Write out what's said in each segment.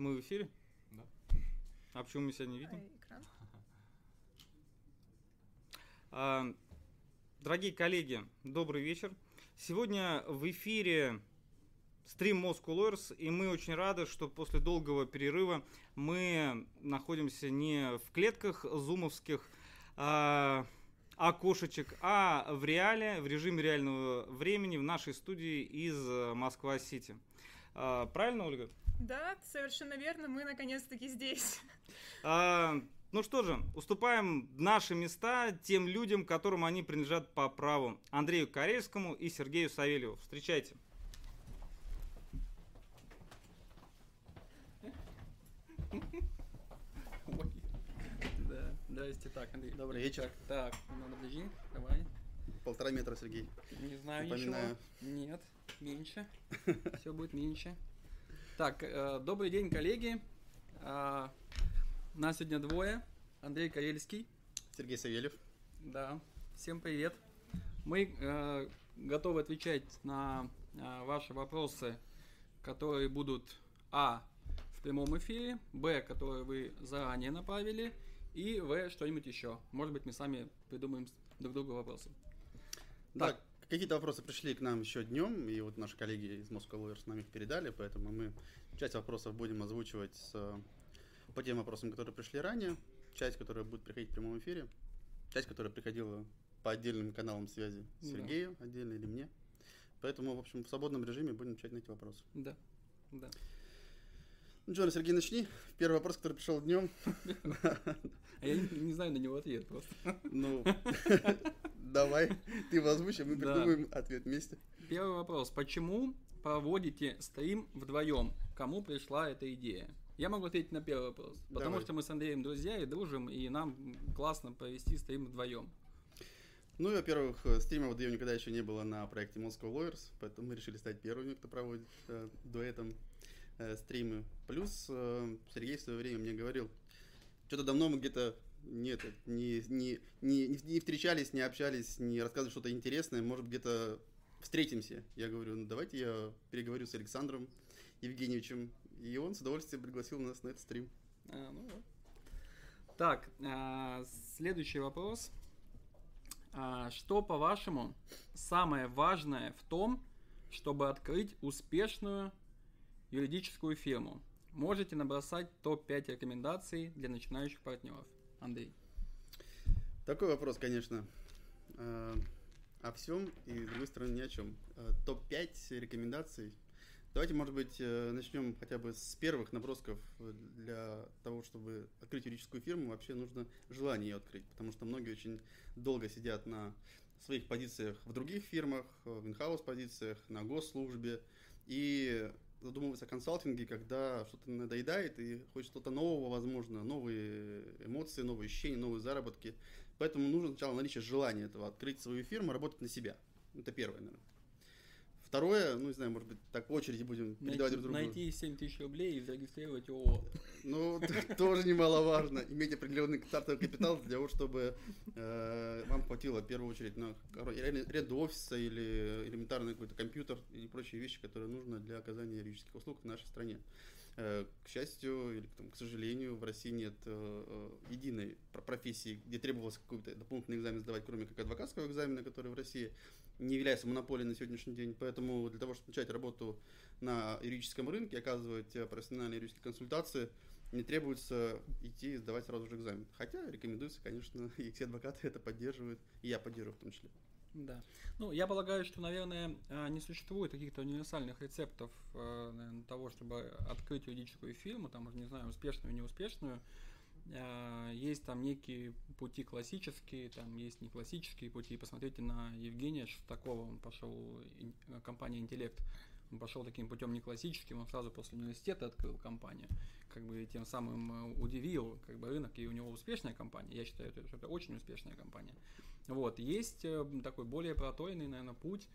Мы в эфире? Да. А почему мы себя не видим? А, Экран. А, Дорогие коллеги, добрый вечер. Сегодня в эфире стрим Moscow Lawyers, и мы очень рады, что после долгого перерыва мы находимся не в клетках зумовских а, окошечек, а в реале, в режиме реального времени в нашей студии из э, Москва-Сити. А, правильно, Ольга? Да, совершенно верно, мы наконец-таки здесь. А, ну что же, уступаем наши места тем людям, которым они принадлежат по праву. Андрею Карельскому и Сергею Савельеву. Встречайте. Ой. Да, здрасте. Так, Андрей. Добрый вечер. Так, надо ближе. Давай. Полтора метра, Сергей. Не знаю Напоминаю. ничего. Нет, меньше. Все будет меньше. Так, э, добрый день, коллеги. А, нас сегодня двое. Андрей Карельский. Сергей Савельев. Да, всем привет. Мы э, готовы отвечать на э, ваши вопросы, которые будут А в прямом эфире, Б, которые вы заранее направили, и В что-нибудь еще. Может быть, мы сами придумаем друг другу вопросы. Да, Так. Какие-то вопросы пришли к нам еще днем, и вот наши коллеги из Moscow Lawyers нам их передали, поэтому мы часть вопросов будем озвучивать с- по тем вопросам, которые пришли ранее, часть, которая будет приходить в прямом эфире, часть, которая приходила по отдельным каналам связи Да. Сергею отдельно или мне. Поэтому, в общем, в свободном режиме будем отвечать на эти вопросы. Да, да. Ну что, Сергей, начни. Первый вопрос, который пришел днем. А я не, знаю на него ответ просто. Ну, давай, ты его озвучь, а мы придумаем ответ вместе. Первый вопрос. Почему проводите стрим вдвоем? Кому пришла эта идея? Я могу ответить на первый вопрос. Потому Давай. что мы с Андреем друзья и дружим, и нам классно провести стрим вдвоем. Ну, и, во-первых, стрима вдвоем никогда еще не было на проекте Moscow Lawyers, поэтому мы решили стать первыми, кто проводит э, дуэтом э, стримы. Плюс э, Сергей в свое время мне говорил, что-то давно мы где-то нет, не, не, не, не встречались, не общались, не рассказывали что-то интересное, может, где-то встретимся. Я говорю, ну давайте я переговорю с Александром Евгеньевичем, и он с удовольствием пригласил нас на этот стрим. А, ну вот. Так, а, следующий вопрос. А, что, по-вашему, самое важное в том, чтобы открыть успешную юридическую фирму? Можете набросать топ-5 рекомендаций для начинающих партнеров. Андрей. Такой вопрос, конечно, э, о всем и, с другой стороны, ни о чем. Э, Топ-5 рекомендаций. Давайте, может быть, э, начнем хотя бы с первых набросков. Для того, чтобы открыть юридическую фирму, вообще нужно желание ее открыть, потому что многие очень долго сидят на своих позициях в других фирмах, в инхаус позициях, на госслужбе, и задумываются о консалтинге, когда что-то надоедает и хочет что-то нового, возможно, новые эмоции, новые ощущения, новые заработки. Поэтому нужно сначала наличие желания этого, открыть свою фирму, работать на себя. Это первое, наверное. Второе, ну не знаю, может быть, так по очереди будем передавать Найти, друг другу. найти 7 тысяч рублей и зарегистрировать ООО. Ну, тоже немаловажно. Иметь определенный стартовый капитал для того, чтобы э, вам хватило в первую очередь на аренду офиса или элементарный какой-то компьютер и прочие вещи, которые нужны для оказания юридических услуг в нашей стране. Э, к счастью или там, к сожалению, в России нет э, э, единой про- профессии, где требовалось какой-то дополнительный экзамен сдавать, кроме как адвокатского экзамена, который в России не является монополией на сегодняшний день. Поэтому для того, чтобы начать работу на юридическом рынке, оказывать профессиональные юридические консультации, не требуется идти и сдавать сразу же экзамен. Хотя рекомендуется, конечно, и все адвокаты это поддерживают, и я поддерживаю в том числе. Да. Ну, я полагаю, что, наверное, а, не существует каких-то универсальных рецептов э, наверное, того, чтобы открыть юридическую фирму, там, не знаю, успешную, неуспешную. А, Есть там некие пути классические, там есть не классические пути. Посмотрите на Евгения Шестакова, он пошел, компания «Интеллект», он пошел таким путем не классическим, он сразу после университета открыл компанию, как бы тем самым э, удивил как бы рынок, и у него успешная компания. Я считаю, что это очень успешная компания. Вот, есть э, такой более проторенный, наверное, путь,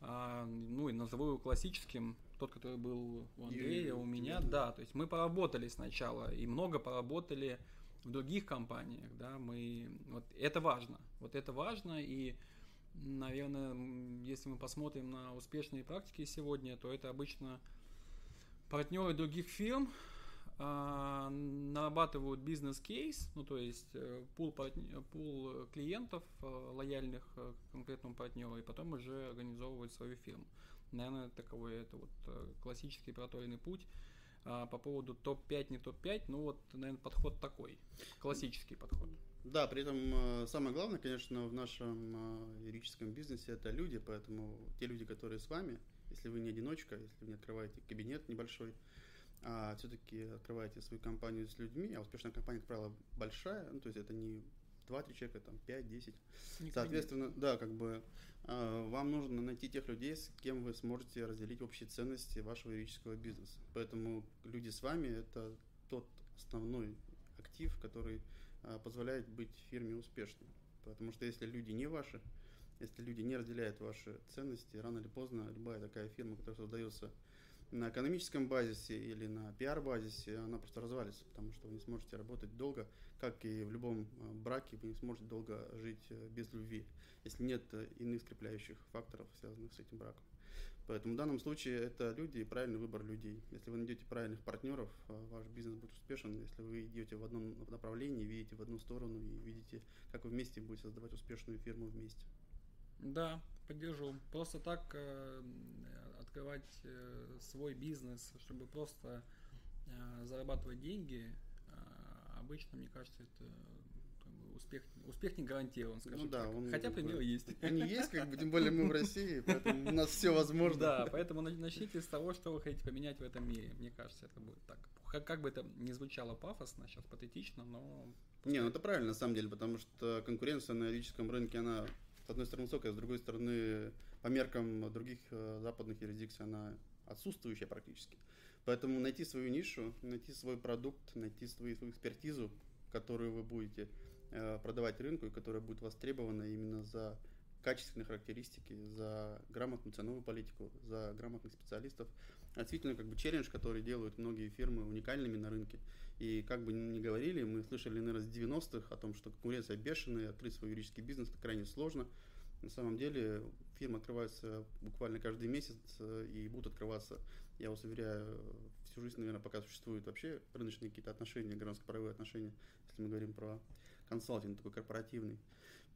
а, ну и назову его классическим, тот, который был у Андрея, у меня, да, то есть мы поработали сначала и много поработали в других компаниях, да, мы, вот это важно, вот это важно. И наверное, если мы посмотрим на успешные практики сегодня, то это обычно партнеры других фирм, а, нарабатывают бизнес-кейс, ну то есть э, пул, пул клиентов э, лояльных э, конкретному партнеру, и потом уже организовывают свою фирму. Наверное, таковой это вот классический проторенный путь. А, по поводу топ-5, не топ-5, ну вот, наверное, подход такой, классический подход. Да, при этом самое главное, конечно, в нашем юридическом бизнесе это люди, поэтому те люди, которые с вами, если вы не одиночка, если вы не открываете кабинет небольшой, а все-таки открываете свою компанию с людьми, а успешная компания, как правило, большая, ну, то есть это не 2-3 человека, там 5-10. Соответственно, да, как бы э, вам нужно найти тех людей, с кем вы сможете разделить общие ценности вашего юридического бизнеса. Поэтому люди с вами это тот основной актив, который э, позволяет быть фирме успешной. Потому что если люди не ваши, если люди не разделяют ваши ценности, рано или поздно любая такая фирма, которая создается на экономическом базисе или на пиар-базисе, она просто развалится, потому что вы не сможете работать долго, как и в любом э, браке, вы не сможете долго жить э, без любви, если нет э, иных скрепляющих факторов, связанных с этим браком. Поэтому в данном случае это люди и правильный выбор людей. Если вы найдете правильных партнеров, ваш бизнес будет успешен. Если вы идете в одном направлении, видите в одну сторону и видите, как вы вместе будете создавать успешную фирму вместе. Да, поддержу. Просто так открывать э, свой бизнес, чтобы просто э, зарабатывать деньги, э, обычно, мне кажется, это успех, успех не гарантирован, скажем ну, да, так. Он, Хотя примеры есть. Они есть, как бы, тем более мы в России, поэтому у нас все возможно. Да, поэтому начните с того, что вы хотите поменять в этом мире. Мне кажется, это будет так. Как, как бы это ни звучало пафосно, сейчас патетично, но... Не, ну это правильно на самом деле, потому что конкуренция на юридическом рынке, она с одной стороны высокая, с другой стороны по меркам других э, западных юрисдикций она отсутствующая практически. Поэтому найти свою нишу, найти свой продукт, найти свою, свою экспертизу, которую вы будете э, продавать рынку и которая будет востребована именно за качественные характеристики, за грамотную ценовую политику, за грамотных специалистов. Действительно, как бы челлендж, который делают многие фирмы уникальными на рынке. И как бы ни говорили, мы слышали, наверное, с 90-х о том, что конкуренция бешеная, открыть свой юридический бизнес это крайне сложно. На самом деле фирмы открываются буквально каждый месяц э, и будут открываться, я вас уверяю, всю жизнь, наверное, пока существуют вообще рыночные какие-то отношения, гражданско-правовые отношения, если мы говорим про консалтинг такой корпоративный.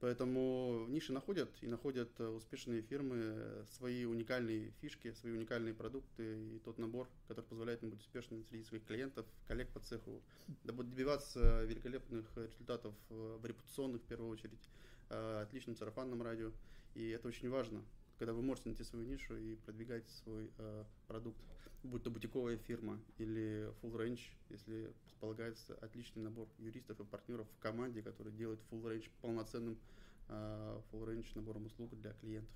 Поэтому ниши находят и находят э, успешные фирмы э, свои уникальные фишки, свои уникальные продукты и тот набор, который позволяет им быть успешными среди своих клиентов, коллег по цеху, добиваться великолепных результатов в репутационных в первую очередь, отличном сарафанном радио. И это очень важно, когда вы можете найти свою нишу и продвигать свой э, продукт, будь то бутиковая фирма или full range, если располагается отличный набор юристов и партнеров в команде, который делает full range полноценным э, full range набором услуг для клиентов,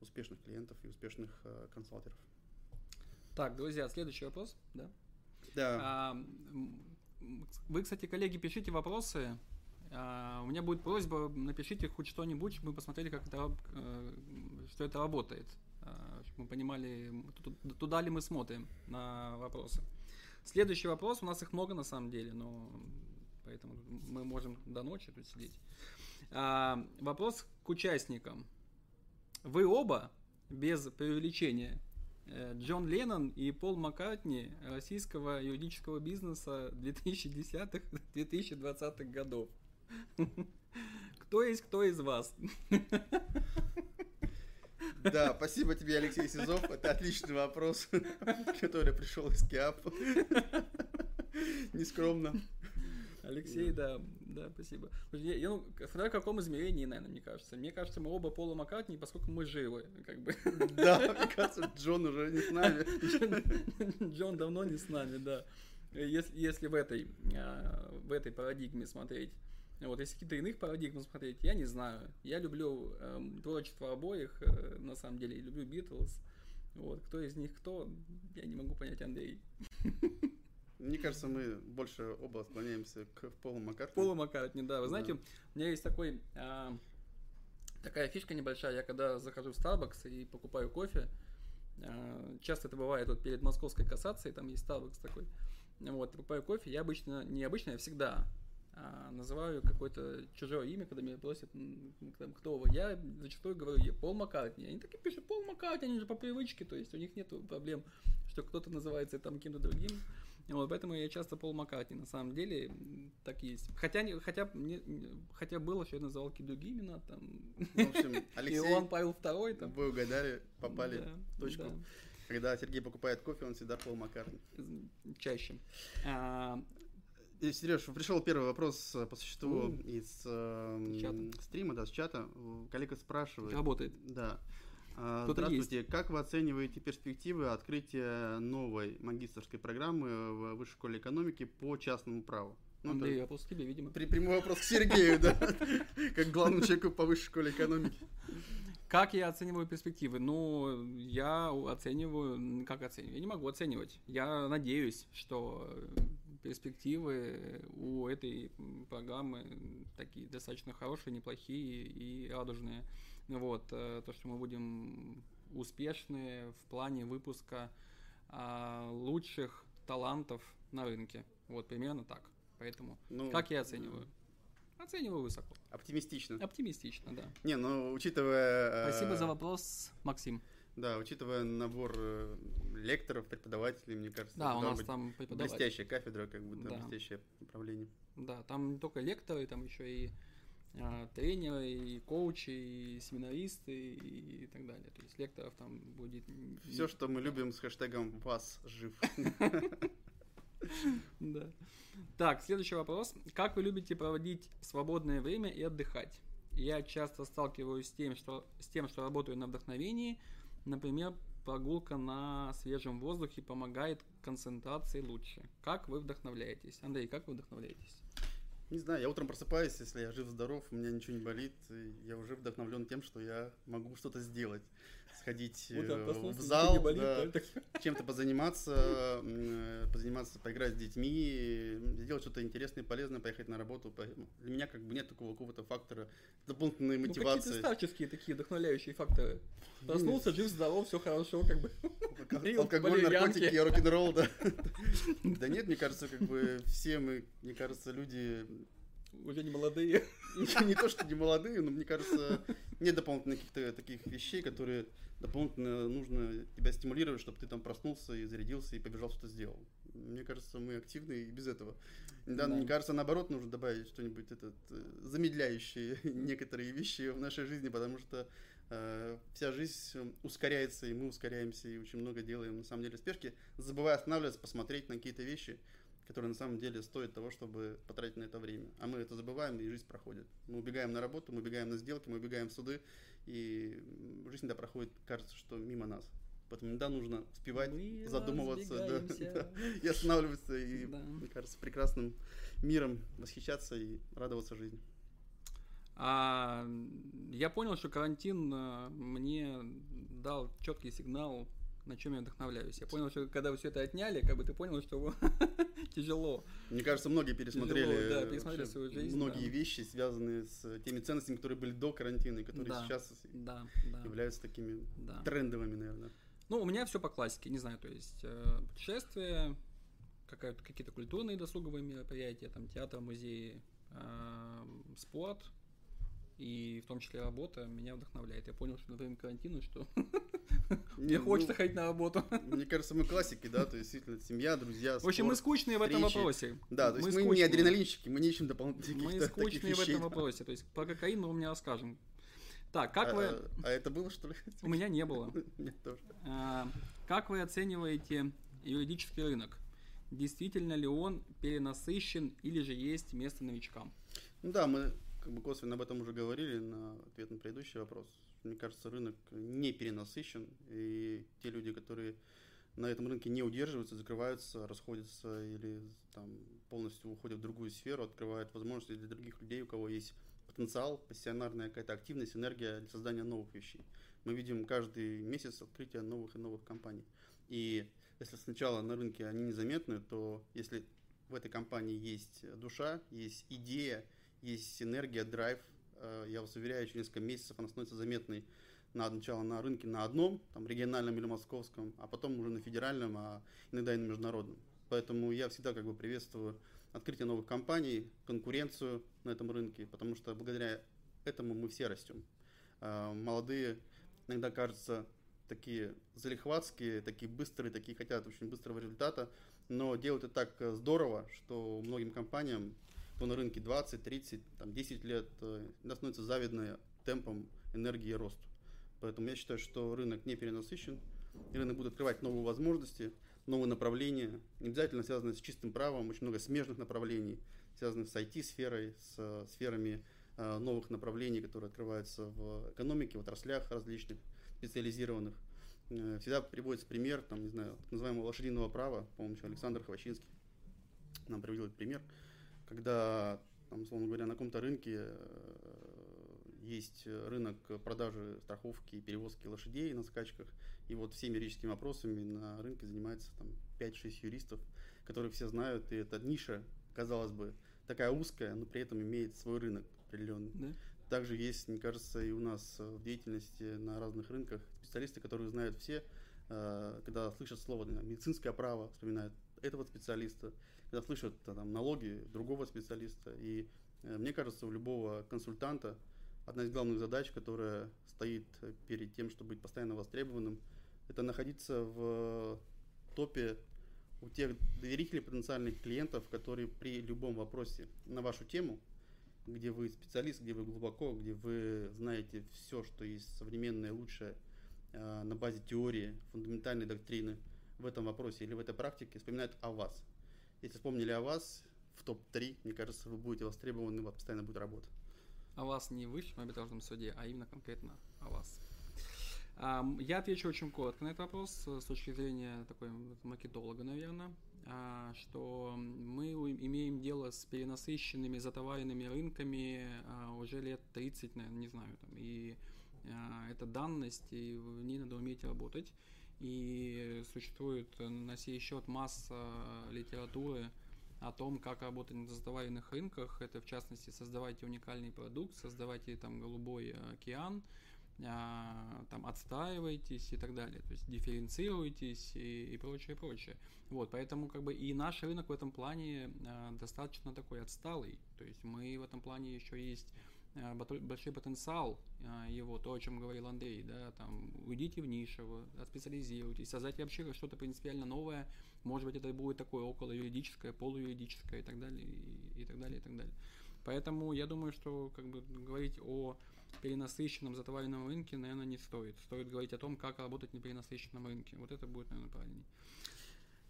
успешных клиентов и успешных э, консалтеров. Так, друзья, следующий вопрос, да? Да. А, вы, кстати, коллеги, пишите вопросы а, у меня будет просьба, напишите хоть что-нибудь, чтобы мы посмотрели, как это, э, что это работает. А, чтобы мы понимали, туда ли мы смотрим на вопросы. Следующий вопрос, у нас их много на самом деле, но поэтому мы можем до ночи тут сидеть. А, вопрос к участникам. Вы оба, без преувеличения, э, Джон Леннон и Пол Маккартни российского юридического бизнеса 2010-2020 годов. Кто есть кто из вас? Да, спасибо тебе, Алексей Сизов. Это отличный вопрос, который пришел из КИАП. Нескромно. Алексей, да, да, спасибо. Я, я, ну, в каком измерении, наверное, мне кажется. Мне кажется, мы оба Пола Маккартни, поскольку мы живы, как бы. Да, мне кажется, Джон уже не с нами. Джон, Джон давно не с нами, да. Если, если в этой, а, в этой парадигме смотреть вот, если какие-то иных парадигм смотреть, я не знаю. Я люблю э, творчество обоих, э, на самом деле, люблю Битлз. Вот, кто из них кто, я не могу понять, Андрей. Мне кажется, мы больше оба склоняемся к Полу Маккартни. Полу Маккартни, да. Вы да. знаете, у меня есть такой, а, такая фишка небольшая. Я когда захожу в Starbucks и покупаю кофе, а, часто это бывает вот перед московской кассацией, там есть Starbucks такой. Вот, покупаю кофе, я обычно, не обычно, я всегда а, называю какое-то чужое имя, когда меня просят, там, кто вы, я зачастую говорю, я Пол Маккартни. Они такие пишут, Пол Маккартни, они же по привычке, то есть у них нет проблем, что кто-то называется там кем-то другим. Вот, поэтому я часто Пол Маккартни, на самом деле, так есть. Хотя, не- хотя, не- не- хотя было, что я называл Кидуги имена, там, В общем, Алексей, Иоанн Павел II, там. вы угадали, попали Да, в точку. да. Когда Сергей покупает кофе, он всегда Пол Маккартни. чаще. А, Сереж, пришел первый вопрос э, по существу М. из э, чата. стрима, да, с чата. Коллега спрашивает. работает. Да. А, Здравствуйте. Как вы оцениваете перспективы открытия новой магистрской программы в Высшей школе экономики по частному праву? Ну, это Андрей, вопрос к тебе, видимо. при- прямой вопрос к Сергею, да, как главному человеку по Высшей школе экономики. Как я оцениваю перспективы? Ну, я оцениваю, как оцениваю? Я не могу оценивать. Я надеюсь, что перспективы у этой программы такие достаточно хорошие, неплохие и радужные. Вот, э, то, что мы будем успешны в плане выпуска а, лучших талантов на рынке. Вот, примерно так. Поэтому, Ну, как я оцениваю? Оцениваю высоко. Оптимистично. Оптимистично, да. Не, ну, учитывая... э, Спасибо за вопрос, Максим. Да, учитывая набор э, лекторов, преподавателей, мне кажется, Да, у нас там преподаватель. блестящая кафедра, как будто Да. блестящее направление. Да, там не только лекторы, там еще и а, тренеры, и коучи, и семинаристы, и, так далее. То есть лекторов там будет... Все, что мы любим с хэштегом «Вас жив». Да. Так, следующий вопрос. Как вы любите проводить свободное время и отдыхать? Я часто сталкиваюсь с тем, что, с тем, что работаю на вдохновении. Например, прогулка на свежем воздухе помогает концентрации лучше. Как вы вдохновляетесь? Андрей, как вы вдохновляетесь? Не знаю, я утром просыпаюсь, если я жив-здоров, у меня ничего не болит, я уже вдохновлен тем, что я могу что-то сделать. Сходить э, в зал, да, чем-то позаниматься, э, позаниматься, поиграть с детьми, сделать что-то интересное полезное, поехать на работу. Для меня как бы нет такого какого-то фактора дополнительной Ну, какие-то мотивации. старческие такие вдохновляющие факторы. Проснулся, жив, здоров, все хорошо, как бы. Алкоголь, наркотики, рок-н-ролл, да. Да нет, мне кажется, как бы все мы, мне кажется, люди Уже не молодые. не, то, что не молодые, но мне кажется, нет дополнительных каких-то таких вещей, которые дополнительно нужно тебя стимулировать, чтобы ты там проснулся и зарядился и побежал что-то сделал. Мне кажется, мы активны и без этого. Да, Да. Мне кажется, наоборот, нужно добавить что-нибудь этот, э, замедляющее некоторые вещи в нашей жизни, потому что э, вся жизнь ускоряется, и мы ускоряемся, и очень много делаем на самом деле в спешке, забывая останавливаться, посмотреть на какие-то вещи, которые на самом деле стоят того, чтобы потратить на это время. А мы это забываем, и жизнь проходит. Мы убегаем на работу, мы убегаем на сделки, мы убегаем в суды, и жизнь да проходит, кажется, что мимо нас. Поэтому иногда нужно успевать, Мы задумываться, да, да, и останавливаться, и, Да. мне кажется, прекрасным миром восхищаться и радоваться жизни. А, я понял, что карантин а, мне дал четкий сигнал, на чем я вдохновляюсь. Я понял, что когда вы все это отняли, как бы ты понял, что тяжело. Мне кажется, многие пересмотрели, Тяжело, да, э, пересмотрели свою жизнь, многие да. вещи, связанные с теми ценностями, которые были до карантина, и которые Да. сейчас Да, да, являются такими да. трендовыми, наверное. Ну, у меня все по классике, не знаю, то есть э, путешествия, какие-то культурные досуговые мероприятия, там театр, музеи, э, спорт и в том числе работа меня вдохновляет. Я понял, что на время карантина, что мне Не, ну, хочется ходить на работу. Мне кажется, мы классики, да, то есть действительно семья, друзья, В общем, мы скучные в этом вопросе. Да, то есть мы, не адреналинщики, мы не ищем дополнительных Мы скучные в этом вопросе. То есть про кокаин мы вам не расскажем. Так, как а, вы... а- это было, что ли? У меня не было. А, Как вы оцениваете юридический рынок? Действительно ли он перенасыщен или же есть место новичкам? Ну да, мы как бы косвенно об этом уже говорили на ответ на предыдущий вопрос. Мне кажется, рынок не перенасыщен, и те люди, которые на этом рынке не удерживаются, закрываются, расходятся или там полностью уходят в другую сферу, открывают возможности для других людей, у кого есть потенциал, пассионарная какая-то активность, энергия для создания новых вещей. Мы видим каждый месяц открытие новых и новых компаний. И если сначала на рынке они незаметны, то если в этой компании есть душа, есть идея, есть энергия, драйв, э, я вас уверяю, через несколько месяцев она становится заметной на начало на рынке на одном, там, региональном или московском, а потом уже на федеральном, а иногда и на международном. Поэтому я всегда как бы приветствую открытие новых компаний, конкуренцию на этом рынке, потому что благодаря этому мы все растем. Э, Молодые иногда кажется такие залихватские, такие быстрые, такие хотят очень быстрого результата, но делают это так э, здорово, что многим компаниям, кто на рынке 20, 30, там, 10 лет, э, становится завидно темпом энергии и росту. Поэтому я считаю, что рынок не перенасыщен, и рынок будет открывать новые возможности, новые направления, не обязательно связанные с чистым правом, очень много смежных направлений, связанных с IT-сферой, с э, сферами э, новых направлений, которые открываются в экономике, в отраслях различных, специализированных. Всегда приводится пример, там, не знаю, так называемого лошадиного права, по-моему, еще Александр Хвощинский нам привел этот пример, когда, там, условно говоря, на каком-то рынке есть рынок продажи страховки и перевозки лошадей на скачках, и вот всеми юридическими вопросами на рынке занимается там 5-6 юристов, которых все знают, и эта ниша, казалось бы, такая узкая, но при этом имеет свой рынок определенный. Да? Также есть, мне кажется, и у нас в деятельности на разных рынках специалисты, которые знают все, э, когда слышат слово медицинское право, вспоминают этого специалиста, когда слышат там, налоги другого специалиста. И э, мне кажется, у любого консультанта одна из главных задач, которая стоит перед тем, чтобы быть постоянно востребованным, это находиться в топе у тех доверителей потенциальных клиентов, которые при любом вопросе на вашу тему, где вы специалист, где вы глубоко, где вы знаете все, что есть современное, лучшее э, на базе теории, фундаментальной доктрины в этом вопросе или в этой практике, вспоминают о вас. Если вспомнили о вас в топ-3, мне кажется, вы будете востребованы, у вас постоянно будет работа. О вас не в высшем арбитражном суде, а именно конкретно о вас. Я отвечу очень коротко на этот вопрос с точки зрения такой маркетолога, наверное, а, что мы имеем дело с перенасыщенными, затоваренными рынками а, уже лет 30, наверное, не знаю, там, и а, это данность, и в ней надо уметь работать. И существует на сей счет масса литературы о том, как работать на затоваренных рынках. Это, в частности, создавайте уникальный продукт, создавайте там голубой океан, а, там отстаиваетесь и так далее, то есть дифференцируетесь и, и прочее, прочее. Вот, поэтому как бы и наш рынок в этом плане а, достаточно такой отсталый, то есть мы в этом плане еще есть большой потенциал а, его, то, о чем говорил Андрей, да, там, уйдите в нишу, специализируйтесь, создайте вообще что-то принципиально новое, может быть, это будет такое около юридическое, полуюридическое и так далее, и, и так далее, и так далее. Поэтому я думаю, что как бы говорить о перенасыщенном затоваренном рынке, наверное, не стоит. Стоит говорить о том, как работать на перенасыщенном рынке. Вот это будет, наверное, правильнее.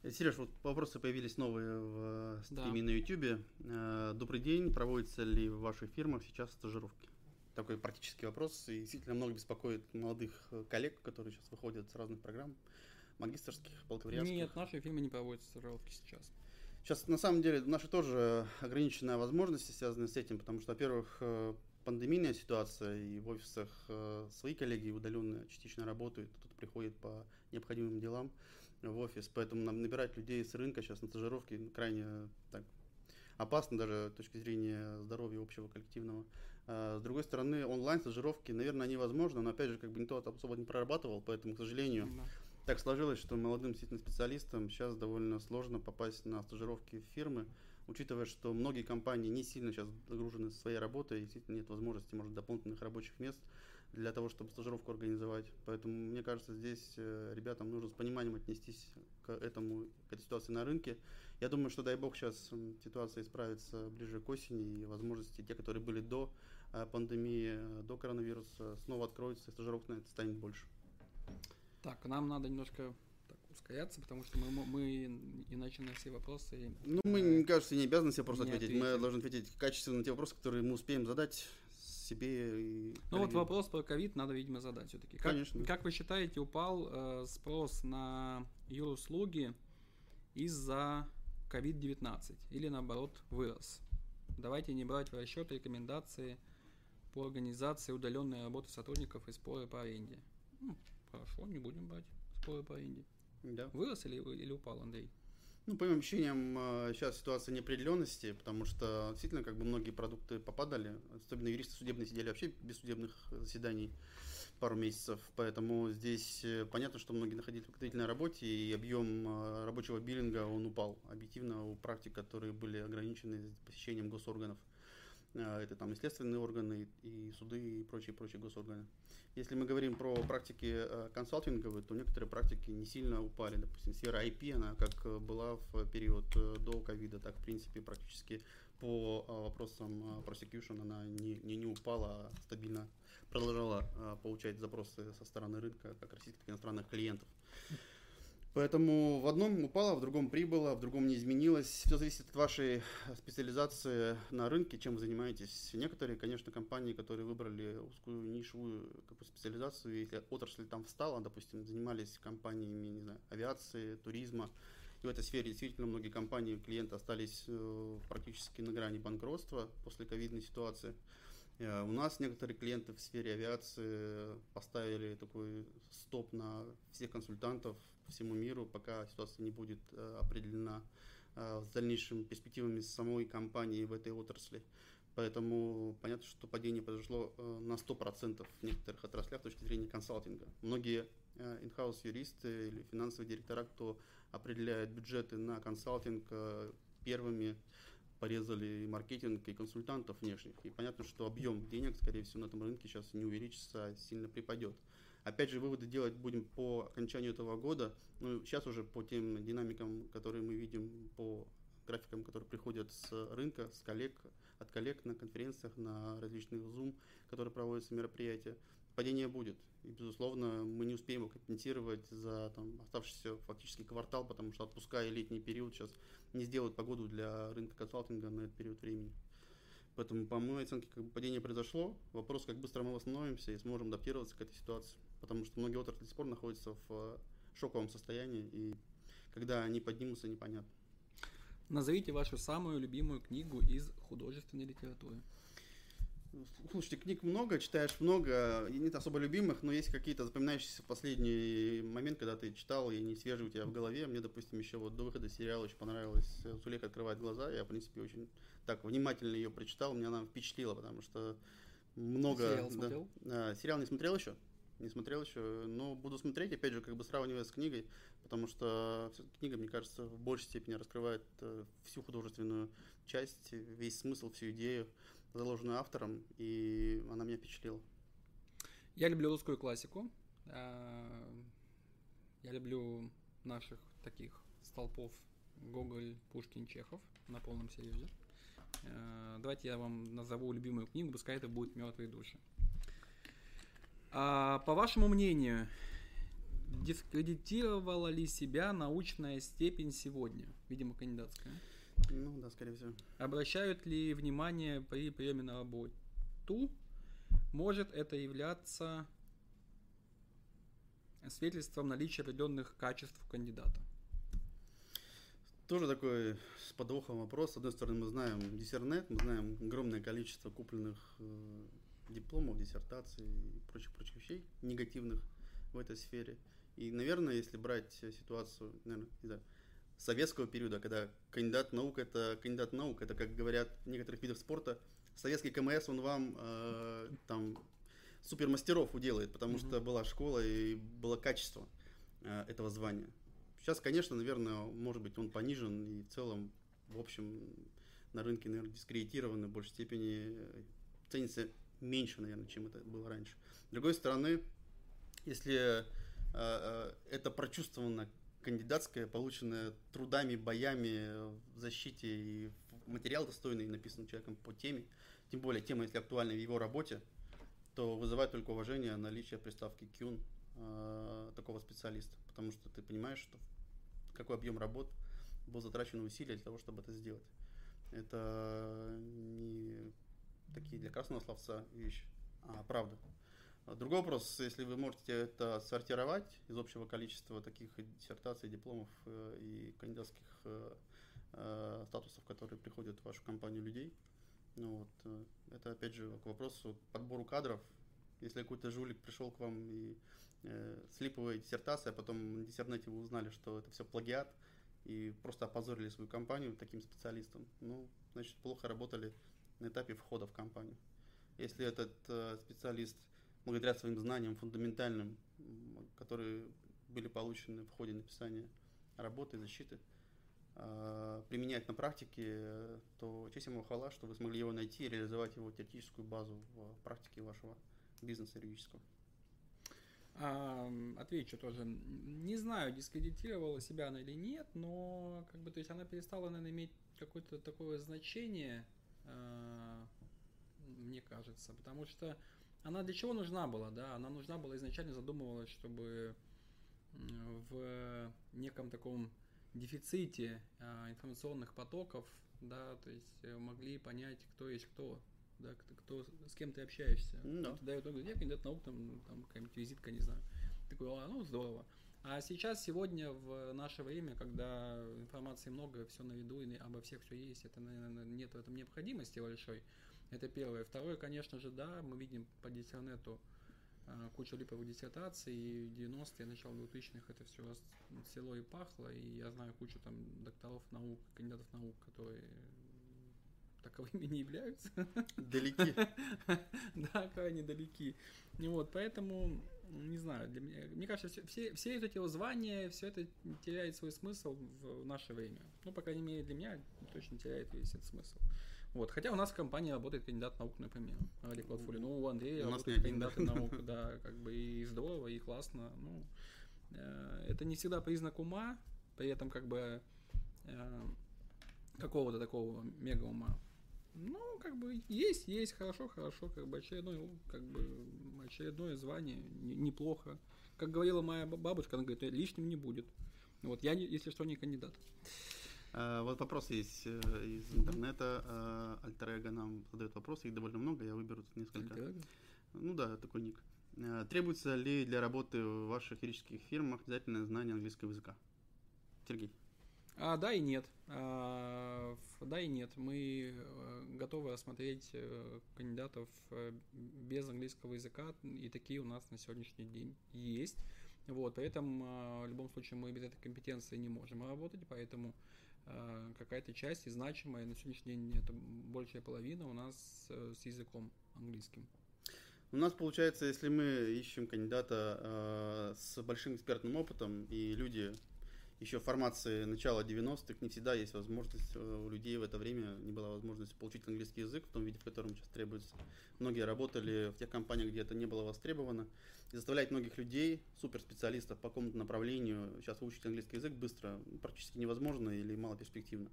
Э, Сереж, вот вопросы появились новые в стриме да. на YouTube. Э, добрый день. Проводятся ли в ваших фирмах сейчас стажировки? Такой практический вопрос. И действительно много беспокоит молодых э, коллег, которые сейчас выходят с разных программ, магистрских, бакалавриатских. Нет, в нашей фирме не проводятся стажировки сейчас. Сейчас, на самом деле, наши тоже ограниченная возможности связаны с этим, потому что, во-первых, пандемийная ситуация, и в офисах э, свои коллеги удаленно частично работают, кто-то приходит по необходимым делам в офис, поэтому нам набирать людей с рынка сейчас на стажировки крайне так, опасно даже с точки зрения здоровья общего коллективного. А, с другой стороны, онлайн-стажировки, наверное, они возможны, но опять же, как бы никто особо не прорабатывал, поэтому, к сожалению, да. так сложилось, что молодым действительно специалистам сейчас довольно сложно попасть на стажировки в фирмы, учитывая, что многие компании не сильно сейчас загружены своей работой, действительно нет возможности, может, дополнительных рабочих мест для того, чтобы стажировку организовать. Поэтому, мне кажется, здесь э, ребятам нужно с пониманием отнестись к этому, к этой ситуации на рынке. Я думаю, что, дай бог, сейчас ситуация исправится ближе к осени, и возможности, те, которые были до э, пандемии, э, до коронавируса, снова откроются, и стажировок на это станет больше. Так, нам надо немножко ускоряться, потому что мы, мы иначе на все вопросы... Ну, мы, мне кажется, не обязаны все вопросы ответить. ответить. Мы должны ответить качественно на те вопросы, которые мы успеем задать себе и... Ну вот вопрос про ковид надо, видимо, задать все-таки. Как, Конечно. Как вы считаете, упал э, спрос на юруслуги из-за COVID-19 или наоборот вырос? Давайте не брать в расчет рекомендации по организации удаленной работы сотрудников и споры по аренде. Ну, хорошо, не будем брать споры по аренде. Да. Вырос или, или упал, Андрей? Ну, по моим ощущениям, э, сейчас ситуация неопределенности, потому что действительно как бы многие продукты попадали, особенно юристы судебные сидели вообще без судебных заседаний пару месяцев, поэтому здесь э, понятно, что многие находились в подготовительной работе, и объем э, рабочего биллинга, он упал объективно у практик, которые были ограничены посещением госорганов. А, это там и следственные органы, и суды, и прочие-прочие госорганы. Если мы говорим про практики э, консалтинговые, то некоторые практики не сильно упали. Допустим, сфера IP, она как была в период э, до ковида, так в принципе практически по э, вопросам prosecution она не, не, не упала, а стабильно продолжала получать запросы со стороны рынка, как российских, так и иностранных клиентов. Поэтому в одном упало, в другом прибыло, в другом не изменилось. Все зависит от вашей специализации на рынке, чем вы занимаетесь. Некоторые, конечно, компании, которые выбрали узкую нишевую какую специализацию, если отрасль там встала, допустим, занимались компаниями, не знаю, авиации, туризма, и в этой сфере действительно многие компании, клиенты остались э, практически на грани банкротства после ковидной ситуации. Э, у нас некоторые клиенты в сфере авиации поставили такой стоп на всех консультантов по всему миру, пока ситуация не будет э, определена э, с дальнейшими перспективами самой компании в этой отрасли. Поэтому понятно, что падение произошло на 100% в некоторых отраслях с точки зрения консалтинга. Многие in-house юристы или финансовые директора, кто определяет бюджеты на консалтинг, первыми порезали и маркетинг, и консультантов внешних. И понятно, что объем денег, скорее всего, на этом рынке сейчас не увеличится, а сильно припадет. Опять же, выводы делать будем по окончанию этого года. Ну, сейчас уже по тем динамикам, которые мы видим, по графикам, которые приходят с рынка, с коллег, от коллег на конференциях, на различных Zoom, которые проводятся мероприятия падение будет. И, безусловно, мы не успеем его компенсировать за там, оставшийся фактически квартал, потому что отпуска и летний период сейчас не сделают погоду для рынка консалтинга на этот период времени. Поэтому, по моей оценке, как бы падение произошло. Вопрос, как быстро мы восстановимся и сможем адаптироваться к этой ситуации. Потому что многие отрасли до сих пор находятся в э, шоковом состоянии, и когда они поднимутся, непонятно. Назовите вашу самую любимую книгу из художественной литературы. Слушайте, книг много, читаешь много, нет особо любимых, но есть какие-то запоминающиеся в последний момент, когда ты читал, и не свежие у тебя в голове. Мне, допустим, еще вот до выхода сериала очень понравилось «Сулейка открывает глаза». Я, в принципе, очень так внимательно ее прочитал, меня она впечатлила, потому что много... Сериал смотрел? Да, сериал не смотрел еще? Не смотрел еще, но буду смотреть, опять же, как бы сравнивая с книгой, потому что книга, мне кажется, в большей степени раскрывает э, всю художественную часть, весь смысл, всю идею заложенную автором, и она меня впечатлила. Я люблю русскую классику. А, я люблю наших таких столпов Гоголь, Пушкин, Чехов на полном серьезе. А, давайте я вам назову любимую книгу, пускай это будет «Мертвые души». А, по вашему мнению, дискредитировала ли себя научная степень сегодня? Видимо, кандидатская. Ну да, скорее всего. Обращают ли внимание при приеме на работу? Может это являться свидетельством наличия определенных качеств кандидата? Тоже такой с подвохом вопрос. С одной стороны, мы знаем диссернет, мы знаем огромное количество купленных э, дипломов, диссертаций и прочих-прочих вещей негативных в этой сфере. И, наверное, если брать ситуацию, наверное, не знаю, советского периода, когда кандидат наук это кандидат наук, это как говорят в некоторых видах спорта, советский КМС он вам э, там супермастеров уделает, потому mm-hmm. что была школа и было качество э, этого звания. Сейчас, конечно, наверное, может быть, он понижен и в целом, в общем, на рынке, наверное, дискредитирован в большей степени ценится меньше, наверное, чем это было раньше. С другой стороны, если э, э, это прочувствовано кандидатская, полученная трудами, боями в защите и материал достойный, написан человеком по теме, тем более тема, если актуальна в его работе, то вызывает только уважение наличие приставки Кюн э, такого специалиста, потому что ты понимаешь, что какой объем работ был затрачен усилия для того, чтобы это сделать. Это не такие для красного словца вещи, а правда. Другой вопрос, если вы можете это сортировать из общего количества таких диссертаций, дипломов э, и кандидатских э, э, статусов, которые приходят в вашу компанию людей. Ну вот, это опять же к вопросу подбору кадров. Если какой-то жулик пришел к вам и э, слиповая диссертация, а потом на диссернете вы узнали, что это все плагиат, и просто опозорили свою компанию таким специалистом, ну, значит, плохо работали на этапе входа в компанию. Если этот э, специалист благодаря своим знаниям фундаментальным, которые были получены в ходе написания работы и защиты, э, применять на практике, то честь ему хвала, что вы смогли его найти и реализовать его теоретическую базу в практике вашего бизнеса юридического. А, отвечу тоже. Не знаю, дискредитировала себя она или нет, но как бы, то есть она перестала, наверное, иметь какое-то такое значение, мне кажется, потому что она для чего нужна была, да? Она нужна была изначально задумывалась, чтобы в неком таком дефиците а, информационных потоков, да, то есть э, могли понять, кто есть кто, да, кто, с кем ты общаешься. Да. Ты даешь, я кандидат наук, там, там какая-нибудь визитка, не знаю. Такой, а, ну здорово. А сейчас, сегодня, в наше время, когда информации много, все на виду, и обо всех все есть, это, наверное, нет в этом необходимости большой. Это первое. Второе, конечно же, да, мы видим по диссернету а, кучу липовых диссертаций, и в 90-е, начало 2000-х это все село и пахло, и я знаю кучу там докторов наук, кандидатов наук, которые таковыми не являются. Далеки. Да, крайне далеки. И вот, поэтому, не знаю, для меня, мне кажется, все, все эти вот звания, все это теряет свой смысл в наше время. Ну, по крайней мере, для меня точно теряет весь этот смысл. Вот. Хотя у нас в компании работает кандидат наук, например, Олег Латфули. Ну, у Андрея у работает кандидат наук, да, как бы и здорово, и классно. Ну, э, это не всегда признак ума, при этом как бы э, какого-то такого мега ума. Ну, как бы есть, есть, хорошо, хорошо, как бы очередное, как бы очередное звание, неплохо. Как говорила моя бабушка, она говорит, лишним не будет. Вот я, если что, не кандидат. А, вот вопрос есть э, из интернета. А, Альтер нам задает вопросы, их довольно много, я выберу тут несколько. Альтер Ну да, такой ник. А, требуется ли для работы в ваших юридических фирмах обязательное знание английского языка? Сергей. А, да и нет. А, да и нет. Мы э, готовы рассмотреть э, кандидатов э, без английского языка, и такие у нас на сегодняшний день есть. Вот, при этом в любом случае мы без этой компетенции не можем работать, поэтому какая-то часть и значимая на сегодняшний день это большая половина у нас с языком английским. У нас получается, если мы ищем кандидата э, с большим экспертным опытом и люди еще формации начала 90-х не всегда есть возможность э, у людей в это время не была возможность получить английский язык в том виде, в котором сейчас требуется. Многие работали в тех компаниях, где это не было востребовано. И заставлять многих людей, суперспециалистов по какому-то направлению сейчас выучить английский язык быстро практически невозможно или мало перспективно.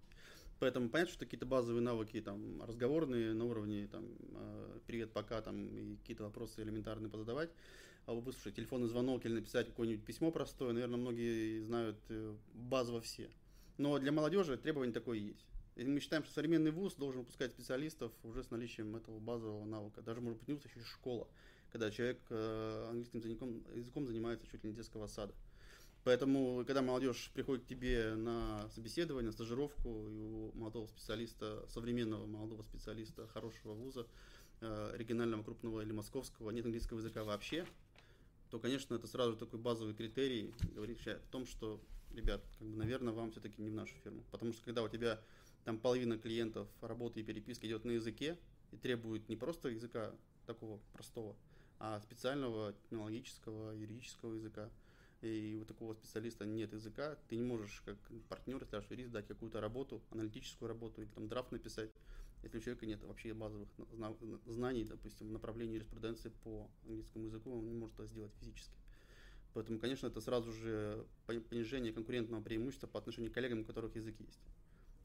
Поэтому понятно, что какие-то базовые навыки, там, разговорные на уровне, там, э, привет, пока, там, и какие-то вопросы элементарные позадавать, выслушать телефонный звонок или написать какое-нибудь письмо простое, наверное, многие знают э, базово все. Но для молодежи требование такое есть. И мы считаем, что современный вуз должен выпускать специалистов уже с наличием этого базового навыка. Даже, может быть, не вуз, а еще школа, когда человек э, английским языком, языком занимается чуть ли не детского сада. Поэтому, когда молодежь приходит к тебе на собеседование, на стажировку, и у молодого специалиста, современного молодого специалиста, хорошего вуза, э, регионального, крупного или московского, нет английского языка вообще, то, конечно, это сразу такой базовый критерий, говорящий о том, что, ребят, как бы, наверное, вам все-таки не в нашу фирму. Потому что когда у тебя там половина клиентов работы и переписки идет на языке и требует не просто языка такого простого, а специального технологического, юридического языка, и у такого специалиста нет языка, ты не можешь как партнер, если юрист, дать какую-то работу, аналитическую работу или там драфт написать, если у человека нет вообще базовых знаний, допустим, в направлении юриспруденции по английскому языку, он не может это сделать физически. Поэтому, конечно, это сразу же понижение конкурентного преимущества по отношению к коллегам, у которых язык есть.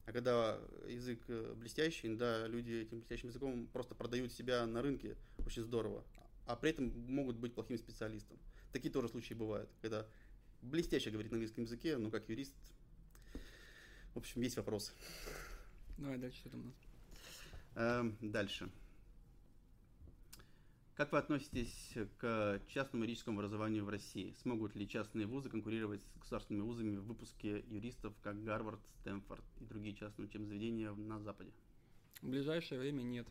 А когда язык э, блестящий, да, люди этим блестящим языком просто продают себя на рынке очень здорово, а при этом могут быть плохим специалистом. Такие тоже случаи бывают, когда блестяще говорит на английском языке, но как юрист, в общем, есть вопросы. Давай дальше, что там у нас? Эм, дальше. Как вы относитесь к частному юридическому образованию в России? Смогут ли частные вузы конкурировать с государственными вузами в выпуске юристов, как Гарвард, Стэнфорд и другие частные учебные заведения на Западе? В ближайшее время нет.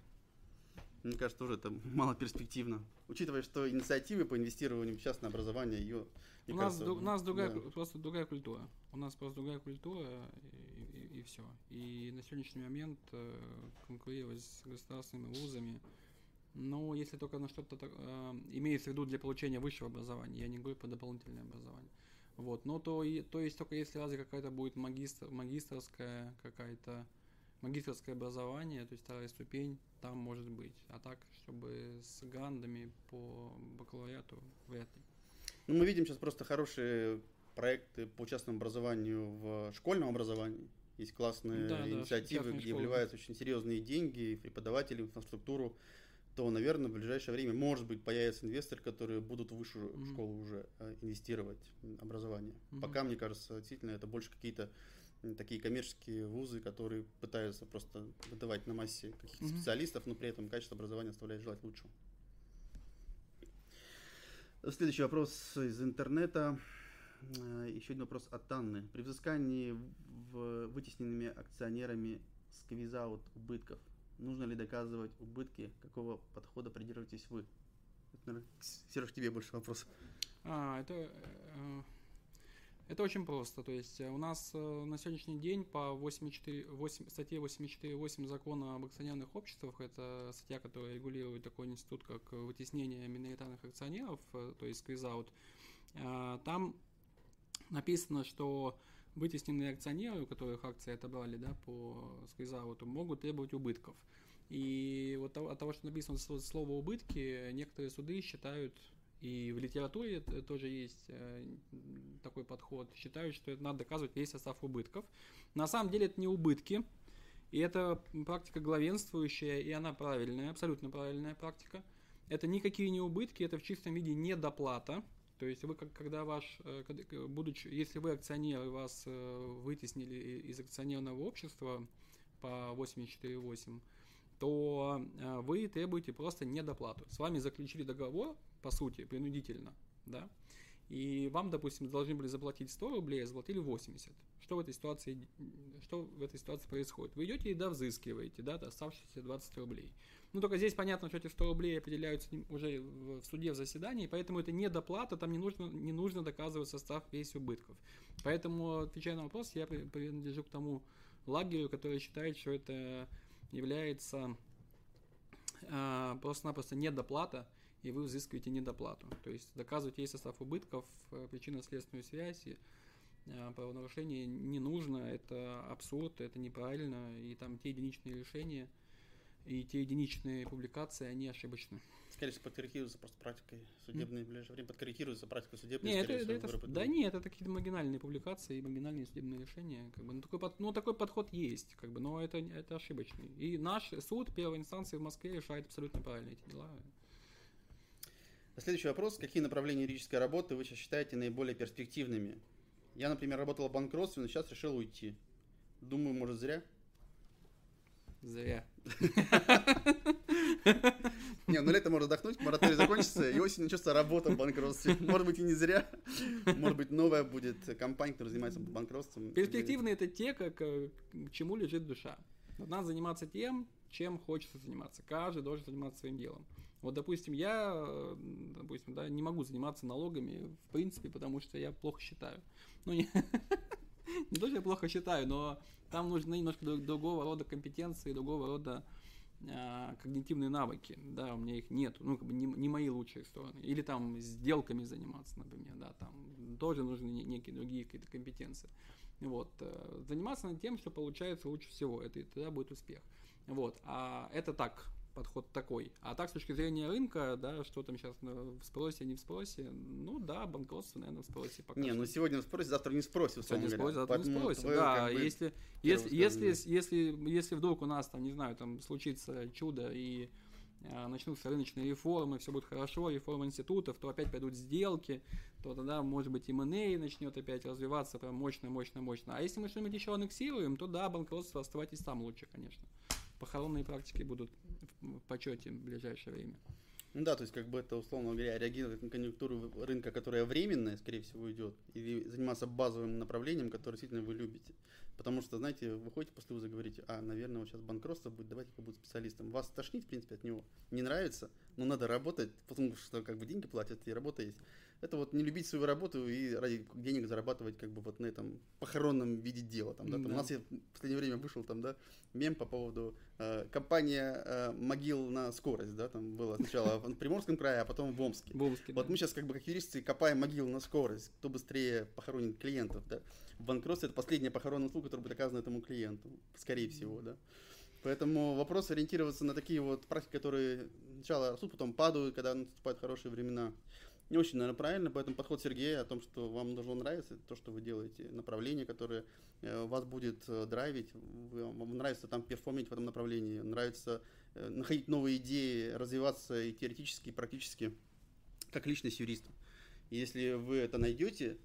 Мне кажется, тоже это мало перспективно. Учитывая, что инициативы по инвестированию в частное образование, ее... У нас, кажется, у нас другая, да. просто другая культура. У нас просто другая культура, и, все. И на сегодняшний момент э, конкурировать с государственными вузами, ну, если только на что-то э, имеется в виду для получения высшего образования, я не говорю про дополнительное образование. Вот, но то, и, то есть только если разве какая-то будет магистр, магистрская какая-то магистрское образование, то есть вторая ступень, там может быть. А так, чтобы с грандами по бакалавриату, вряд ли. Ну, мы видим сейчас просто хорошие проекты по частному образованию в школьном образовании. Есть классные Да, да, инициативы, частные где школы. вливаются очень серьезные деньги в инфраструктуру, то, наверное, в ближайшее время, может быть, появятся инвесторы, которые будут в высшую Мгм. школу уже э, инвестировать в образование. Мгм. Пока, мне кажется, действительно, это больше какие-то такие коммерческие вузы, которые пытаются просто выдавать на массе каких-то Мгм. специалистов, но при этом качество образования оставляет желать лучшего. Следующий вопрос из интернета. Э, Еще один вопрос от Анны. При взыскании в вытесненными акционерами squeeze-out убытков, нужно ли доказывать убытки? Какого подхода придерживаетесь вы? Это, наверное, Сереж, тебе больше вопрос. А, это, э, это очень просто. То есть э, у нас на сегодняшний день по 84, 8, статье 84.8 закона об акционерных обществах, это статья, которая регулирует такой институт, как вытеснение миноритарных акционеров, то есть squeeze-out, там написано, что вытесненные акционеры, у которых акции отобрали да, по сквизауту, могут требовать убытков. И вот от того, что написано сло- слово убытки, некоторые суды считают, и в литературе тоже есть э, такой подход, считают, что это надо доказывать весь состав убытков. На самом деле это не убытки, и это практика главенствующая, и она правильная, абсолютно правильная практика. Это никакие не убытки, это в чистом виде недоплата. То есть вы, когда ваш, э, будучи, если вы акционер вас э, вытеснили из акционерного общества по 84.8, то э, вы требуете просто недоплату. С вами заключили договор, по сути, принудительно, да, и вам, допустим, должны были заплатить 100 рублей, а заплатили 80. Что в этой ситуации, что в этой ситуации происходит? Вы идете и довзыскиваете, да, оставшиеся 20 рублей. Ну, только здесь понятно, что эти 100 рублей определяются уже в суде в заседании, поэтому это не доплата, там не нужно, не нужно доказывать состав весь убытков. Поэтому, отвечая на вопрос, я при- принадлежу к тому лагерю, который считает, что это является а, просто-напросто недоплата, и вы взыскиваете недоплату. То есть доказывать весь состав убытков, э, причинно-следственную связь э, правонарушение не нужно, это абсурд, это неправильно, и там те единичные решения и те единичные публикации, они ошибочны. Скорее всего, подкорректируется просто практикой судебной в ближайшее время. Подкорректируется практикой судебной, Не, это, всего, это- да нет, это какие-то маргинальные публикации и маргинальные судебные решения. Как бы, ну, такой, под- ну, такой подход есть, как бы, но это, это ошибочный. И наш суд первой инстанции в Москве решает абсолютно правильно эти дела. Следующий вопрос. Какие направления юридической работы вы сейчас считаете наиболее перспективными? Я, например, работал в банкротстве, но сейчас решил уйти. Думаю, может, зря. Зря. Не, ну лето можно отдохнуть, мораторий закончится, и осенью начнется работа в банкротстве. Может быть, и не зря. Может быть, новая будет компания, которая занимается банкротством. Перспективные это те, как, э, к чему лежит душа. Надо заниматься тем, чем хочется заниматься. Каждый должен заниматься своим делом. Вот, допустим, я, э, допустим, да, не могу заниматься налогами, в принципе, потому что я плохо считаю. Ну, не, не то, что я плохо считаю, но там нужны немножко друг- другого рода компетенции, другого рода а, когнитивные навыки, да, у меня их нет, ну, как бы не, не мои лучшие стороны. Или там сделками заниматься, например, да, там тоже нужны не- некие другие какие-то компетенции. Вот, э, заниматься над тем, что получается лучше всего, это и тогда будет успех. Вот, а это так, подход такой. А так, с точки зрения рынка, да, что там сейчас в спросе, не в спросе, ну да, банкротство, наверное, в спросе пока Не, что. ну сегодня спросит, завтра не спросит. Сегодня говоря. спросят, завтра не Поэтому спросят. твое, Да, как бы, если, если, если, если, если вдруг у нас там, не знаю, там случится чудо и а, начнутся рыночные реформы, все будет хорошо, реформа институтов, то опять пойдут сделки, то тогда, может быть, M&A начнет опять развиваться прям мощно, мощно, мощно. А если мы что-нибудь еще аннексируем, то да, банкротство оставайтесь там лучше, конечно. Похоронные практики будут в почете в ближайшее время. Ну да, то есть как бы это, условно говоря, реагировать на конъюнктуру рынка, которая временная, скорее всего, идет, или заниматься базовым направлением, которое действительно вы любите. Потому что, знаете, вы ходите после вуза и говорите, а, наверное, вот сейчас банкротство будет, давайте-ка буду специалистом. Вас тошнит, в принципе, от него, не нравится, но надо работать, потому что как бы деньги платят и работа есть. Это вот не любить свою работу и ради денег зарабатывать как бы вот на этом похоронном виде дела. Там, да? Там, Да. У нас в последнее время вышел там, да, мем по поводу э, компания э, могил на скорость, да, там было сначала в Приморском крае, а потом в Омске. В Омске, Вот да. мы сейчас как бы как юристы копаем могилу на скорость, кто быстрее похоронит клиентов, да. Банкротство это последняя похоронная услуга, которая будет оказана этому клиенту, скорее всего, да. Поэтому вопрос ориентироваться на такие вот практики, которые сначала растут, потом падают, когда наступают хорошие времена, не очень, наверное, правильно. Поэтому подход Сергея о том, что вам должно нравиться то, что вы делаете, направление, которое э, вас будет э, драйвить, вам нравится там перформить в этом направлении, нравится э, находить новые идеи, развиваться и теоретически, и практически, как личность юриста. И если вы это найдете,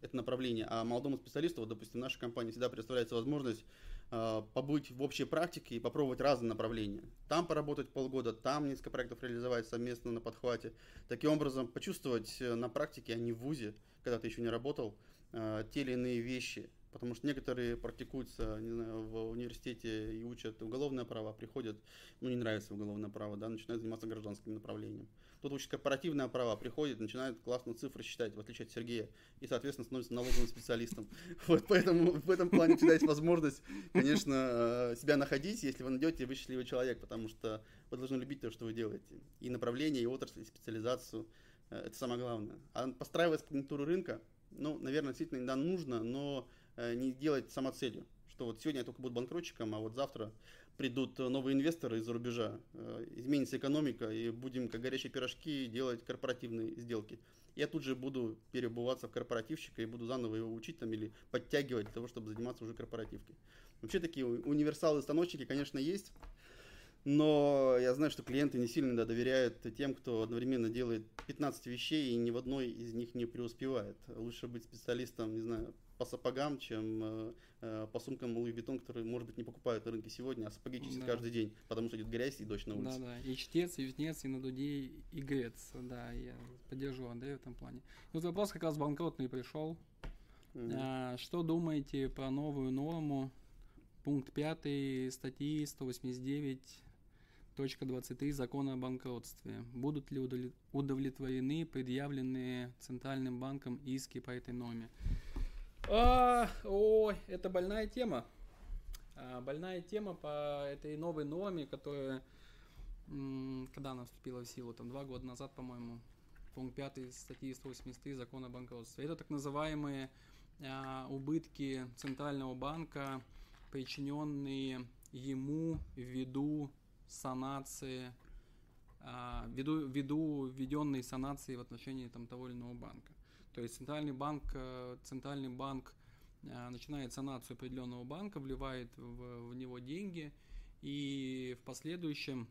это направление, а молодому специалисту, вот, допустим, нашей компании всегда предоставляется возможность побыть в общей практике и попробовать разные направления. Там поработать полгода, там несколько проектов реализовать совместно на подхвате. Таким образом, почувствовать э, на практике, а не в ВУЗе, когда ты еще не работал, э, те или иные вещи. Потому что некоторые практикуются, не знаю, в университете и учат уголовное право, а приходят, ну, не нравится уголовное право, да, начинают заниматься гражданским направлением. Тут учат корпоративное право, приходит, начинает классно цифры считать, в отличие от Сергея, и, соответственно, становится налоговым специалистом. Вот поэтому в этом плане всегда есть возможность, конечно, э, себя находить, если вы найдете, вы счастливый человек, потому что вы должны любить то, что вы делаете. И направление, и отрасль, и специализацию. Э, Это самое главное. А подстраивать конъюнктуру рынка, ну, наверное, действительно иногда нужно, но э, не делать самоцелью. Что вот сегодня я только буду банкротчиком, а вот завтра придут э, новые инвесторы из-за рубежа, э, изменится экономика, и будем, как горячие пирожки, делать корпоративные сделки. Я тут же буду переобуваться в корпоративщика и буду заново его учить там или подтягивать для того, чтобы заниматься уже корпоративкой. Вообще такие универсалы-станочники, конечно, есть, но я знаю, что клиенты не сильно да, доверяют тем, кто одновременно делает 15 вещей и ни в одной из них не преуспевает. Лучше быть специалистом, не знаю, по сапогам, чем э, э, по сумкам Louis Vuitton, которые, может быть, не покупают на рынке сегодня, а сапоги чистят Да. каждый день, потому что идет грязь и дождь на улице. Да, да. И чтец, и жнец, и на дуде, и грец. Да, я поддержу Андрея в этом плане. И вот вопрос как раз банкротный пришел. Мгм. А, что думаете про новую норму? Пункт 5 статьи 189.23 закона о банкротстве. Будут ли удовле- удовлетворены предъявленные Центральным банком иски по этой норме? А, ой, это больная тема. А, больная тема по этой новой норме, которая, когда она вступила в силу, там два года назад, по-моему, пункт 5 статьи 183 закона о. Это так называемые а, убытки Центрального банка, причиненные ему ввиду санации, а, ввиду, ввиду введенной санации в отношении там, того или иного банка. То есть Центральный банк, э, Центральный банк а, начинает санацию определенного банка, вливает в, в него деньги и в последующем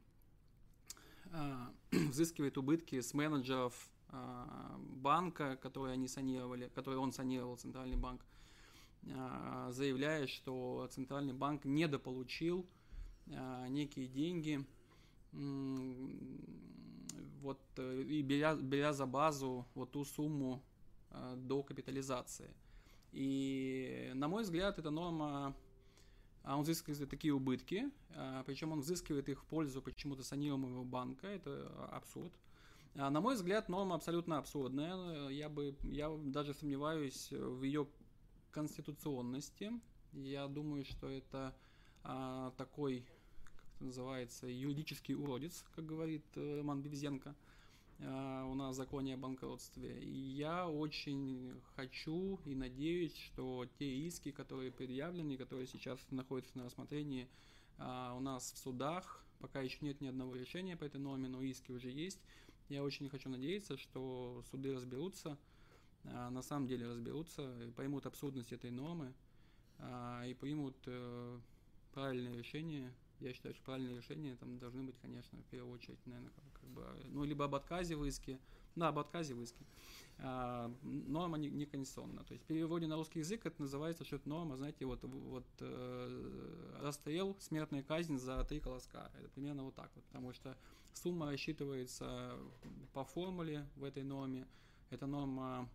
а, взыскивает убытки с менеджеров банка, которые они санировали, которые он санировал, Центральный банк, заявляя, что Центральный банк недополучил некие деньги, вот, э, и беря, беря за базу вот ту сумму до капитализации. И, на мой взгляд, эта норма, а, он взыскивает такие убытки, а, причем он взыскивает их в пользу почему-то санируемого банка, это абсурд. А, На мой взгляд, норма абсолютно абсурдная. Я бы, я даже сомневаюсь в ее конституционности. Я думаю, что это такой, как это называется, юридический уродец, как говорит э, Роман Бевзенко у нас в законе о банкротстве. И я очень хочу и надеюсь, что те иски, которые предъявлены, которые сейчас находятся на рассмотрении а, у нас в судах, пока еще нет ни одного решения по этой норме, но иски уже есть. Я очень хочу надеяться, что суды разберутся, а, на самом деле разберутся, поймут абсурдность этой нормы а, и примут э, правильное решение. Я считаю, что правильные решения там должны быть, конечно, в первую очередь, наверное, как, как бы, ну, либо об отказе в иске, да, об отказе в иске. А, норма не, не конституционна. То есть в переводе на русский язык это называется, что это норма, знаете, вот, вот э, расстрел, смертная казнь за три колоска. Это примерно вот так вот, потому что сумма рассчитывается по формуле в этой норме. Эта норма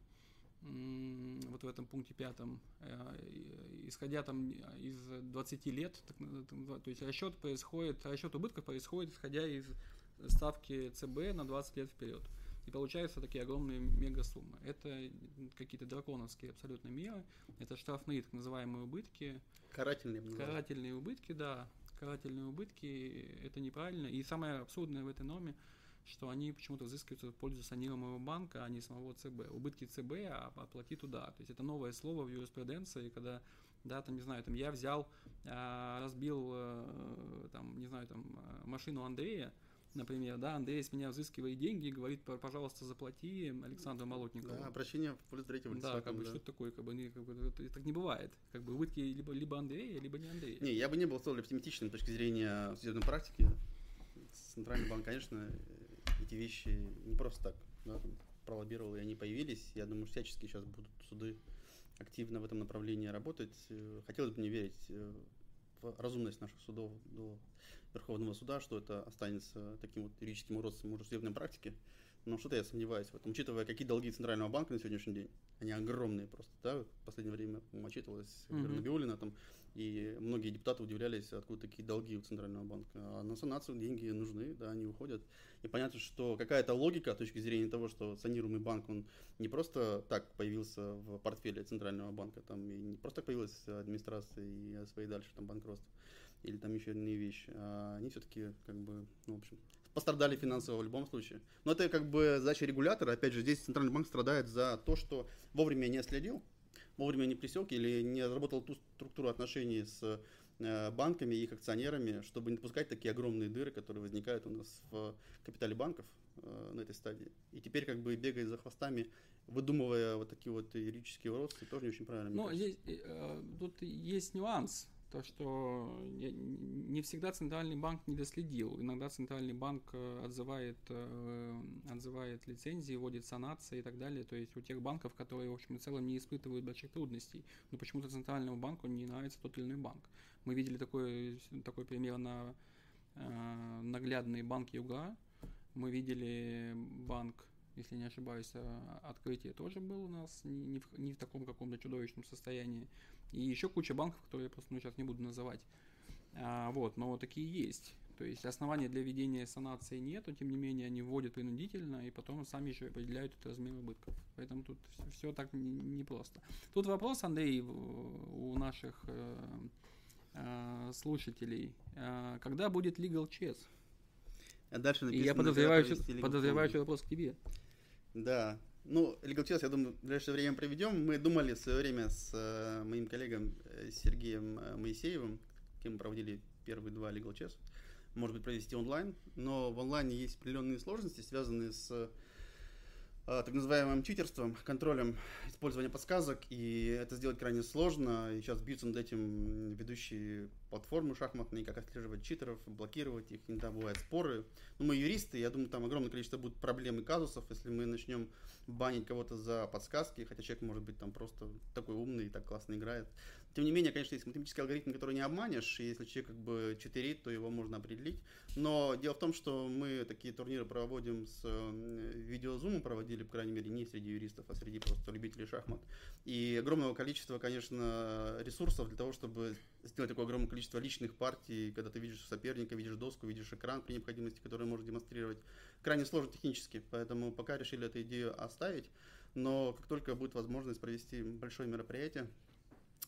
вот в этом пункте пятом, э, исходя там из 20 лет, то есть расчет происходит, расчет убытков происходит исходя из ставки ЦБ на 20 лет вперед. И получаются такие огромные мегасуммы. Это какие-то драконовские абсолютно меры. Это штрафные так называемые убытки. Карательные. Карательные убытки, да. Карательные убытки – это неправильно. И самое абсурдное в этой норме, что они почему-то взыскиваются в пользу санируемого банка, а не самого ЦБ. Убытки ЦБ а оплати туда. То есть это новое слово в юриспруденции, когда да, там, не знаю, там я взял, а, разбил, э, там, не знаю, там, машину Андрея, например, да, Андрей с меня взыскивает деньги и говорит, пожалуйста, заплати Александру Молотникову. Да, обращение в пользу третьего лица. Да, как бы, да. что это такое, как бы, не, как бы, так не бывает. Как бы убытки либо, либо Андрея, либо не Андрея. Не, я бы не был столь оптимистичным с точки зрения судебной практики. Центральный банк, конечно, эти вещи не просто так да, пролоббировал, и они появились. Я думаю, всячески сейчас будут суды активно в этом направлении работать. Хотелось бы не верить э, в разумность наших судов до Верховного суда, что это останется таким вот юридическим уродством уже судебной практики. Но что-то я сомневаюсь в этом, учитывая, какие долги Центрального банка на сегодняшний день. Они огромные просто, да, в последнее время отчитывалась mm-hmm. Там, и многие депутаты удивлялись, откуда такие долги у Центрального банка. А на санацию деньги нужны, да, они уходят. И понятно, что какая-то логика с точки зрения того, что санируемый банк, он не просто так появился в портфеле Центрального банка, там и не просто так появилась администрация и свои дальше там банкротство или там еще иные вещи, а они все-таки как бы, ну, в общем, пострадали финансово в любом случае. Но это как бы задача регулятора. Опять же, здесь Центральный банк страдает за то, что вовремя не следил, вовремя не пресек или не разработал ту структуру отношений с э, банками и их акционерами, чтобы не допускать такие огромные дыры, которые возникают у нас в капитале банков э, на этой стадии. И теперь как бы бегая за хвостами, выдумывая вот такие вот юридические уродства, тоже не очень правильно. Ну, здесь, э, тут есть нюанс то, что не всегда центральный банк не доследил. Иногда центральный банк э, отзывает, э, отзывает лицензии, вводит санации и так далее. То есть у тех банков, которые, в общем и целом, не испытывают больших трудностей. Но почему-то центральному банку не нравится тот или иной банк. Мы видели такой, такой пример на э, наглядный банк Юга. Мы видели банк если не ошибаюсь, открытие тоже было у нас не в, не в таком каком-то чудовищном состоянии. И еще куча банков, которые я просто ну, сейчас не буду называть. А, вот, но такие есть. То есть основания для ведения санации нету, тем не менее они вводят принудительно и потом сами еще определяют этот размер убытков. Поэтому тут все, все так непросто. Не тут вопрос, Андрей, у наших э, э, слушателей. Э, когда будет legal chess? А дальше написано, и я подозреваю, что, подозреваю, что вопрос к тебе. Да, ну, Legal Chess, я думаю, в ближайшее время проведем. Мы думали в свое время с э, моим коллегом э, Сергеем э, Моисеевым, кем проводили первые два Legal Chess, может быть, провести онлайн, но в онлайне есть определенные сложности, связанные с так называемым читерством, контролем использования подсказок, и это сделать крайне сложно. И сейчас бьются над этим ведущие платформы шахматные, как отслеживать читеров, блокировать их, иногда бывают споры. Но мы юристы, я думаю, там огромное количество будет проблем и казусов, если мы начнем банить кого-то за подсказки, хотя человек может быть там просто такой умный и так классно играет. Тем не менее, конечно, есть математический алгоритм, который не обманешь, и если человек как бы читерит, то его можно определить. Но дело в том, что мы такие турниры проводим с видеозумом, проводили, по крайней мере, не среди юристов, а среди просто любителей шахмат. И огромного количества, конечно, ресурсов для того, чтобы сделать такое огромное количество личных партий, когда ты видишь соперника, видишь доску, видишь экран при необходимости, который может демонстрировать, крайне сложно технически. Поэтому пока решили эту идею оставить. Но как только будет возможность провести большое мероприятие,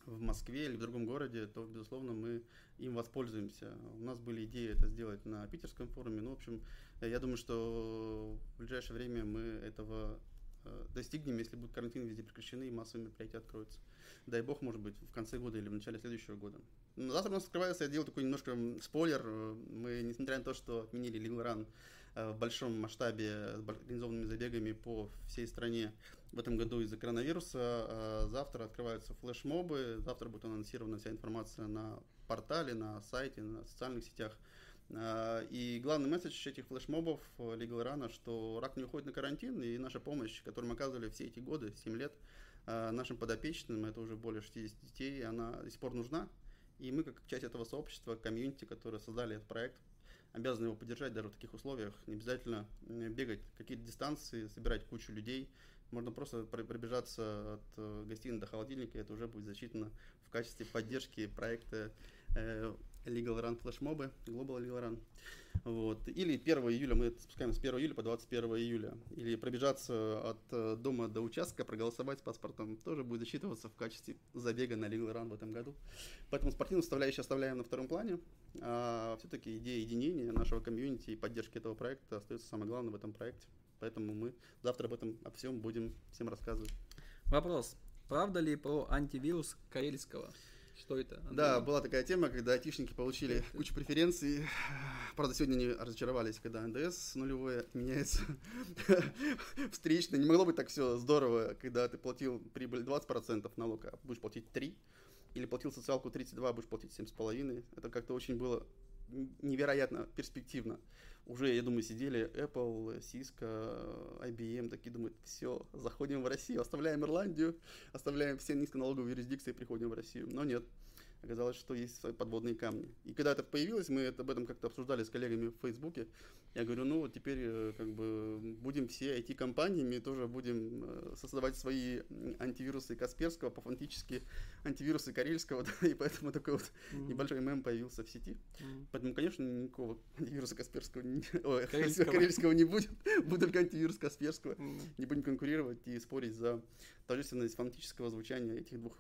в Москве или в другом городе, то, безусловно, мы им воспользуемся. У нас были идеи это сделать на питерском форуме. Ну, в общем, я думаю, что в ближайшее время мы этого э, достигнем, если будет карантин везде прекращены и массовые мероприятия откроются. Дай бог, может быть, в конце года или в начале следующего года. Но завтра у нас открывается, я делаю такой немножко спойлер. Мы, несмотря на то, что отменили Run э, в большом масштабе с организованными забегами по всей стране, в этом году из-за коронавируса. А, завтра открываются флешмобы, завтра будет анонсирована вся информация на портале, на сайте, на социальных сетях. А, и главный месседж этих флешмобов Legal Run, что рак не уходит на карантин, и наша помощь, которую мы оказывали все эти годы, 7 лет, а, нашим подопечным, это уже более 60 детей, она до сих пор нужна. И мы, как часть этого сообщества, комьюнити, которые создали этот проект, обязаны его поддержать даже в таких условиях. Не обязательно бегать какие-то дистанции, собирать кучу людей, можно просто пробежаться от э, гостиной до холодильника, это уже будет засчитано в качестве поддержки проекта э, Legal Run флешмобы, Global Legal Run. Вот. Или 1 июля, мы это спускаем с 1 июля по 21 июля. Или пробежаться от э, дома до участка, проголосовать с паспортом тоже будет засчитываться в качестве забега на Legal Run в этом году. Поэтому спортивную составляющую оставляем на втором плане. А все-таки идея единения нашего комьюнити и поддержки этого проекта остается самое главное в этом проекте. Поэтому мы завтра об этом о всем будем всем рассказывать. Вопрос. Правда ли про антивирус Карельского? Что это? Андрей? Да, была такая тема, когда айтишники получили кучу преференций. Правда, сегодня они разочаровались, когда НДС нулевое меняется встречно. Не могло быть так все здорово, когда ты платил прибыль 20% налога, а будешь платить 3%. Или платил социалку 32, а будешь платить 7,5%. Это как-то очень было невероятно перспективно. Уже, я думаю, сидели Apple, Cisco, IBM, такие думают, все, заходим в Россию, оставляем Ирландию, оставляем все низконалоговые юрисдикции приходим в Россию. Но нет, оказалось, что есть свои подводные камни. И когда это появилось, мы это, об этом как-то обсуждали с коллегами в Фейсбуке. Я говорю, ну вот теперь э, как бы будем все IT-компаниями, тоже будем э, создавать свои антивирусы Касперского, по-фантически антивирусы Карельского, да, и поэтому такой вот Мгм. небольшой мем появился в сети. Мгм. Поэтому, конечно, никакого антивируса Касперского, не, ой, Карельского. Карельского не будет, будет только антивирус Касперского. Мгм. Не будем конкурировать и спорить за тождественность фонетического звучания этих двух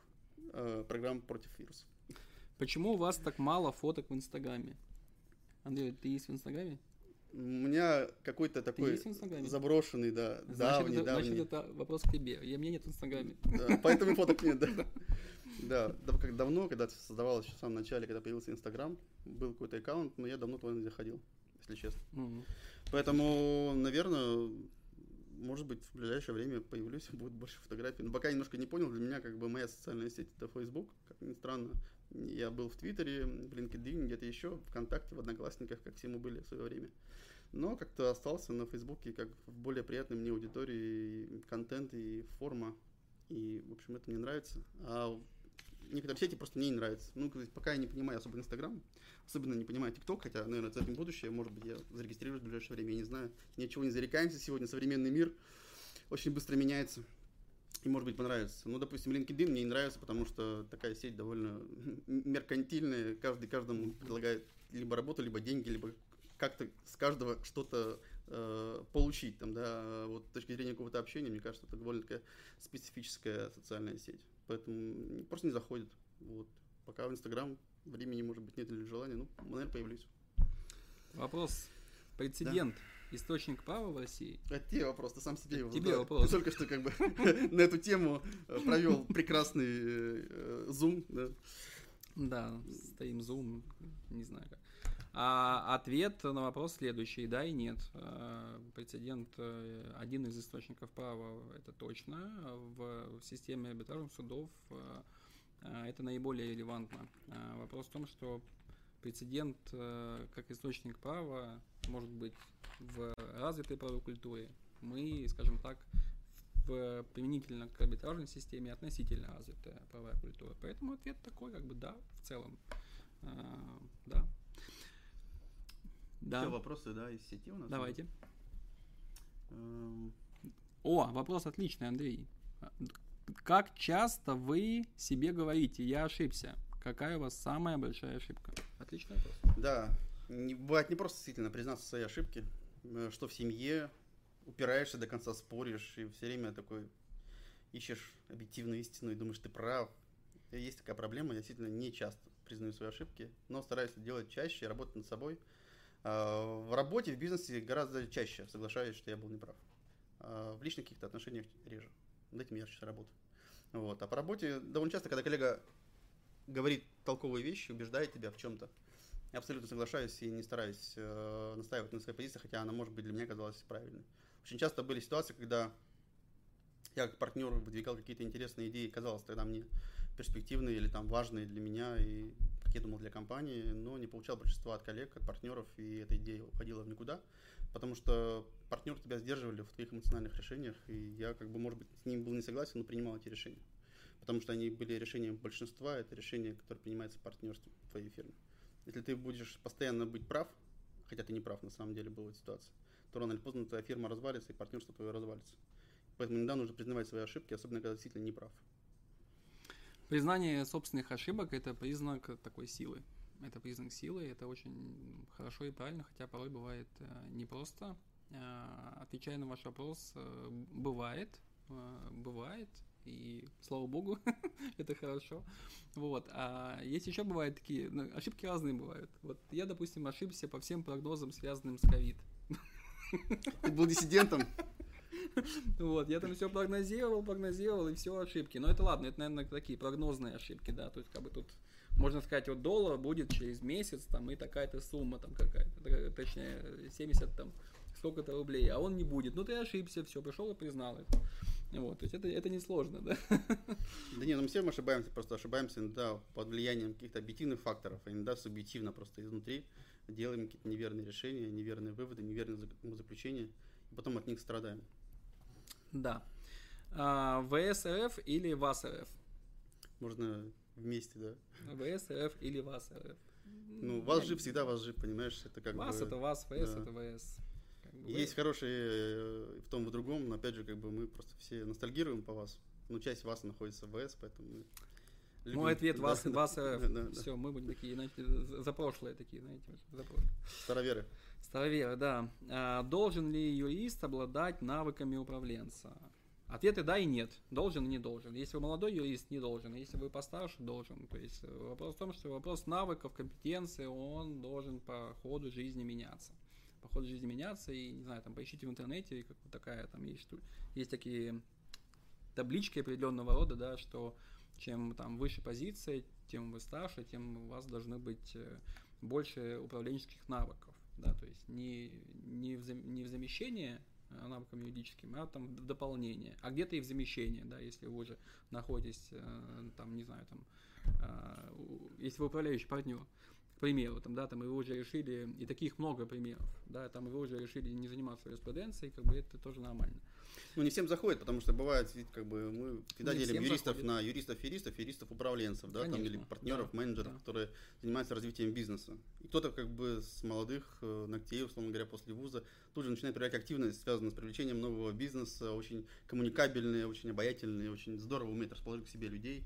э, программ против вирусов. Почему у вас так мало фоток в Инстаграме? Андрей, ты есть в Инстаграме? У меня какой-то такой заброшенный, да, Значит, давний, это, давний. значит, это вопрос к тебе. Я, меня нет в Инстаграме. Да, поэтому фоток нет, да. Да, как давно, когда создавалось в самом начале, когда появился Инстаграм, был какой-то аккаунт, но я давно туда не заходил, если честно. Мгм. Поэтому, наверное, может быть, в ближайшее время появлюсь, будет больше фотографий. Но пока я немножко не понял, для меня как бы моя социальная сеть это Facebook, как ни странно. Я был в Твиттере, в LinkedIn, где-то еще, ВКонтакте, в Одноклассниках, как все мы были в свое время. Но как-то остался на Фейсбуке как в более приятной мне аудитории и контент и форма. И, в общем, это мне нравится. А некоторые сети просто мне не нравятся. Ну, пока я не понимаю особо Инстаграм, особенно не понимаю ТикТок, хотя, наверное, этим будущее, может быть, я зарегистрируюсь в ближайшее время, я не знаю. Ничего не зарекаемся сегодня, современный мир очень быстро меняется. И, может быть, понравится. Ну, допустим, LinkedIn мне не нравится, потому что такая сеть довольно меркантильная. Каждый каждому предлагает либо работу, либо деньги, либо как-то с каждого что-то э, получить. Там, да. Вот с точки зрения какого-то общения, мне кажется, это довольно такая специфическая социальная сеть. Поэтому просто не заходит. Вот. Пока в Инстаграм времени, может быть, нет или желания, ну, наверное, появлюсь. Вопрос. Прецедент. Источник права в России. Это тебе вопрос, ты сам себе его Тебе задал. вопрос. Ты только что как бы на эту тему э, провел прекрасный э, зум. да. Да, стоим Zoom, не знаю как. А ответ на вопрос следующий, да и нет. А, Прецедент э, один из источников права, это точно. В, системе арбитражных судов э, это наиболее релевантно. Вопрос в том, что прецедент э, как источник права может быть в развитой правовой культуре. Мы, скажем так, в, применительно к арбитражной системе относительно развитая правовая культура. Поэтому ответ такой, как бы да, в целом. А, да. Да. Все вопросы, да, из сети у нас. Давайте. Эм, О, вопрос отличный, Андрей. Как часто вы себе говорите, я ошибся? Какая у вас самая большая ошибка? Отличный вопрос. Да, бывает не просто действительно признаться в своей ошибке, э, что в семье упираешься до конца, споришь, и все время такой ищешь объективную истину и думаешь, ты прав. Есть такая проблема, я действительно не часто признаю свои ошибки, но стараюсь это делать чаще, работать над собой. А, В работе, в бизнесе гораздо чаще соглашаюсь, что я был неправ. А В личных каких-то отношениях реже. Над этим я сейчас работаю. Вот. А по работе довольно часто, когда коллега говорит толковые вещи, убеждает тебя в чем-то, я абсолютно соглашаюсь и не стараюсь э, настаивать на своей позиции, хотя она, может быть, для меня казалась правильной. Очень часто были ситуации, когда я как партнер выдвигал какие-то интересные идеи, казалось тогда мне перспективные или там важные для меня и, как я думал, для компании, но не получал большинства от коллег, от партнеров, и эта идея уходила в никуда, потому что партнеры тебя сдерживали в твоих эмоциональных решениях, и я, как бы, может быть, с ним был не согласен, но принимал эти решения. Потому что они были решением большинства, это решение, которое принимается в партнерстве в твоей фирме. Если ты будешь постоянно быть прав, хотя ты не прав, на самом деле была ситуация, то рано или поздно твоя фирма развалится и партнерство твое развалится. Поэтому иногда нужно признавать свои ошибки, особенно когда действительно не прав. Признание собственных ошибок – это признак такой силы. это признак силы, это очень хорошо и правильно, хотя порой бывает э, непросто. Э, отвечая на ваш вопрос, э, бывает, бывает, и слава богу, это хорошо. Вот. А есть еще бывают такие, ну, ошибки разные бывают. Вот я, допустим, ошибся по всем прогнозам, связанным с ковид. Ты был диссидентом? Вот, я там все прогнозировал, прогнозировал, и все ошибки. Но это ладно, это, наверное, такие прогнозные ошибки, да. То есть, как бы тут можно сказать, вот доллар будет через месяц, там, и такая-то сумма там какая-то, точнее, 70 там, сколько-то рублей, а он не будет. Ну, ты ошибся, все, пришел и признал это. Вот, то есть это, это несложно, да? Да не, ну мы все ошибаемся, просто ошибаемся иногда под влиянием каких-то объективных факторов, а иногда субъективно просто изнутри делаем какие-то неверные решения, неверные выводы, неверные заключения, и потом от них страдаем. Да. А, ВСРФ или ВАСРФ? Можно вместе, да? ВСРФ или ВАСРФ? Ну, вас жив, всегда вас жив, понимаешь? Это как ВАС бы... это ВАС, ВС да. это ВС. Есть хорошие э, в том и в другом, но опять же, как бы мы просто все ностальгируем по вас. Ну, часть вас находится в ВС, поэтому мы Любим. Мой ответ вас, да, вас да, да, Все, мы будем такие, знаете, за прошлое такие, знаете, за прошлое. Староверы. Староверы, да. А, должен ли юрист обладать навыками управленца? Ответы да и нет. Должен и не должен. Если вы молодой юрист, не должен. Если вы постарше, должен. То есть э, вопрос в том, что вопрос навыков, компетенции, он должен по ходу жизни меняться по ходу жизни меняться, и, не знаю, там, поищите в интернете, как вот такая, там, есть, есть такие таблички определенного рода, да, что чем там выше позиция, тем вы старше, тем у вас должны быть э, больше управленческих навыков, да, то есть не, не, в, не в замещение э, навыкам юридическим, а там в дополнение, а где-то и в замещение, да, если вы уже находитесь, э, там, не знаю, там, если вы управляющий партнер, примеру, там, да, там, вы уже решили, и таких много примеров, да, там, вы уже решили не заниматься юриспруденцией, как бы это тоже нормально. Ну, не всем заходит, потому что бывает, как бы, мы всегда не делим юристов заходит. на юристов-юристов, юристов-управленцев, да, там, или партнеров, да, менеджеров, да. которые занимаются развитием бизнеса. И кто-то, как бы, с молодых э, ногтей, условно говоря, после вуза, тут же начинает проявлять активность, связанную с привлечением нового бизнеса, очень коммуникабельные, очень обаятельные, очень здорово умеют расположить к себе людей.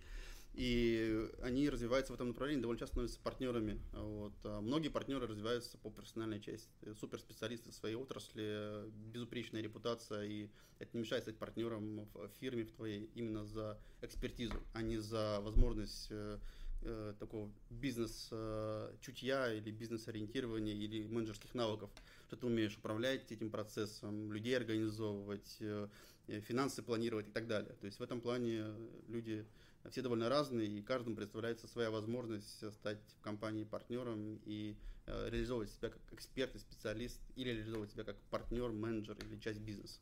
И они развиваются в этом направлении, довольно часто становятся партнерами. Вот. А многие партнеры развиваются по профессиональной части. Суперспециалисты в своей отрасли, безупречная репутация, и это не мешает стать партнером в фирме в твоей именно за экспертизу, а не за возможность э, э, такого бизнес-чутья или бизнес-ориентирования или менеджерских навыков, что ты умеешь управлять этим процессом, людей организовывать, э, финансы планировать и так далее. То есть в этом плане люди все довольно разные, и каждому представляется своя возможность стать в компании партнером и э, реализовывать себя как эксперт и специалист, или реализовывать себя как партнер, менеджер или часть бизнеса.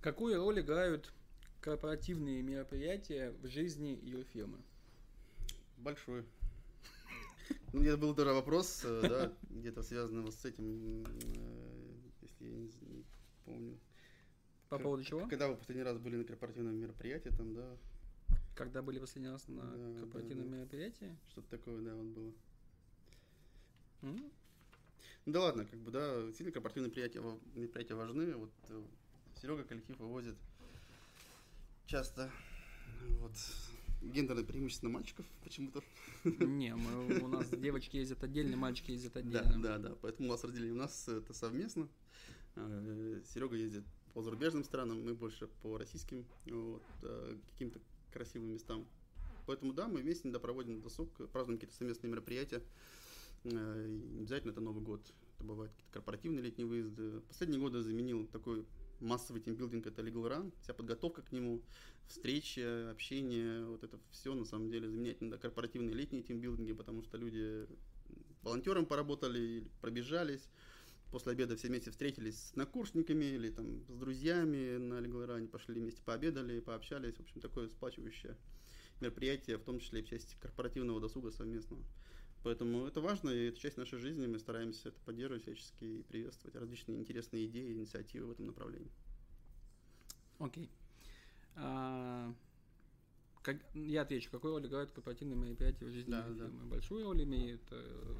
Какую роль играют корпоративные мероприятия в жизни ее фирмы? Большой. Ну, это был тоже вопрос, э, да, где-то связанный с этим, э, если я не помню. По поводу чего? Когда вы последний раз были на корпоративном мероприятии, там, да, когда были последний раз на да, корпоративном да, да. мероприятии? Что-то такое, да, вот было. Mm? Ну да ладно, как бы, да, сильно корпоративные мероприятия, мероприятия важны. Вот э, Серега коллектив вывозит часто вот гендерное преимущество мальчиков почему-то. Не, мы, у нас девочки ездят отдельно, мальчики ездят отдельно. Да, да, да, поэтому у нас разделили. У нас это совместно. Э, Серега ездит по зарубежным странам, мы больше по российским вот, э, каким-то красивым местам. Поэтому да, мы вместе иногда проводим досуг, празднуем какие-то совместные мероприятия. Э, не обязательно это Новый год, это бывают какие-то корпоративные летние выезды. Последние годы заменил такой массовый тимбилдинг, это Legal Run, вся подготовка к нему, встречи, общение, вот это все на самом деле заменять надо корпоративные летние тимбилдинги, потому что люди волонтером поработали, пробежались, после обеда все вместе встретились с накурсниками или там с друзьями на Леглоране, пошли вместе пообедали, пообщались. В общем, такое сплачивающее мероприятие, в том числе и в части корпоративного досуга совместного. Поэтому это важно, и это часть нашей жизни, мы стараемся это поддерживать всячески и приветствовать различные интересные идеи, инициативы в этом направлении. Окей. Okay. Uh, как, я отвечу, какую роль играют корпоративные мероприятия в жизни да, фирмы? Да. Большую роль имеют э,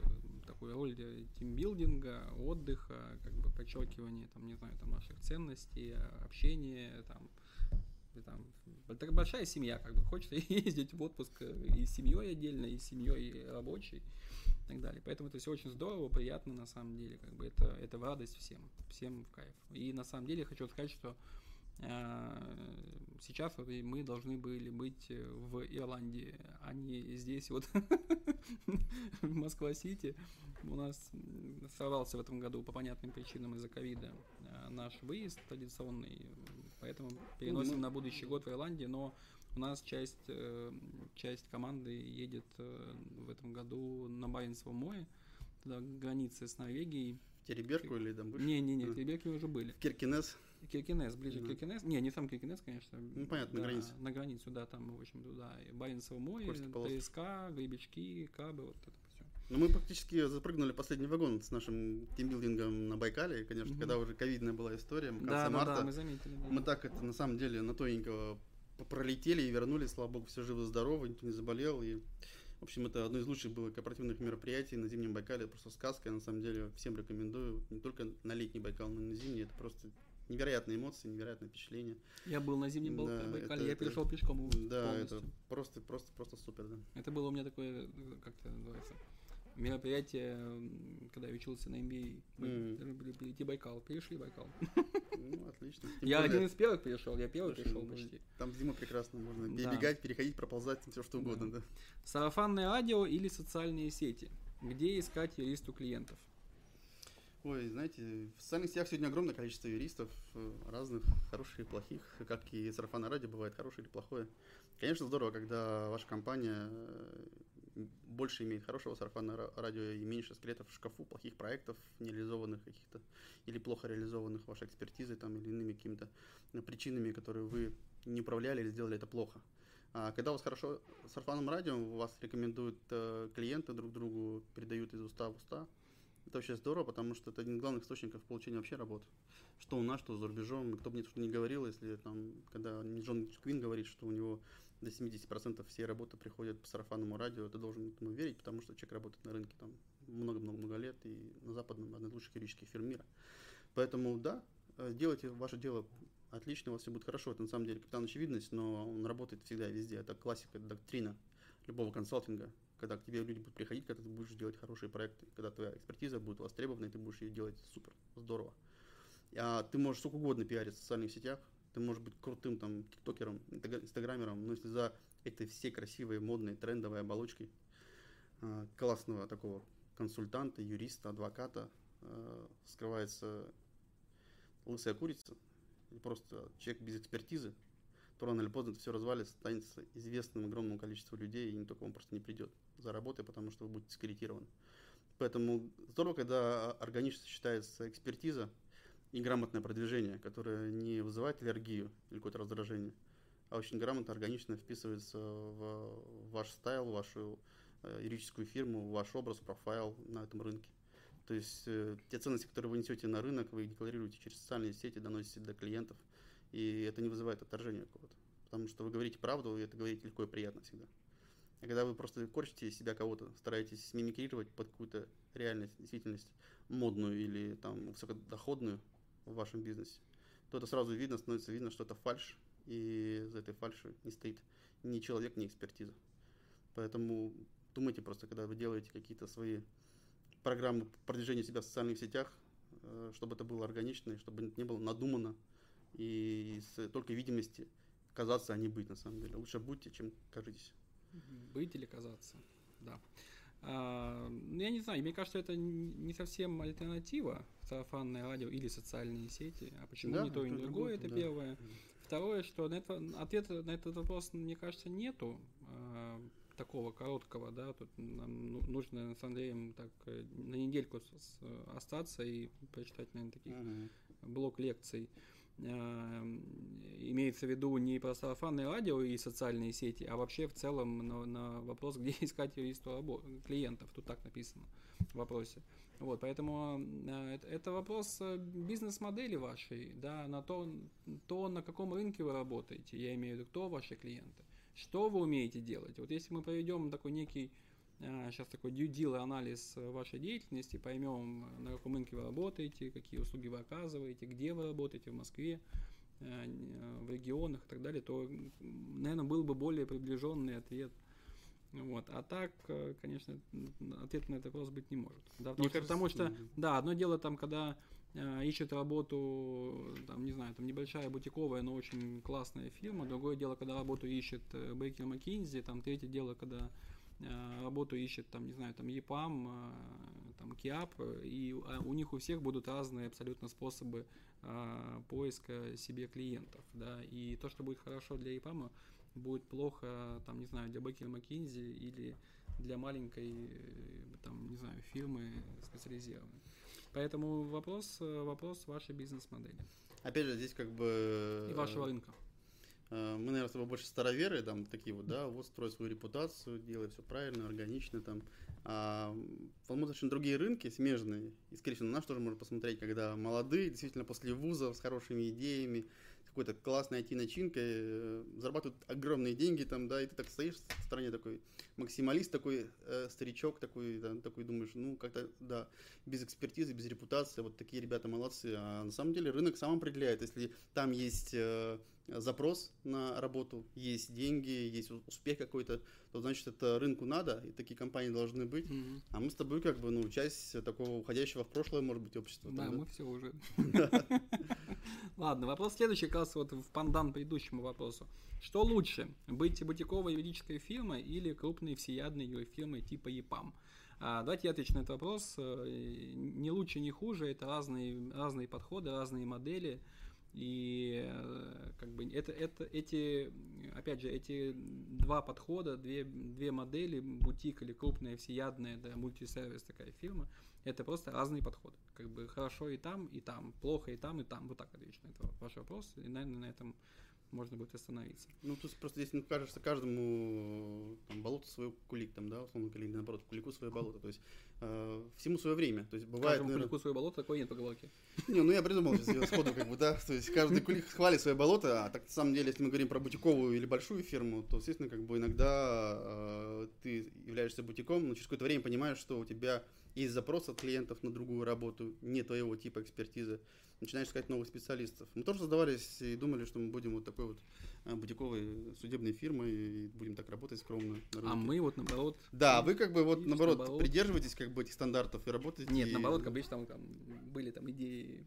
такую роль тимбилдинга, отдыха, как бы подчеркивания, там, не знаю, там, наших ценностей, общения, там, там, это большая семья, как бы, хочется ездить в отпуск и с семьей отдельно, и с семьей рабочей и так далее. Поэтому это все очень здорово, приятно на самом деле, как бы это, это в радость всем, всем в кайф. И на самом деле хочу сказать, что э, сейчас вот мы должны были быть в Ирландии, а не здесь вот в Москва-Сити. У нас сорвался в этом году по понятным причинам из-за ковида э, наш выезд традиционный, поэтому переносим на будущий год в Ирландии, но у нас часть, э, часть команды едет э, в этом году на Баренцевом море, туда границы с Норвегией. Тереберку или там Не, не, не, в Тереберке уже были. В Киркинес. Киркинес, ближе к Киркинес. Не, не сам Киркинес, конечно. Ну, понятно, да, на границе. На границу, да, там, в общем, туда. Баренцево море, ТСК, гребечки, кабы, вот это все. Ну, мы практически запрыгнули последний вагон с нашим тимбилдингом на Байкале, конечно, угу. когда уже ковидная была история, в конце да, марта. Да, да, мы заметили. Да. Мы так это, на самом деле, на тоненького пролетели и вернулись, слава богу, все живы-здоровы, никто не заболел. И, в общем, это одно из лучших было корпоративных мероприятий на Зимнем Байкале. Просто сказка, на самом деле, всем рекомендую. Не только на летний Байкал, но и на зимний. Это просто невероятные эмоции, невероятное впечатление. Я был на зимнем да, Байкале, это, я перешел это, пешком Да, полностью. это просто, просто, просто супер, да. Это было у меня такое, как это называется, мероприятие, когда я учился на MBA. Мы mm. перейти Байкал. Перешли Байкал. Ну, отлично. Тем я более... один из первых перешел, я первый Слушай, перешел почти. Там зима прекрасно, можно да. бегать, переходить, проползать, все что угодно, да. да. Сарафанное радио или социальные сети? Где искать юристу клиентов? Ой, знаете, в социальных сетях сегодня огромное количество юристов, э, разных, хороших и плохих, как и сарафанное радио бывает хорошее или плохое. Конечно, здорово, когда ваша компания э, больше имеет хорошего сарафанного радио и меньше скелетов в шкафу, плохих проектов, нереализованных каких-то, или плохо реализованных вашей экспертизой там, или иными какими-то э, причинами, которые вы не управляли или сделали это плохо. А когда у вас хорошо с сарафанным радио, вас рекомендуют э, клиенты друг другу, передают из уста в уста, это вообще здорово, потому что это один из главных источников получения вообще работы. Что у нас, что за рубежом, кто бы что не говорил, если там, когда Джон Квин говорит, что у него до 70% всей работы приходят по сарафанному радио, ты должен этому верить, потому что человек работает на рынке там много-много-много лет и на западном одна из лучших юридических фирм мира. Поэтому да, э, делайте ваше дело отлично, у вас все будет хорошо. Это на самом деле капитан очевидность, но он работает всегда везде. Это классика, это доктрина любого консалтинга. Когда к тебе люди будут приходить, когда ты будешь делать хорошие проекты, когда твоя экспертиза будет востребована, и ты будешь ее делать супер, здорово. А ты можешь сколько угодно пиарить в социальных сетях, ты можешь быть крутым там тиктокером, инстаграмером, но если за этой все красивые, модные, трендовые оболочкой э, классного такого консультанта, юриста, адвоката э, скрывается лысая курица, просто человек без экспертизы, то рано или поздно это все развалится, станется известным огромному количеству людей, и никто к вам просто не придет за работой, потому что вы будете скорректированы. Поэтому здорово, когда органично сочетается экспертиза и грамотное продвижение, которое не вызывает аллергию или какое-то раздражение, а очень грамотно, органично вписывается в ваш стайл, в вашу э, юридическую фирму, в ваш образ, профайл на этом рынке. То есть э, те ценности, которые вы несете на рынок, вы их декларируете через социальные сети, доносите до клиентов, и это не вызывает отторжения какого-то. Потому что вы говорите правду, и это говорите легко и приятно всегда. А когда вы просто корчите себя кого-то, стараетесь мимикрировать под какую-то реальность, действительность, модную или там высокодоходную, в вашем бизнесе, то это сразу видно, становится видно, что это фальш, и за этой фальшью не стоит ни человек, ни экспертиза. Поэтому думайте просто, когда вы делаете какие-то свои программы продвижения себя в социальных сетях, э, чтобы это было органично, чтобы это не было надумано, и с только видимости казаться, а не быть на самом деле. Лучше будьте, чем кажитесь. Быть или казаться, да. А, ну, я не знаю, мне кажется, это не совсем альтернатива сарафанное радио или социальные сети. А почему да, не то и не другое, это да. первое. Второе, что на это, ответа на этот вопрос, мне кажется, нету э, такого короткого, да, тут нам ну, нужно с Андреем так э, на недельку с, с, остаться и прочитать, наверное, таких uh-huh. блок лекций. Э, имеется в виду не про сарафанное радио и социальные сети, а вообще в целом на, на вопрос, где искать юристу клиентов. Тут так написано в вопросе. Вот, поэтому э, это, это вопрос э, бизнес-модели вашей, да, на то, то, на каком рынке вы работаете, я имею в виду, кто ваши клиенты, что вы умеете делать. Вот если мы проведем такой некий, сейчас такой due deal анализ вашей деятельности, поймем, на каком рынке вы работаете, какие услуги вы оказываете, где вы работаете в Москве, э, в регионах и так далее, то, наверное, был бы более приближенный ответ. Вот. А так, э, конечно, ответ на этот вопрос быть не может. Да, потому, что, потому что, да, одно дело там, когда э, ищет работу, там, не знаю, там небольшая бутиковая, но очень классная фирма. Другое дело, когда работу ищет э, Бейкер Маккинзи. Там третье дело, когда э, работу ищет, там, не знаю, там ЕПАМ, э, там, КИАП, и а у них у всех будут разные абсолютно способы э, поиска себе клиентов, да, и то, что будет хорошо для ЕПАМа, будет плохо, там, не знаю, для Беккер Маккинзи или для маленькой, э, там, не знаю, фирмы специализированной. Поэтому вопрос, э, вопрос вашей бизнес-модели. Опять же, здесь как бы... И вашего рынка. Э, мы, наверное, с тобой больше староверы, там, такие вот, да, вот строй свою репутацию, делай все правильно, органично, там. А, возможно, другие рынки смежные, и, скорее всего, на нас тоже можно посмотреть, когда молодые, действительно, после вузов, с хорошими идеями, какой-то классной IT-начинкой, э, зарабатывают огромные деньги там, да, и ты так стоишь в стороне такой максималист, такой э, старичок, такой, да, такой думаешь, ну, как-то, да, без экспертизы, без репутации, вот такие ребята молодцы. А на самом деле рынок сам определяет, если там есть э, запрос на работу, есть деньги, есть успех какой-то, то значит это рынку надо, и такие компании должны быть. Mm-hmm. А мы с тобой как бы, ну, часть такого уходящего в прошлое, может быть, общества. Да, там, мы все уже. Ладно, вопрос следующий, как раз вот в пандан предыдущему вопросу. Что лучше, быть бутиковой юридической фирмой или крупной всеядной фирмой типа ЕПАМ? А, давайте я отвечу на этот вопрос. Э, не лучше, не хуже, это разные, разные подходы, разные модели. И э, как бы это, это, эти, опять же, эти два подхода, две, две модели, бутик или крупная всеядная, да, мультисервис такая фирма, это просто разные подходы. Как бы хорошо и там, и там, плохо и там, и там. Вот так отвечу на этот ваш вопрос. И, наверное, на этом можно будет остановиться. Ну, тут просто здесь, ну, кажется, каждому там, болото свой кулик, там, да, условно или наоборот, кулику свое болото. То есть э, всему свое время. То есть бывает, Каждому наверное... свое болото, такой нет поговорки. Не, ну я придумал сейчас сходу, как бы, да. То есть каждый кулик хвалит свое болото, а так на самом деле, если мы говорим про бутиковую или большую фирму, то, естественно, как бы иногда э, ты являешься бутиком, но через какое-то время понимаешь, что у тебя есть запрос от клиентов на другую работу, не твоего типа экспертизы начинаешь искать новых специалистов. Мы тоже создавались и думали, что мы будем вот такой вот а, бутиковой судебной фирмой и будем так работать скромно. А мы вот наоборот. Да, вы как бы вот наоборот, наоборот придерживаетесь как бы этих стандартов и работаете. Нет, наоборот, как обычно там, там были там идеи.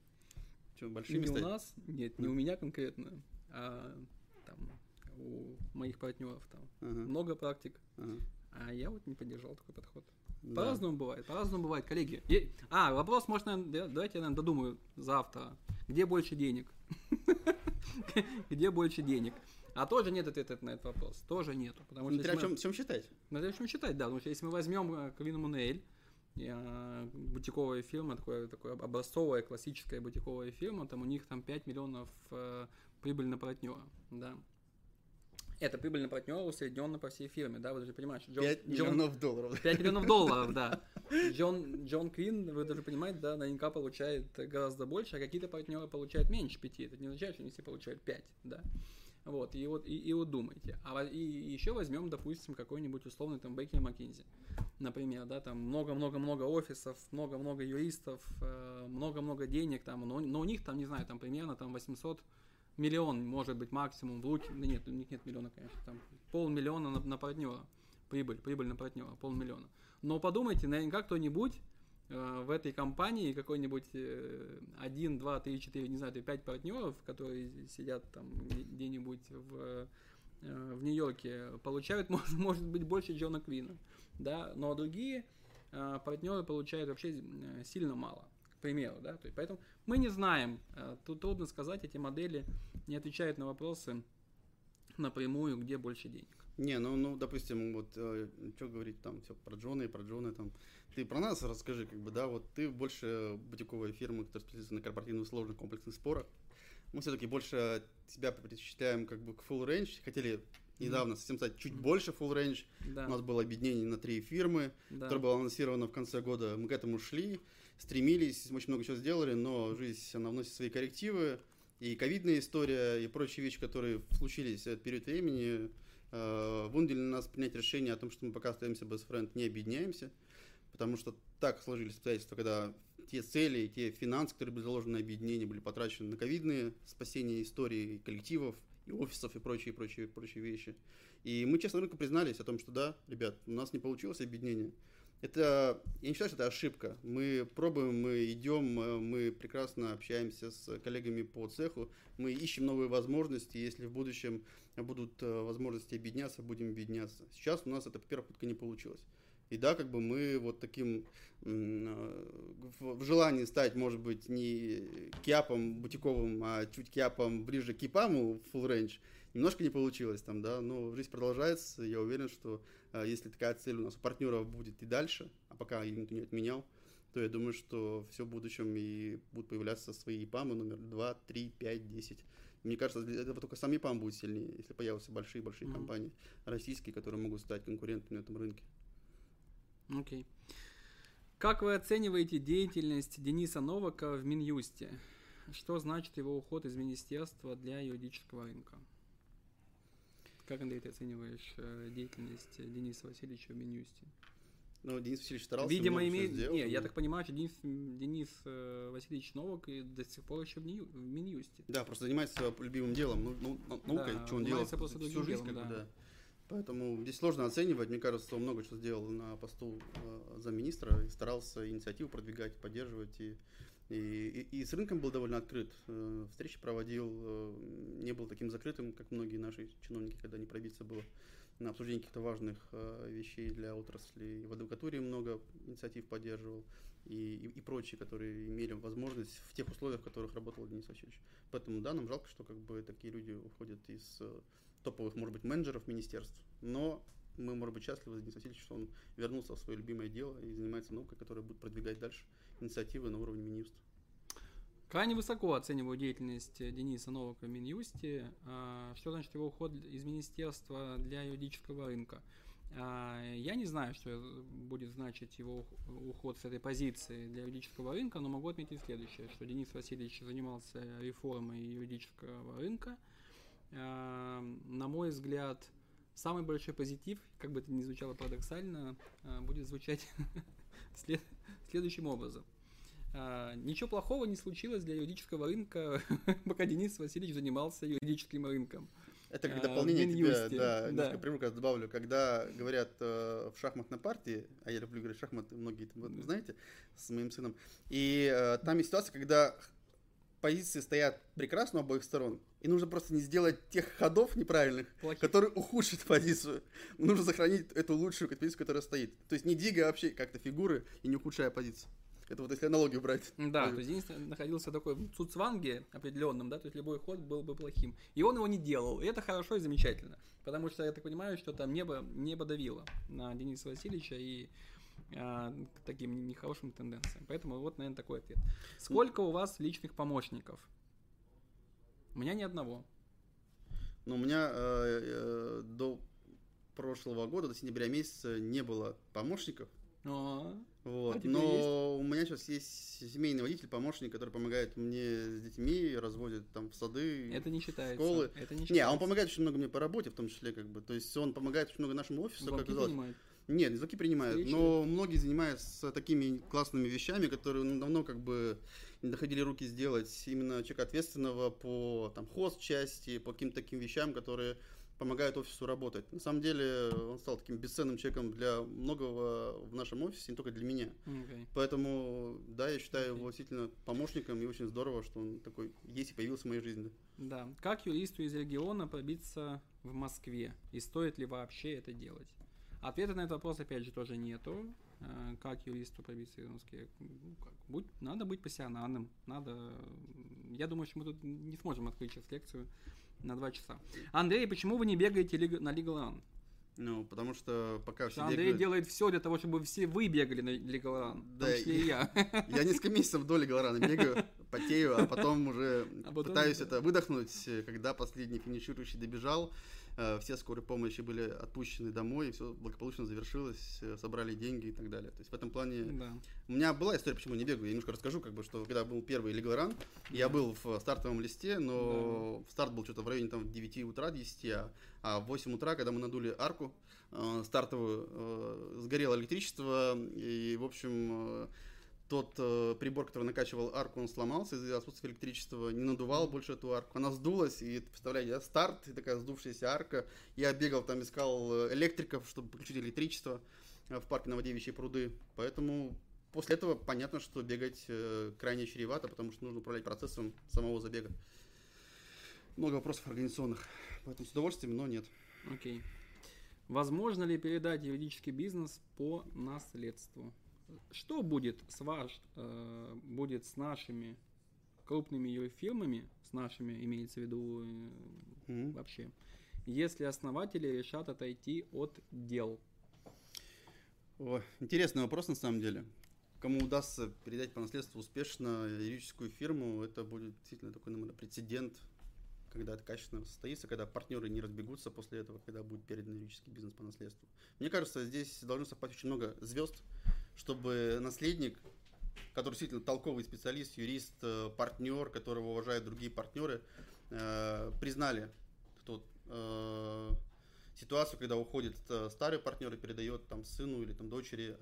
Что, большими не стать? у нас, нет, не у меня конкретно, а там у моих партнеров там ага. много практик, ага. а я вот не поддержал такой подход. Да. По-разному бывает, по-разному бывает, коллеги. И, а, вопрос, может, наверное, давайте я, наверное, додумаю завтра. Где больше денег? Где больше денег? А тоже нет ответа на этот вопрос. Тоже нету. Потому что Смотря чем, чем считать. Смотря чем считать, да. Потому что если мы возьмем Квин Мунель, бутиковая фирма, такое, такое образцовая, классическая бутиковая фирма, там у них там 5 миллионов э, прибыль на партнера, да. Это прибыльный партнер усредненно по всей фирме, да, вы даже понимаете. Джон, 5 миллионов Джон, долларов. 5 миллионов долларов, да. Джон, Джон Квин, вы даже понимаете, да, наверняка получает гораздо больше, а какие-то партнеры получают меньше 5. Это не означает, что они все получают 5, да. Вот, и вот, и, и вот думайте. А и, и еще возьмем, допустим, какой-нибудь условный там Бейкер Маккинзи. Например, да, там много-много-много офисов, много-много юристов, э, много-много денег там, но, но у них там, не знаю, там примерно там 800 миллион, может быть, максимум в лучшем, да нет, у них нет миллиона, конечно, там. Полмиллиона на, на партнера, прибыль, прибыль на партнера, полмиллиона. Но подумайте, наверняка кто-нибудь э, в этой компании, какой-нибудь э, 1, 2, 3, 4, не знаю, 5 партнеров, которые сидят там где-нибудь в, э, в Нью-Йорке, получают, может, может быть, больше Джона Квина, да, но другие э, партнеры получают вообще э, сильно мало к примеру, да, то есть поэтому мы не знаем, э, тут трудно сказать, эти модели не отвечают на вопросы напрямую, где больше денег. Не, ну, ну, допустим, вот, э, что говорить там, все про Джона и про Джона там. Ты про нас расскажи, как бы, да, вот ты больше бутиковая фирма, которая специализируется на корпоративных сложных комплексных спорах. Мы все-таки больше тебя предпочитаем как бы к full range, хотели недавно совсем стать чуть больше full range. Да. У нас было объединение на три фирмы, да. которое было анонсировано в конце года. Мы к этому шли стремились, очень много чего сделали, но жизнь, она вносит свои коррективы. И ковидная история, и прочие вещи, которые случились в этот период времени, э, вынудили нас принять решение о том, что мы пока остаемся френд, не объединяемся. Потому что так сложились обстоятельства, когда те цели, те финансы, которые были заложены на объединение, были потрачены на ковидные спасения истории коллективов, и офисов, и прочие, прочие, прочие вещи. И мы честно рынку признались о том, что да, ребят, у нас не получилось объединение. Это, я не считаю, что это ошибка. Мы пробуем, мы идем, мы прекрасно общаемся с коллегами по цеху, мы ищем новые возможности, если в будущем будут э, возможности объединяться, будем объединяться. Сейчас у нас это, по первой попытка не получилось. И да, как бы мы вот таким э, в желании стать, может быть, не киапом бутиковым, а чуть киапом ближе к кипаму full range, немножко не получилось там, да, но жизнь продолжается, я уверен, что э, если такая цель у нас у партнеров будет и дальше, а пока ее никто не отменял, то я думаю, что все в будущем и будут появляться свои ИПАМы номер 2, 3, 5, 10. Мне кажется, для этого только сами ИПАМ будет сильнее, если появятся большие-большие mm-hmm. компании российские, которые могут стать конкурентами на этом рынке. Окей. Okay. Как вы оцениваете деятельность Дениса Новака в Минюсте? Что значит его уход из министерства для юридического рынка? Как, Андрей, ты оцениваешь э, деятельность Дениса Васильевича в Минюсте? Ну, Денис Васильевич старался. Видимо, имеет. Сделал, не, но... я так понимаю, что Денис, Денис э, Васильевич Новак и до сих пор еще в, Нью, в Минюсте. Да, просто занимается любимым делом, ну, ну, наукой, да, что он делал всю жизнь, как бы, да. Поэтому здесь сложно оценивать. Мне кажется, он много чего сделал на посту э, замминистра и старался инициативу продвигать, поддерживать. И, и, и, и с рынком был довольно открыт. Э, встречи проводил, э, не был таким закрытым, как многие наши чиновники, когда не пробиться было на обсуждение каких-то важных э, вещей для отрасли. И в адвокатуре много инициатив поддерживал и, и, и прочие, которые имели возможность в тех условиях, в которых работал Денис Васильевич. Поэтому да, нам жалко, что как бы такие люди уходят из топовых, может быть, менеджеров министерств, но мы, может быть, счастливы за Дениса Васильевича, что он вернулся в свое любимое дело и занимается наукой, которая будет продвигать дальше инициативы на уровне Минюста. Крайне высоко оцениваю деятельность Дениса Новака в Минюсте. А, что значит его уход из министерства для юридического рынка? А, я не знаю, что будет значить его уход с этой позиции для юридического рынка, но могу отметить следующее, что Денис Васильевич занимался реформой юридического рынка – на мой взгляд, самый большой позитив, как бы это ни звучало парадоксально, а, будет звучать след, следующим образом. А, ничего плохого не случилось для юридического рынка, пока Денис Васильевич занимался юридическим рынком. Это как а, дополнение тебе, да, да. немножко примерка добавлю, когда говорят э, в шахматной партии, а я люблю играть в шахматы, многие там, знаете, с моим сыном, и э, там есть ситуация, когда позиции стоят прекрасно у обоих сторон, и нужно просто не сделать тех ходов неправильных, Плохих. которые ухудшат позицию. Нужно сохранить эту лучшую позицию, которая стоит. То есть не двигая вообще как-то фигуры и не ухудшая позицию. Это вот если аналогию брать. Да, то есть Денис находился такой в цуцванге определенном, да, то есть любой ход был бы плохим. И он его не делал, и это хорошо и замечательно. Потому что я так понимаю, что там небо, небо давило на Дениса Васильевича, и а, к таким нехорошим тенденциям. Поэтому вот, наверное, такой ответ. Сколько у вас личных помощников? У меня ни одного. Ну, у меня э, э, до прошлого года, до сентября месяца, не было помощников. А, вот. А Но есть? у меня сейчас есть семейный водитель, помощник, который помогает мне с детьми, разводит там в сады, Это не считается. школы. Это не, считается. не, а он помогает очень много мне по работе, в том числе, как бы. То есть он помогает очень много нашему офису, Звонки как оказалось. Нет, звонки принимают, но многие занимаются такими классными вещами, которые ну, давно как бы не доходили руки сделать. Именно человека ответственного по там, хост-части, по каким-то таким вещам, которые помогают офису работать. На самом деле он стал таким бесценным человеком для многого в нашем офисе, не только для меня. Okay. Поэтому, да, я считаю okay. его действительно помощником, и очень здорово, что он такой есть и появился в моей жизни. Да. Как юристу из региона пробиться в Москве? И стоит ли вообще это делать? Ответа на этот вопрос, опять же, тоже нету. Э, как юристу пробиться в Москве? Ну, как? Будь, надо быть пассионарным. Надо... Я думаю, что мы тут не сможем открыть сейчас лекцию на два часа. Андрей, почему вы не бегаете на Legal? Ну, потому что пока все Андрей бегают... делает все для того, чтобы все вы бегали на Run, да, в том числе и я. Я несколько месяцев до Run бегаю, потею, а потом уже а потом пытаюсь это выдохнуть, когда последний финиширующий добежал. Э, все скорые помощи были отпущены домой, и все благополучно завершилось, э, собрали деньги и так далее. То есть в этом плане да. у меня была история, почему не бегаю. Я немножко расскажу, как бы, что когда был первый Legal Run, да. я был в стартовом листе, но да. старт был что-то в районе там 9 утра, 10, а, а в 8 утра, когда мы надули арку э, стартовую, э, сгорело электричество, и, в общем, э, тот э, прибор, который накачивал арку, он сломался из-за отсутствия электричества, не надувал больше эту арку. Она сдулась, и, представляете, да, старт, и такая сдувшаяся арка. Я бегал там, искал э, электриков, чтобы подключить электричество э, в парке Новодевичьи пруды. Поэтому после этого понятно, что бегать э, крайне чревато, потому что нужно управлять процессом самого забега. Много вопросов организационных, поэтому с удовольствием, но нет. Окей. Возможно ли передать юридический бизнес по наследству? Что будет с ваш, э, будет с нашими крупными юрфирмами, с нашими имеется в виду э, Мгм. вообще, если основатели решат отойти от дел? О, интересный вопрос на самом деле. Кому удастся передать по наследству успешно юридическую фирму, это будет действительно такой, наверное, прецедент, когда это качественно состоится, когда партнеры не разбегутся после этого, когда будет передан юридический бизнес по наследству. Мне кажется, здесь должно совпасть очень много звезд, чтобы наследник, который действительно толковый специалист, юрист, э, партнер, которого уважают другие партнеры, э, признали тот, э, ситуацию, когда уходит старый партнер и передает там сыну или там дочери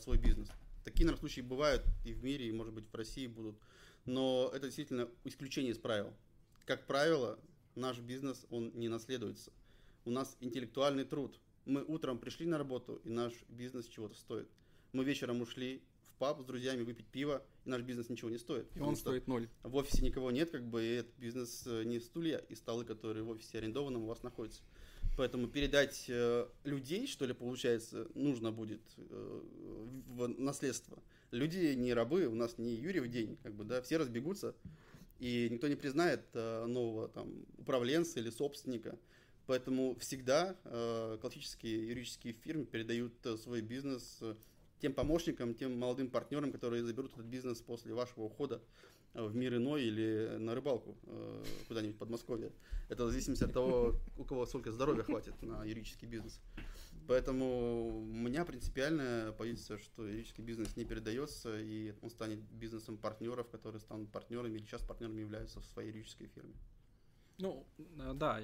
свой бизнес. Такие, наверное, случаи бывают и в мире, и, может быть, в России будут. Но это действительно исключение из правил. Как правило, наш бизнес, он не наследуется. У нас интеллектуальный труд. Мы утром пришли на работу, и наш бизнес чего-то стоит. Мы вечером ушли в паб с друзьями выпить пиво, и наш бизнес ничего не стоит. И он стоит ноль. в офисе никого нет, как бы, и этот бизнес э, не стулья и столы, которые в офисе арендованном у вас находятся. Поэтому передать э, людей, что ли, получается, нужно будет э, в наследство. Люди не рабы, у нас не Юрьев день, как бы, да, все разбегутся, и никто не признает э, нового там управленца или собственника. Поэтому всегда э, классические юридические фирмы передают э, свой бизнес э, тем помощникам, тем молодым партнерам, которые заберут этот бизнес после вашего ухода э, в мир иной или на рыбалку э, куда-нибудь в Подмосковье. Это в зависимости от того, у кого сколько здоровья хватит на юридический бизнес. Поэтому у меня принципиальная позиция, что юридический бизнес не передается, и он станет бизнесом партнеров, которые станут партнерами или сейчас партнерами являются в своей юридической фирме. Ну, э, да,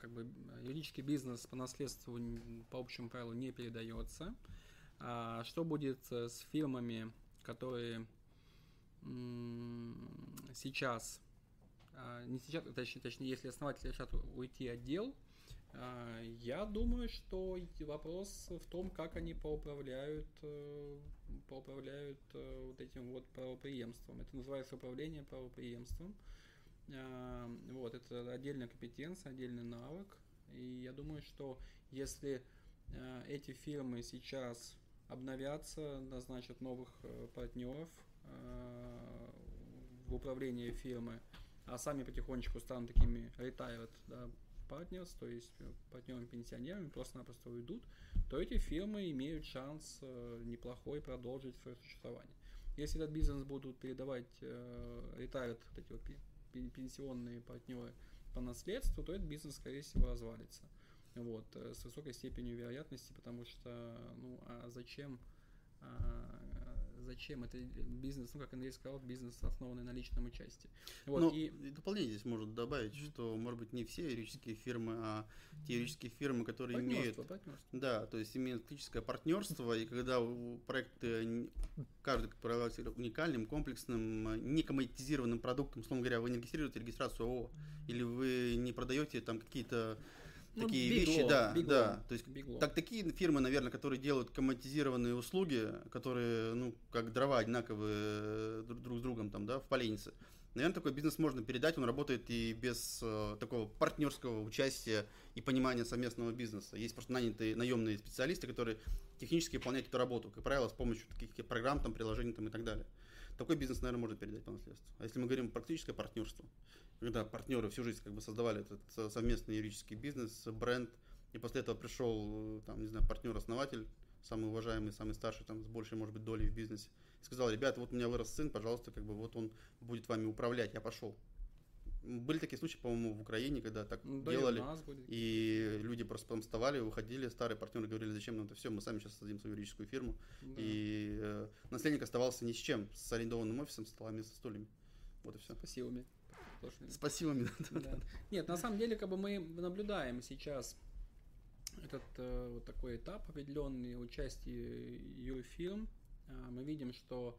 как бы юридический бизнес по наследству по общему правилу не передается. А что будет э, с фирмами, которые сейчас, а, не сейчас, точнее, точнее, если основатели решат уйти от дел, а, я думаю, что вопрос в том, как они поуправляют, э, поуправляют э, вот этим вот правопреемством. Это называется управление правопреемством. А, Вот, это отдельная компетенция, отдельный навык. И я думаю, что если эти фирмы сейчас обновятся, назначат новых э, партнеров а, в управлении фирмы, а сами потихонечку станут такими retired да, partners, то есть э, партнерами-пенсионерами, просто-напросто уйдут, то эти фирмы имеют шанс э, неплохой продолжить свое существование. Если этот бизнес будут передавать э, retired, вот эти вот пе- пен- пенсионные партнеры по наследству, то этот бизнес, скорее всего, развалится. Вот, э, с высокой степенью вероятности, потому что, ну, а зачем, а, зачем это бизнес, ну, как Андрей сказал, бизнес, основанный на личном участии. Вот, ну, и и дополнение здесь может добавить, что, может быть, не все юридические фирмы, а те юридические фирмы, которые имеют партнерство. Да, то есть имеет фактическое партнерство, и когда у- проект н- каждый, как правило, уникальным, комплексным, не коммодитизированным продуктом, условно говоря, вы не регистрируете регистрацию ООО, или вы не продаете там какие-то Ну, такие big вещи, да, big да, то есть law. так такие фирмы, наверное, которые делают коммодитизированные услуги, которые, ну, как дрова одинаковые э, друг, друг с другом там, да, в поленнице. Наверное, такой бизнес можно передать, он работает и без э, такого партнерского участия и понимания совместного бизнеса. Есть просто нанятые наемные специалисты, которые технически выполняют эту работу, как правило, с помощью таких программ, там, приложений там, и так далее. Такой бизнес, наверное, можно передать по наследству. А если мы говорим практическое партнерство, когда партнеры всю жизнь как бы создавали этот э, совместный юридический бизнес, бренд, и после этого пришел, э, там, не знаю, партнер-основатель, самый уважаемый, самый старший, там, с большей, может быть, долей в бизнесе, и сказал, ребята, вот у меня вырос сын, пожалуйста, как бы вот он будет вами управлять, я пошел. Были такие случаи, по-моему, в Украине, когда так Ну, да делали, нас будет. и люди просто потом вставали, уходили, старые партнеры говорили, зачем нам это все, мы сами сейчас создадим свою юридическую фирму, Да. и э, наследник оставался ни с чем, с арендованным офисом, столами, со стульями. Вот и все. Спасибо. Тоже не- Спасибо. Да. Нет, на самом деле, как бы мы наблюдаем сейчас этот э, вот такой этап определенный участия юрфирм. А, Мы видим, что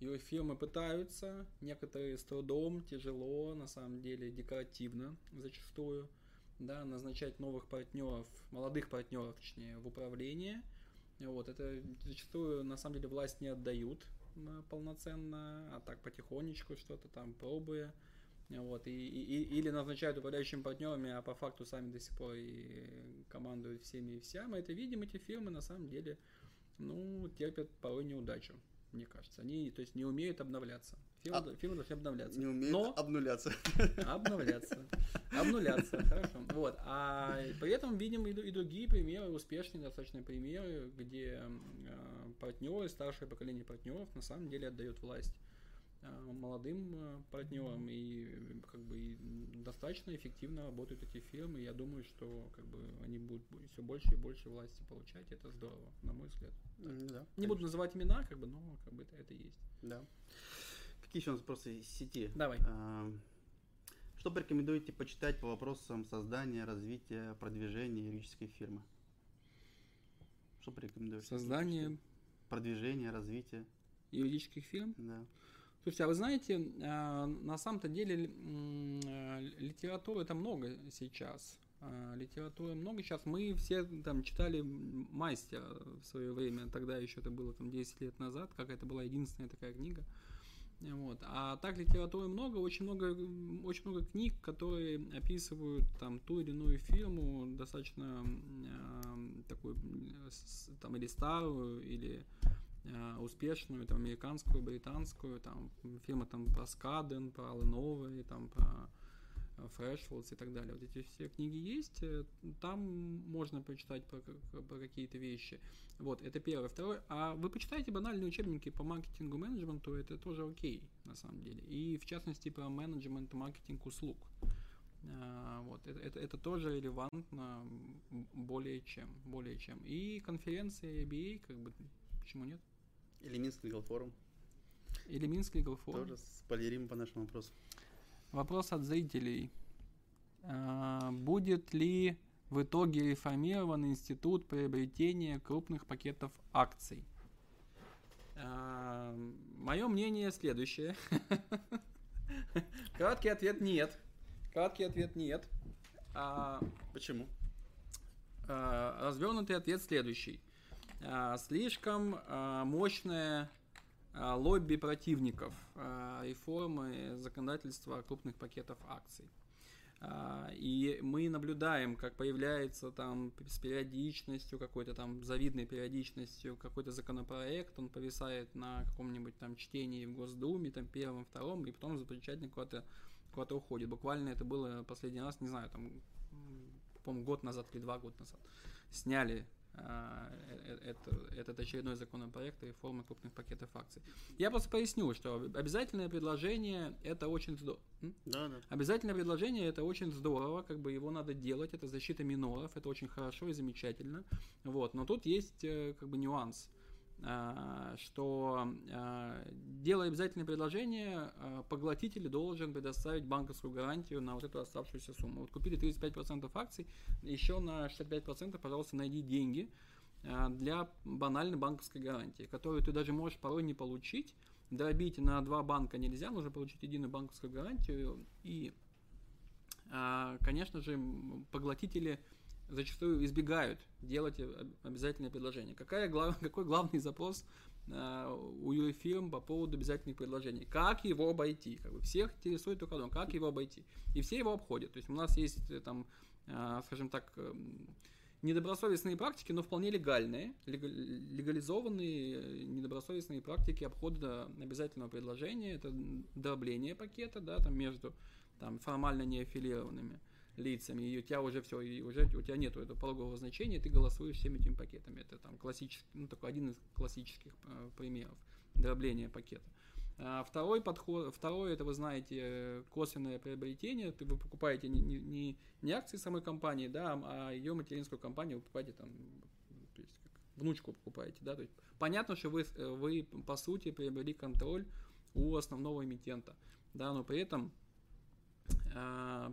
И фильмы пытаются, некоторые с трудом, тяжело, на самом деле, декоративно зачастую, да, назначать новых партнеров, молодых партнеров, точнее, в управление. Вот, это зачастую, на самом деле, власть не отдают полноценно, а так потихонечку что-то там пробуя. Вот, и, и, или назначают управляющими партнерами, а по факту сами до сих пор и командуют всеми и вся. Мы это видим, эти фирмы на самом деле ну, терпят порой неудачу, мне кажется. Они, то есть, не умеют обновляться. Фирмы, а, фирмы должны обновляться. Не умеют Но обнуляться. Обновляться. Обнуляться, хорошо. Вот. А при этом видим и, и другие примеры, успешные достаточно примеры, где э, партнеры, старшее поколение партнеров на самом деле отдают власть молодым э, партнерам и как бы и достаточно эффективно работают эти фирмы. Я думаю, что как бы они будут все больше и больше власти получать. Это здорово, на мой взгляд. Да, Не конечно. буду называть имена, как бы, но как бы это, это есть. Да. Какие еще у нас вопросы из сети? Давай. А, что порекомендуете почитать по вопросам создания, развития, продвижения юридической фирмы? Что порекомендуете? Создание. Продвижение, развитие. Юридических фирм? Да. Слушайте, а вы знаете, а, на самом-то деле а, литературы это много сейчас. А, литературы много сейчас. Мы все там читали «Мастера» в свое время, тогда еще это было там 10 лет назад, как это была единственная такая книга. Вот. А так литературы много, очень много, очень много книг, которые описывают там ту или иную фирму, достаточно э, такую там или старую, или Э, успешную, там, американскую, британскую, там, фильмы там про Скаден, про Алленовы, там, про Фрешфолдс и так далее. Вот эти все книги есть, э, там можно почитать про, про какие-то вещи. Вот, это первое. Второе, а вы почитаете банальные учебники по маркетингу, менеджменту, это тоже окей, на самом деле. И, в частности, про менеджмент и маркетинг услуг. Вот, это, это, это тоже релевантно более чем, более чем. И конференция ABA, как бы, почему нет? Или Минский Legal Forum. Или Минский Legal Forum. Тоже спойлерим по нашему вопросу. Вопрос от зрителей. А, будет ли в итоге реформирован институт приобретения крупных пакетов акций? А, мое мнение следующее. Краткий ответ нет. Краткий ответ нет. А, Почему? А, развернутый ответ следующий. А, слишком а, мощное а, лобби противников реформы законодательства крупных пакетов акций. И мы наблюдаем, как появляется там с периодичностью, какой-то там завидной периодичностью какой-то законопроект, он повисает на каком-нибудь там чтении в Госдуме, там первом, втором, и потом замечательно куда-то куда-то уходит. Буквально это было последний раз, не знаю, там, по-моему, год назад или два года назад. Сняли это, этот очередной законопроект реформы крупных пакетов акций. Я просто поясню, что обязательное предложение это очень здорово. Да, да. Обязательное предложение это очень здорово, как бы его надо делать, это защита миноров, это очень хорошо и замечательно. Вот, но тут есть э, как бы нюанс. А, что а, делая обязательное предложение, а, поглотитель должен предоставить банковскую гарантию на вот эту оставшуюся сумму. Вот купили 35% акций, еще на 65% пожалуйста найди деньги для банальной банковской гарантии, которую ты даже можешь порой не получить. Дробить на два банка нельзя, нужно получить единую банковскую гарантию. И, конечно же, поглотители зачастую избегают делать обязательное предложение. Какая, глав, какой главный запрос э, у юрфирм по поводу обязательных предложений? Как его обойти? Как бы всех интересует только одно, как его обойти. И все его обходят. То есть у нас есть э, там, э, скажем так, недобросовестные практики, но вполне легальные, легализованные недобросовестные практики обхода обязательного предложения. Это дробление пакета, да, там между там, формально неаффилированными лицами, и у тебя уже все, и уже у тебя нету этого порогового значения, ты голосуешь всеми этими пакетами. Это там классический, ну такой один из классических э, примеров дробления пакета. А второй подход, второй, это вы знаете, косвенное приобретение. Ты, вы покупаете не, не, не акции самой компании, да, а ее материнскую компанию вы покупаете там, то есть как внучку покупаете, да, то есть понятно, что вы, вы по сути приобрели контроль у основного эмитента, да, но при этом а,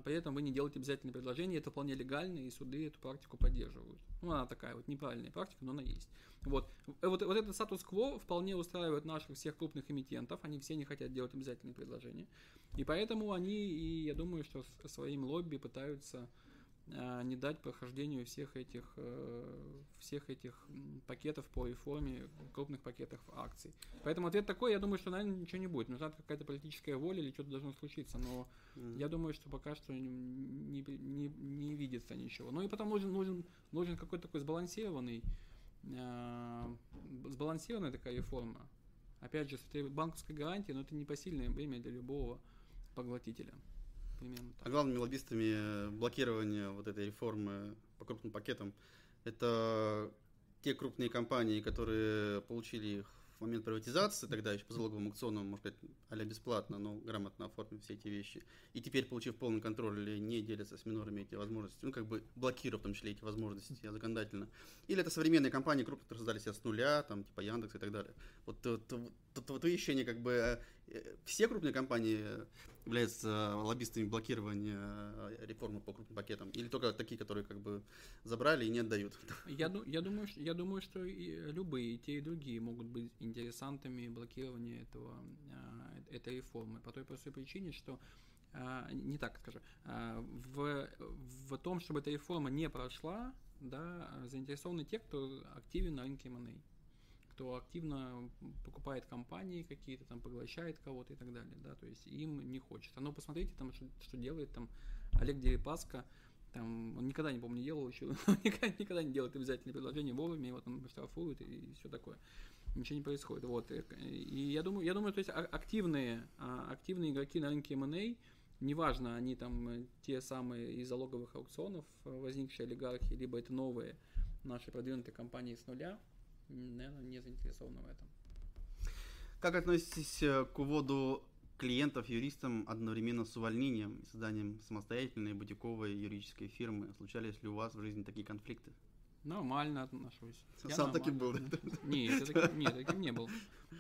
при этом вы не делаете обязательное предложение, это вполне легально, и суды эту практику поддерживают. Ну, она такая вот неправильная практика, но она есть. Вот, э, вот, вот этот статус-кво вполне устраивает наших всех крупных эмитентов, они все не хотят делать обязательные предложения, и поэтому они, и я думаю, что своим лобби пытаются а, не дать прохождению всех этих, э, всех этих пакетов по реформе, крупных пакетов акций. Поэтому ответ такой, я думаю, что, наверное, ничего не будет. Нужна какая-то политическая воля или что-то должно случиться, но mm. я думаю, что пока что не, не, не, не видится ничего. Ну и потом нужен, нужен, нужен какой-то такой сбалансированный, э, сбалансированная такая реформа. Опять же, с банковской гарантией, но это непосильное время для любого поглотителя примерно так. А главными лоббистами блокирования вот этой реформы по крупным пакетам это те крупные компании, которые получили их в момент приватизации, тогда еще по залоговому аукциону, можно сказать, а бесплатно, но грамотно оформив все эти вещи. И теперь, получив полный контроль, или не делятся с минорами эти возможности, ну, как бы блокируя в том числе эти возможности законодательно. Или это современные компании крупные, которые создали себя с нуля, там, типа Яндекс и так далее. Вот, вот, вот, вот ощущение, как бы, э, все крупные компании являются лоббистами блокирования реформы по крупным пакетам? Или только такие, которые как бы забрали и не отдают? Я, я, думаю, я думаю, что и любые, и те, и другие могут быть интересантами блокирования этого, э, этой реформы. По той простой причине, что э, не так скажу, в, в том, чтобы эта реформа не прошла, да, заинтересованы те, кто активен на рынке M&A кто активно покупает компании какие-то, там поглощает кого-то и так далее, да, то есть им не хочется. Но посмотрите там, что, что делает там Олег Дерипаска, там, он никогда, не помню, не делал еще, никогда, никогда не делает обязательные предложения вовремя, его там штрафуют и, и все такое. Ничего не происходит. Вот. И я думаю, я думаю, то есть а, активные, а, активные игроки на рынке M&A, неважно, они там э, те самые из залоговых аукционов э, возникшие олигархи, либо это новые наши продвинутые компании с нуля, наверное, не заинтересованы в этом. Как относитесь э, к уводу клиентов юристам одновременно с увольнением и созданием самостоятельной бутиковой юридической фирмы? Случались ли у вас в жизни такие конфликты? Нормально отношусь. Я Сам таким был? Нет, я таким, нет, таким не был.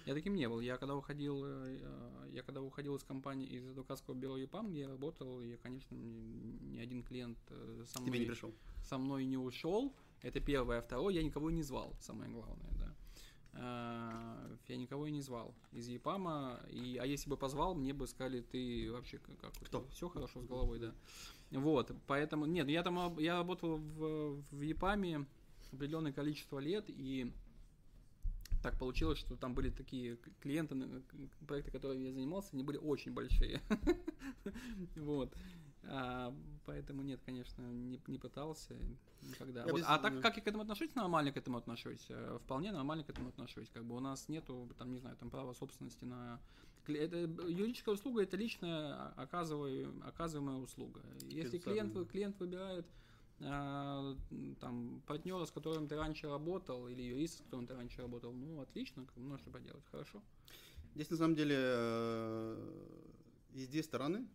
Я таким не был. Я когда уходил, э, я когда уходил из компании, из адвокатского бюро ЕПАМ, я работал, и, конечно, ни один клиент э, со мной, Тебе не пришел. со мной не ушел. Это первое. А второе, я никого не звал, самое главное, да. А, я никого и не звал из ЕПАМа. И, а если бы позвал, мне бы сказали, ты вообще как Кто? Все хорошо с головой, да. Вот, поэтому, нет, я там, я работал в, в ЕПАМе определенное количество лет, и так получилось, что там были такие клиенты, проекты, которыми я занимался, они были очень большие. Вот. А, поэтому нет, конечно, не, не пытался никогда. Вот, а так как я к этому отношусь, нормально к этому отношусь. Э, вполне нормально к этому отношусь. Как бы у нас нету, там, не знаю, там права собственности на это, юридическая услуга это личная оказываемая, оказываемая услуга. Если клиент, клиент выбирает а, там, партнера, с которым ты раньше работал, или юрист, с которым ты раньше работал, ну, отлично, как бы, что поделать, хорошо. Здесь, на самом деле, э, есть две стороны.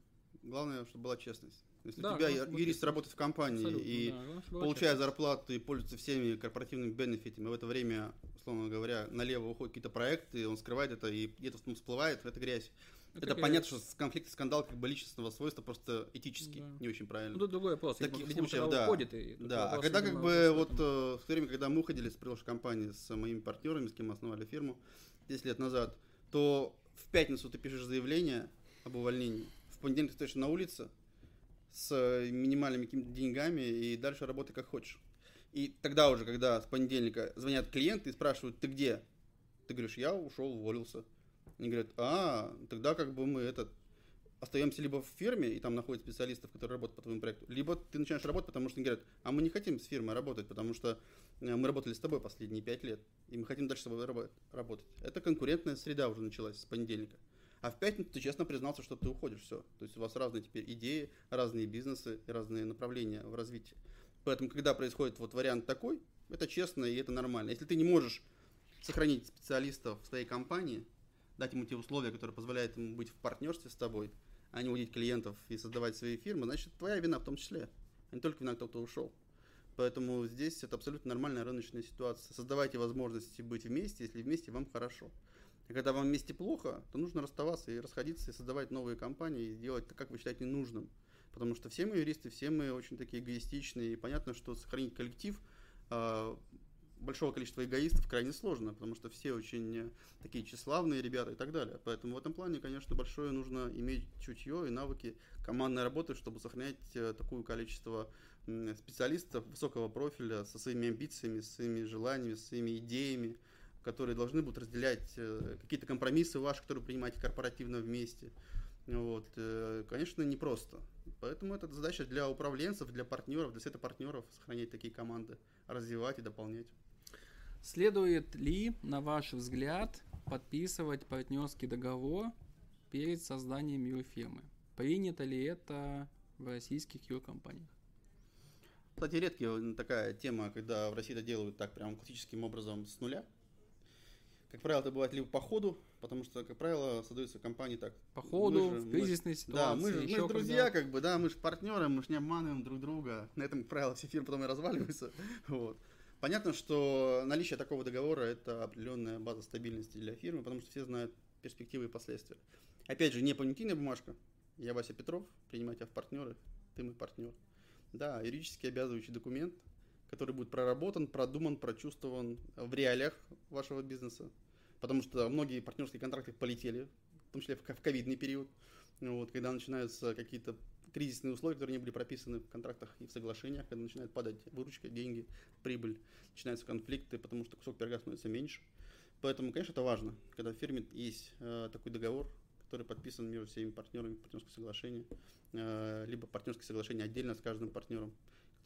Главное, чтобы была честность. Если да, у тебя юрист работает в компании и да, получая зарплату и пользуется всеми корпоративными бенефитами, в это время, условно говоря, налево уходят какие-то проекты, он скрывает это и где-то всплывает, это грязь. Это, это понятно, что конфликт, скандал как бы личностного свойства просто этически да. не очень правильно. Ну, тут другой вопрос. Таких видимо, случаев, да. Уходит, и да. А когда как бы вот э, в то время, когда мы уходили с приложей компании с моими партнерами, с кем мы основали фирму 10 лет назад, то в пятницу ты пишешь заявление об увольнении, в понедельник ты стоишь на улице с минимальными какими-то деньгами и дальше работай как хочешь. И тогда уже, когда с понедельника звонят клиенты и спрашивают, ты где? Ты говоришь, я ушел, уволился. Они говорят, а, тогда как бы мы этот остаемся либо в фирме, и там находят специалистов, которые работают по твоему проекту, либо ты начинаешь работать, потому что они говорят, а мы не хотим с фирмой работать, потому что э, мы работали с тобой последние пять лет, и мы хотим дальше с тобой работать. Это конкурентная среда уже началась с понедельника. А в пятницу ты честно признался, что ты уходишь, все. То есть у вас разные теперь идеи, разные бизнесы, разные направления в развитии. Поэтому, когда происходит вот вариант такой, это честно и это нормально. Если ты не можешь сохранить специалистов в своей компании, дать ему те условия, которые позволяют ему быть в партнерстве с тобой, а не уводить клиентов и создавать свои фирмы, значит, твоя вина в том числе, а не только вина того, кто ушел. Поэтому здесь это абсолютно нормальная рыночная ситуация. Создавайте возможности быть вместе, если вместе вам хорошо. И когда вам вместе плохо, то нужно расставаться и расходиться, и создавать новые компании, и делать так, как вы считаете нужным. Потому что все мы юристы, все мы очень такие эгоистичные, и понятно, что сохранить коллектив а, большого количества эгоистов крайне сложно, потому что все очень э, такие тщеславные ребята и так далее. Поэтому в этом плане, конечно, большое нужно иметь чутье и навыки командной работы, чтобы сохранять э, такое количество специалистов высокого профиля со своими амбициями, со своими желаниями, со своими идеями, которые должны будут разделять э, какие-то компромиссы ваши, которые принимаете корпоративно вместе. Вот, конечно, непросто. Поэтому это задача для управленцев, для партнеров, для сета партнеров сохранять такие команды, развивать и дополнять. Следует ли, на ваш взгляд, подписывать партнерский договор перед созданием юрфирмы? Принято ли это в российских юркомпаниях? Кстати, редкая такая тема, когда в России это делают так прям классическим образом с нуля. Как правило, это бывает либо по ходу, потому что, как правило, создаются компании так. По ходу, в кризисной мы, ситуации. Да, мы же, мы же друзья, когда... как бы, да, мы же партнеры, мы же не обманываем друг друга. На этом, как правило, все фирмы потом и разваливаются. Вот. Понятно, что наличие такого договора – это определенная база стабильности для фирмы, потому что все знают перспективы и последствия. Опять же, не понятийная бумажка. Я Вася Петров, принимайте в партнеры, ты мой партнер. Да, юридически обязывающий документ, который будет проработан, продуман, прочувствован в реалиях вашего бизнеса. Потому что многие партнерские контракты полетели, в том числе в ковидный период, вот, когда начинаются какие-то кризисные условия, которые не были прописаны в контрактах и в соглашениях, когда начинает падать выручка, деньги, прибыль, начинаются конфликты, потому что кусок пирога становится меньше. Поэтому, конечно, это важно, когда в фирме есть э, такой договор, который подписан между всеми партнерами, партнерское соглашение, э, либо партнерское соглашение отдельно с каждым партнером,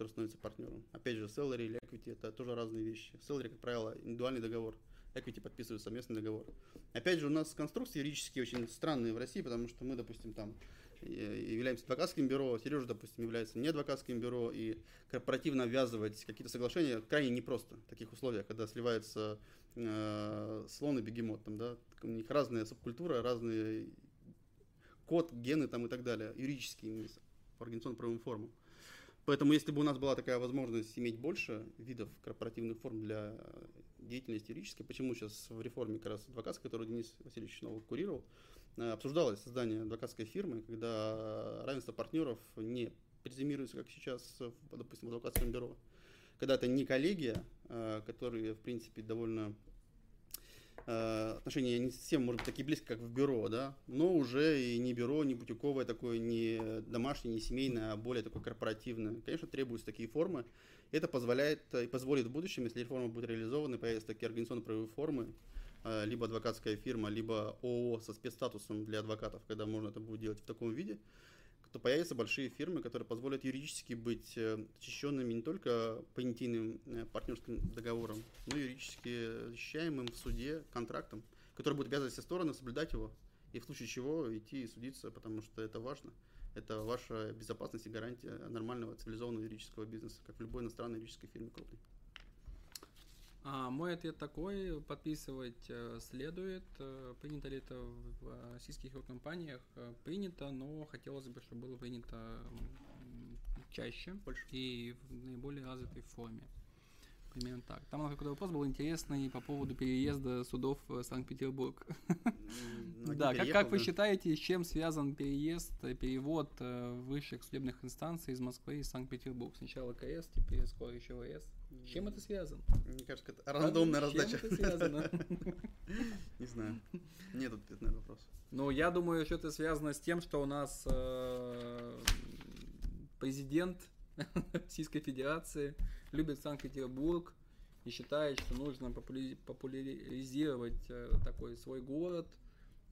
который становится партнером. Опять же, salary или equity это тоже разные вещи. Salary, как правило, индивидуальный договор, equity подписывают совместный договор. Опять же, у нас конструкции юридические очень странные в России, потому что мы, допустим, там являемся адвокатским бюро, Сережа, допустим, является не адвокатским бюро, и корпоративно обвязывать какие-то соглашения крайне непросто в таких условиях, когда сливается э, слон и бегемот, там, да, у них разная субкультура, разный код, гены там и так далее, юридические, по организационно-правовым формам. Поэтому, если бы у нас была такая возможность иметь больше видов корпоративных форм для деятельности юридической, почему сейчас в реформе как раз адвокатской, которую Денис Васильевич Новый курировал, Э, обсуждалось создание адвокатской фирмы, когда равенство партнеров не презюмируется, как сейчас, допустим, в адвокатском бюро. Когда это не коллегия, э, которые, в принципе, довольно э, отношения не совсем, может быть, такие близкие, как в бюро, да, но уже и не бюро, не бутиковое такое, не домашнее, не семейное, а более такое корпоративное. Конечно, требуются такие формы. Это позволяет и позволит в будущем, если реформа будет реализована, появятся такие организационно-правовые формы, Э, либо адвокатская фирма, либо ООО со спецстатусом для адвокатов, когда можно это будет делать в таком виде, то появятся большие фирмы, которые позволят юридически быть э, защищенными не только понятийным э, партнерским договором, но и юридически защищаемым в суде контрактом, который будет обязывать все стороны соблюдать его и в случае чего идти и судиться, потому что это важно. Это ваша безопасность и гарантия нормального цивилизованного юридического бизнеса, как в любой иностранной юридической фирме крупной. А мой ответ такой, подписывать э, следует. Э, принято ли это в российских компаниях? Э, принято, но хотелось бы, чтобы было принято чаще Больше. и в наиболее развитой форме. Примерно так. Там какой-то вопрос был интересный по поводу переезда судов в Санкт-Петербург. Ну, да, как, как вы считаете, с чем связан переезд, перевод высших судебных инстанций из Москвы и Санкт-Петербург? Сначала КС, теперь скоро еще ВС. С чем это связано? Мне кажется, это рандомная раздача. С чем это связано? Не знаю. Нет ответа на этот вопрос. Ну, я думаю, что это связано с тем, что у нас э, президент Российской Федерации любит Санкт-Петербург и считает, что нужно популяризировать э, такой свой город.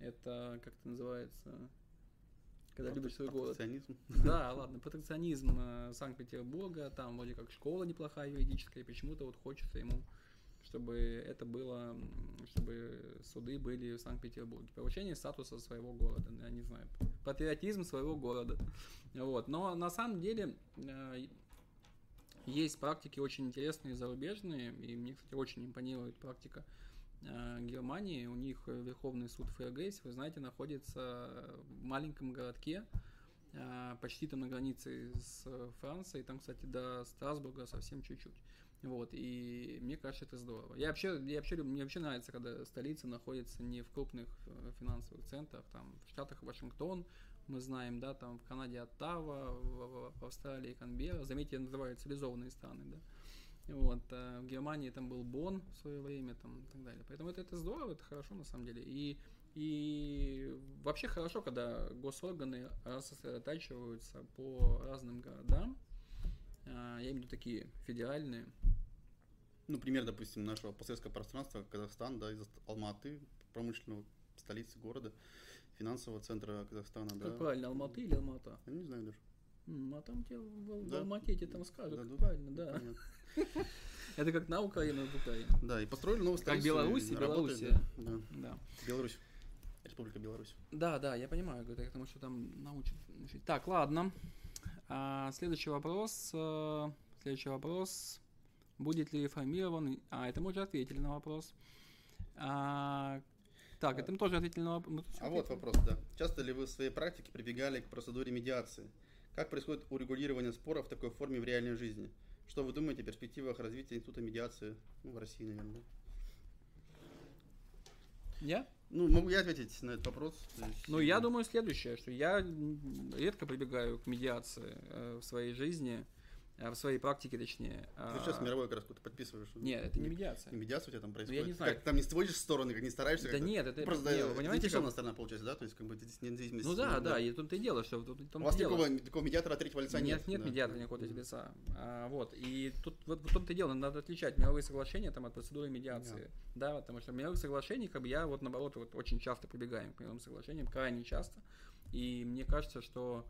Это, как это называется, когда любишь свой город. Протекционизм. Да, ладно, протекционизм э, Санкт-Петербурга, там вроде как школа неплохая юридическая, почему-то вот хочется ему, чтобы это было, чтобы суды были в Санкт-Петербурге. Повышение статуса своего города, я не знаю, патриотизм своего города. Вот. Но на самом деле э, есть практики очень интересные зарубежные, и мне, кстати, очень импонирует практика Германии, у них Верховный суд ФРГ, вы знаете, находится в маленьком городке, э, почти там на границе с Францией, там, кстати, до Страсбурга совсем чуть-чуть. Вот, и мне кажется, это здорово. Я вообще, я вообще, мне вообще нравится, когда столица находится не в крупных э, финансовых центрах, там, в Штатах Вашингтон, мы знаем, да, там, в Канаде Оттава, в, в Австралии Канберра, заметьте, я называю цивилизованные страны, да. Вот, а в Германии там был Бон в свое время, там, и так далее. Поэтому это, это здорово, это хорошо, на самом деле. И и вообще хорошо, когда госорганы рассредотачиваются по разным городам. А, я имею в виду такие федеральные. Ну, пример, допустим, нашего постсоветского пространства, Казахстан, да, из Алматы, промышленного столицы города, финансового центра Казахстана, как да. правильно, Алматы или Алмата? Я не знаю даже. А там тебе в, в Да. Алмате там скажут, Дадут? правильно, да. Это как на Украину в Украине. Да, и построили новую Как. Беларусь Белоруссия. Да, да. Беларусь. Республика Беларусь. Да, да, я понимаю, говорю, потому что там научат. Так, ладно. А, следующий вопрос. э, Следующий вопрос. Будет ли реформирован... А, это мы уже ответили на вопрос. А, так, это мы тоже ответили на вопрос. А вот вопрос, да. Часто ли вы в своей практике прибегали к процедуре медиации? Как происходит урегулирование споров в такой форме в реальной жизни? Что вы думаете о перспективах развития института медиации ну, в России, наверное? Я? Ну, могу я ответить на этот вопрос? Есть, Ну, я думаю следующее, что я редко прибегаю к медиации э, в своей жизни, в своей практике, точнее. Ты сейчас А, мировой как раз какой-то подписываешь. Нет, это не медиация. Не медиация у тебя там Ну, я происходит? не знаю. Как, там не сводишь стороны, как не стараешься? Да нет, это- Просто не, да, понимаете, как- сторона получается, да? То есть, как бы, здесь нет зависимости. Ну да, ну, да, и тут и дело, что тут в У вас дело. такого, такого медиатора третьего лица нет. Нет, нет да. медиатора никакого третьего лица. А, вот. И тут вот в том-то дело, надо отличать мировые соглашения там, от процедуры медиации. Да. потому что мировых соглашений, как бы я вот наоборот вот, очень часто прибегаю к мировым соглашениям, крайне часто. И мне кажется, что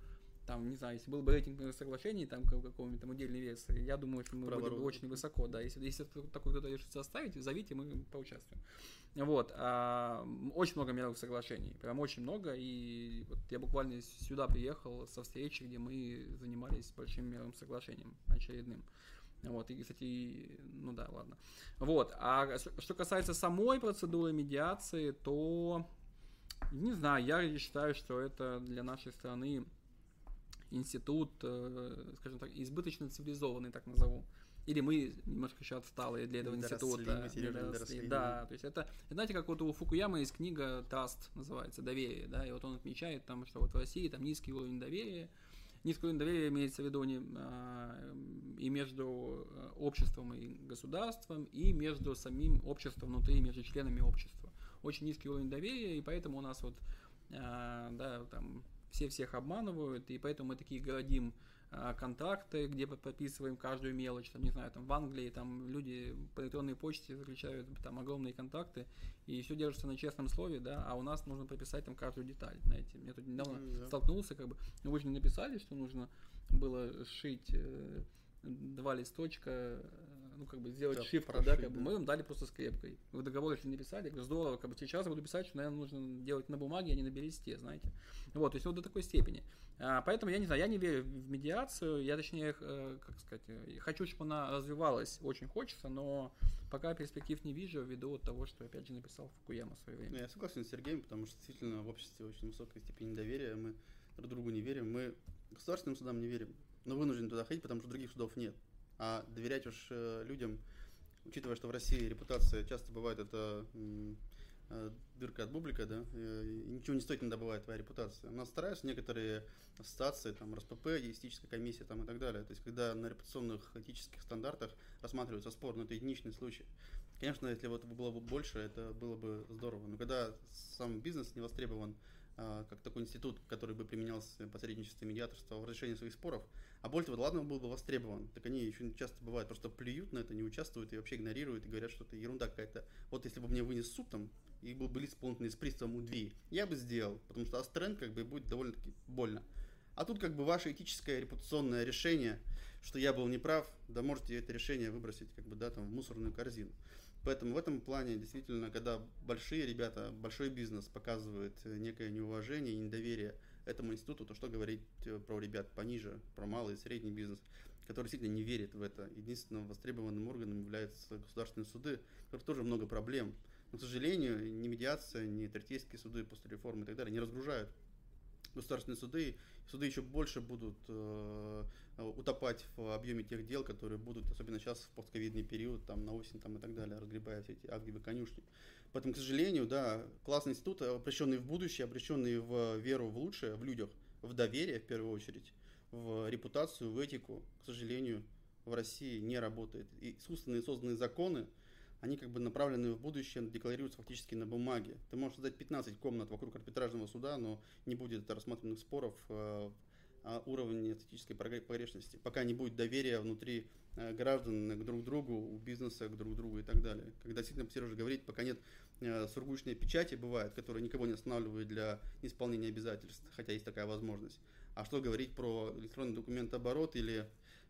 там, не знаю, если был бы рейтинг соглашений, там как- какого-нибудь там удельной вес, я думаю, что мы были бы Праворук. очень высоко, да. Если, если такой кто-то решит составить, зовите, мы поучаствуем. Вот. а, очень много мировых соглашений. Прям очень много. И вот я буквально сюда приехал со встречи, где мы занимались большим мировым соглашением очередным. Вот, и, кстати, ну да, ладно. Вот, а что касается самой процедуры медиации, то, не знаю, я считаю, что это для нашей страны институт, э, скажем так, избыточно цивилизованный, так назову. Или мы немножко еще отсталые для этого института. мы, Сережа, недоросли. недоросли, Да, то есть это, знаете, как вот у Фукуямы есть книга Траст называется, доверие, да, и вот он отмечает там, что вот в России там низкий уровень доверия, низкий уровень доверия имеется в виду не, а, и между э, обществом и государством, и между самим обществом внутри, между членами общества. Очень низкий уровень доверия, и поэтому у нас вот, а, да, там, все всех обманывают, и поэтому мы такие городим а, контракты, где подписываем каждую мелочь, там, не знаю, там в Англии там люди по электронной почте заключают там огромные контракты, и все держится на честном слове, да, а у нас нужно прописать там каждую деталь, знаете. Я тут недавно М, да. столкнулся, как бы, ну вы же не написали, что нужно было сшить э, два листочка, э, ну, как бы сделать Да, shift, да, как бы, мы вам дали просто скрепкой. Вы договор еще не написали, я говорю, здорово, как бы сейчас я буду писать, что, наверное, нужно делать на бумаге, а не на листе, знаете. Вот, то есть вот до такой степени. А, поэтому я не знаю, я не верю в медиацию, я точнее, э, как сказать, э, хочу, чтобы она развивалась, очень хочется, но пока перспектив не вижу, ввиду того, что, опять же, написал Фукуяма в свое Ну, время. Я согласен с Сергеем, потому что действительно в обществе очень высокая степень недоверия, мы друг другу не верим, мы государственным судам не верим, но вынуждены туда ходить, потому что других судов нет. А доверять уж э, людям, учитывая, что в России репутация часто бывает это э, дырка от бублика, да, э, и ничего не стоит, иногда бывает твоя репутация. У нас стараются некоторые ассоциации, там, РСПП, этическая комиссия там, и так далее. То есть, когда на репутационных этических стандартах рассматривается спор, но это единичный случай. Конечно, если вот было бы больше, это было бы здорово. Но когда сам бизнес не востребован как такой институт, который бы применялся в посредничестве медиаторства в разрешении своих споров, а более того, ладно, был бы востребован, так они еще часто бывает просто плюют на это, не участвуют и вообще игнорируют и говорят, что это ерунда какая-то. Вот если бы мне вынес суд там, и был бы лист исполнительный с приставом УДВИ, я бы сделал, потому что Астрен как бы будет довольно-таки больно. А тут как бы ваше этическое репутационное решение, что я был неправ, да можете это решение выбросить как бы, да, там, в мусорную корзину. Поэтому в этом плане действительно, когда большие ребята, большой бизнес показывает э, некое неуважение и недоверие этому институту, то что говорить э, про ребят пониже, про малый и средний бизнес, который действительно не верит в это. Единственным востребованным органом являются государственные суды, которых тоже много проблем. Но, к сожалению, ни медиация, ни третейские суды после реформы и так далее не разгружают государственные суды. Суды еще больше будут э, утопать в объеме тех дел, которые будут, особенно сейчас в постковидный период, там на осень там, и так далее, разгребая все эти агрибы конюшни. Поэтому, к сожалению, да, классный институт, обращенный в будущее, обращенный в веру в лучшее, в людях, в доверие в первую очередь, в репутацию, в этику, к сожалению, в России не работает. И искусственные созданные законы, они как бы направлены в будущее, декларируются фактически на бумаге. Ты можешь создать 15 комнат вокруг арбитражного суда, но не будет рассмотренных споров э, о уровне эстетической погрешности, пока не будет доверия внутри э, граждан к друг другу, у бизнеса к друг другу и так далее. Когда действительно Сережа говорит, пока нет э, сургучной печати, бывает, которая никого не останавливает для исполнения обязательств, хотя есть такая возможность. А что говорить про электронный документооборот или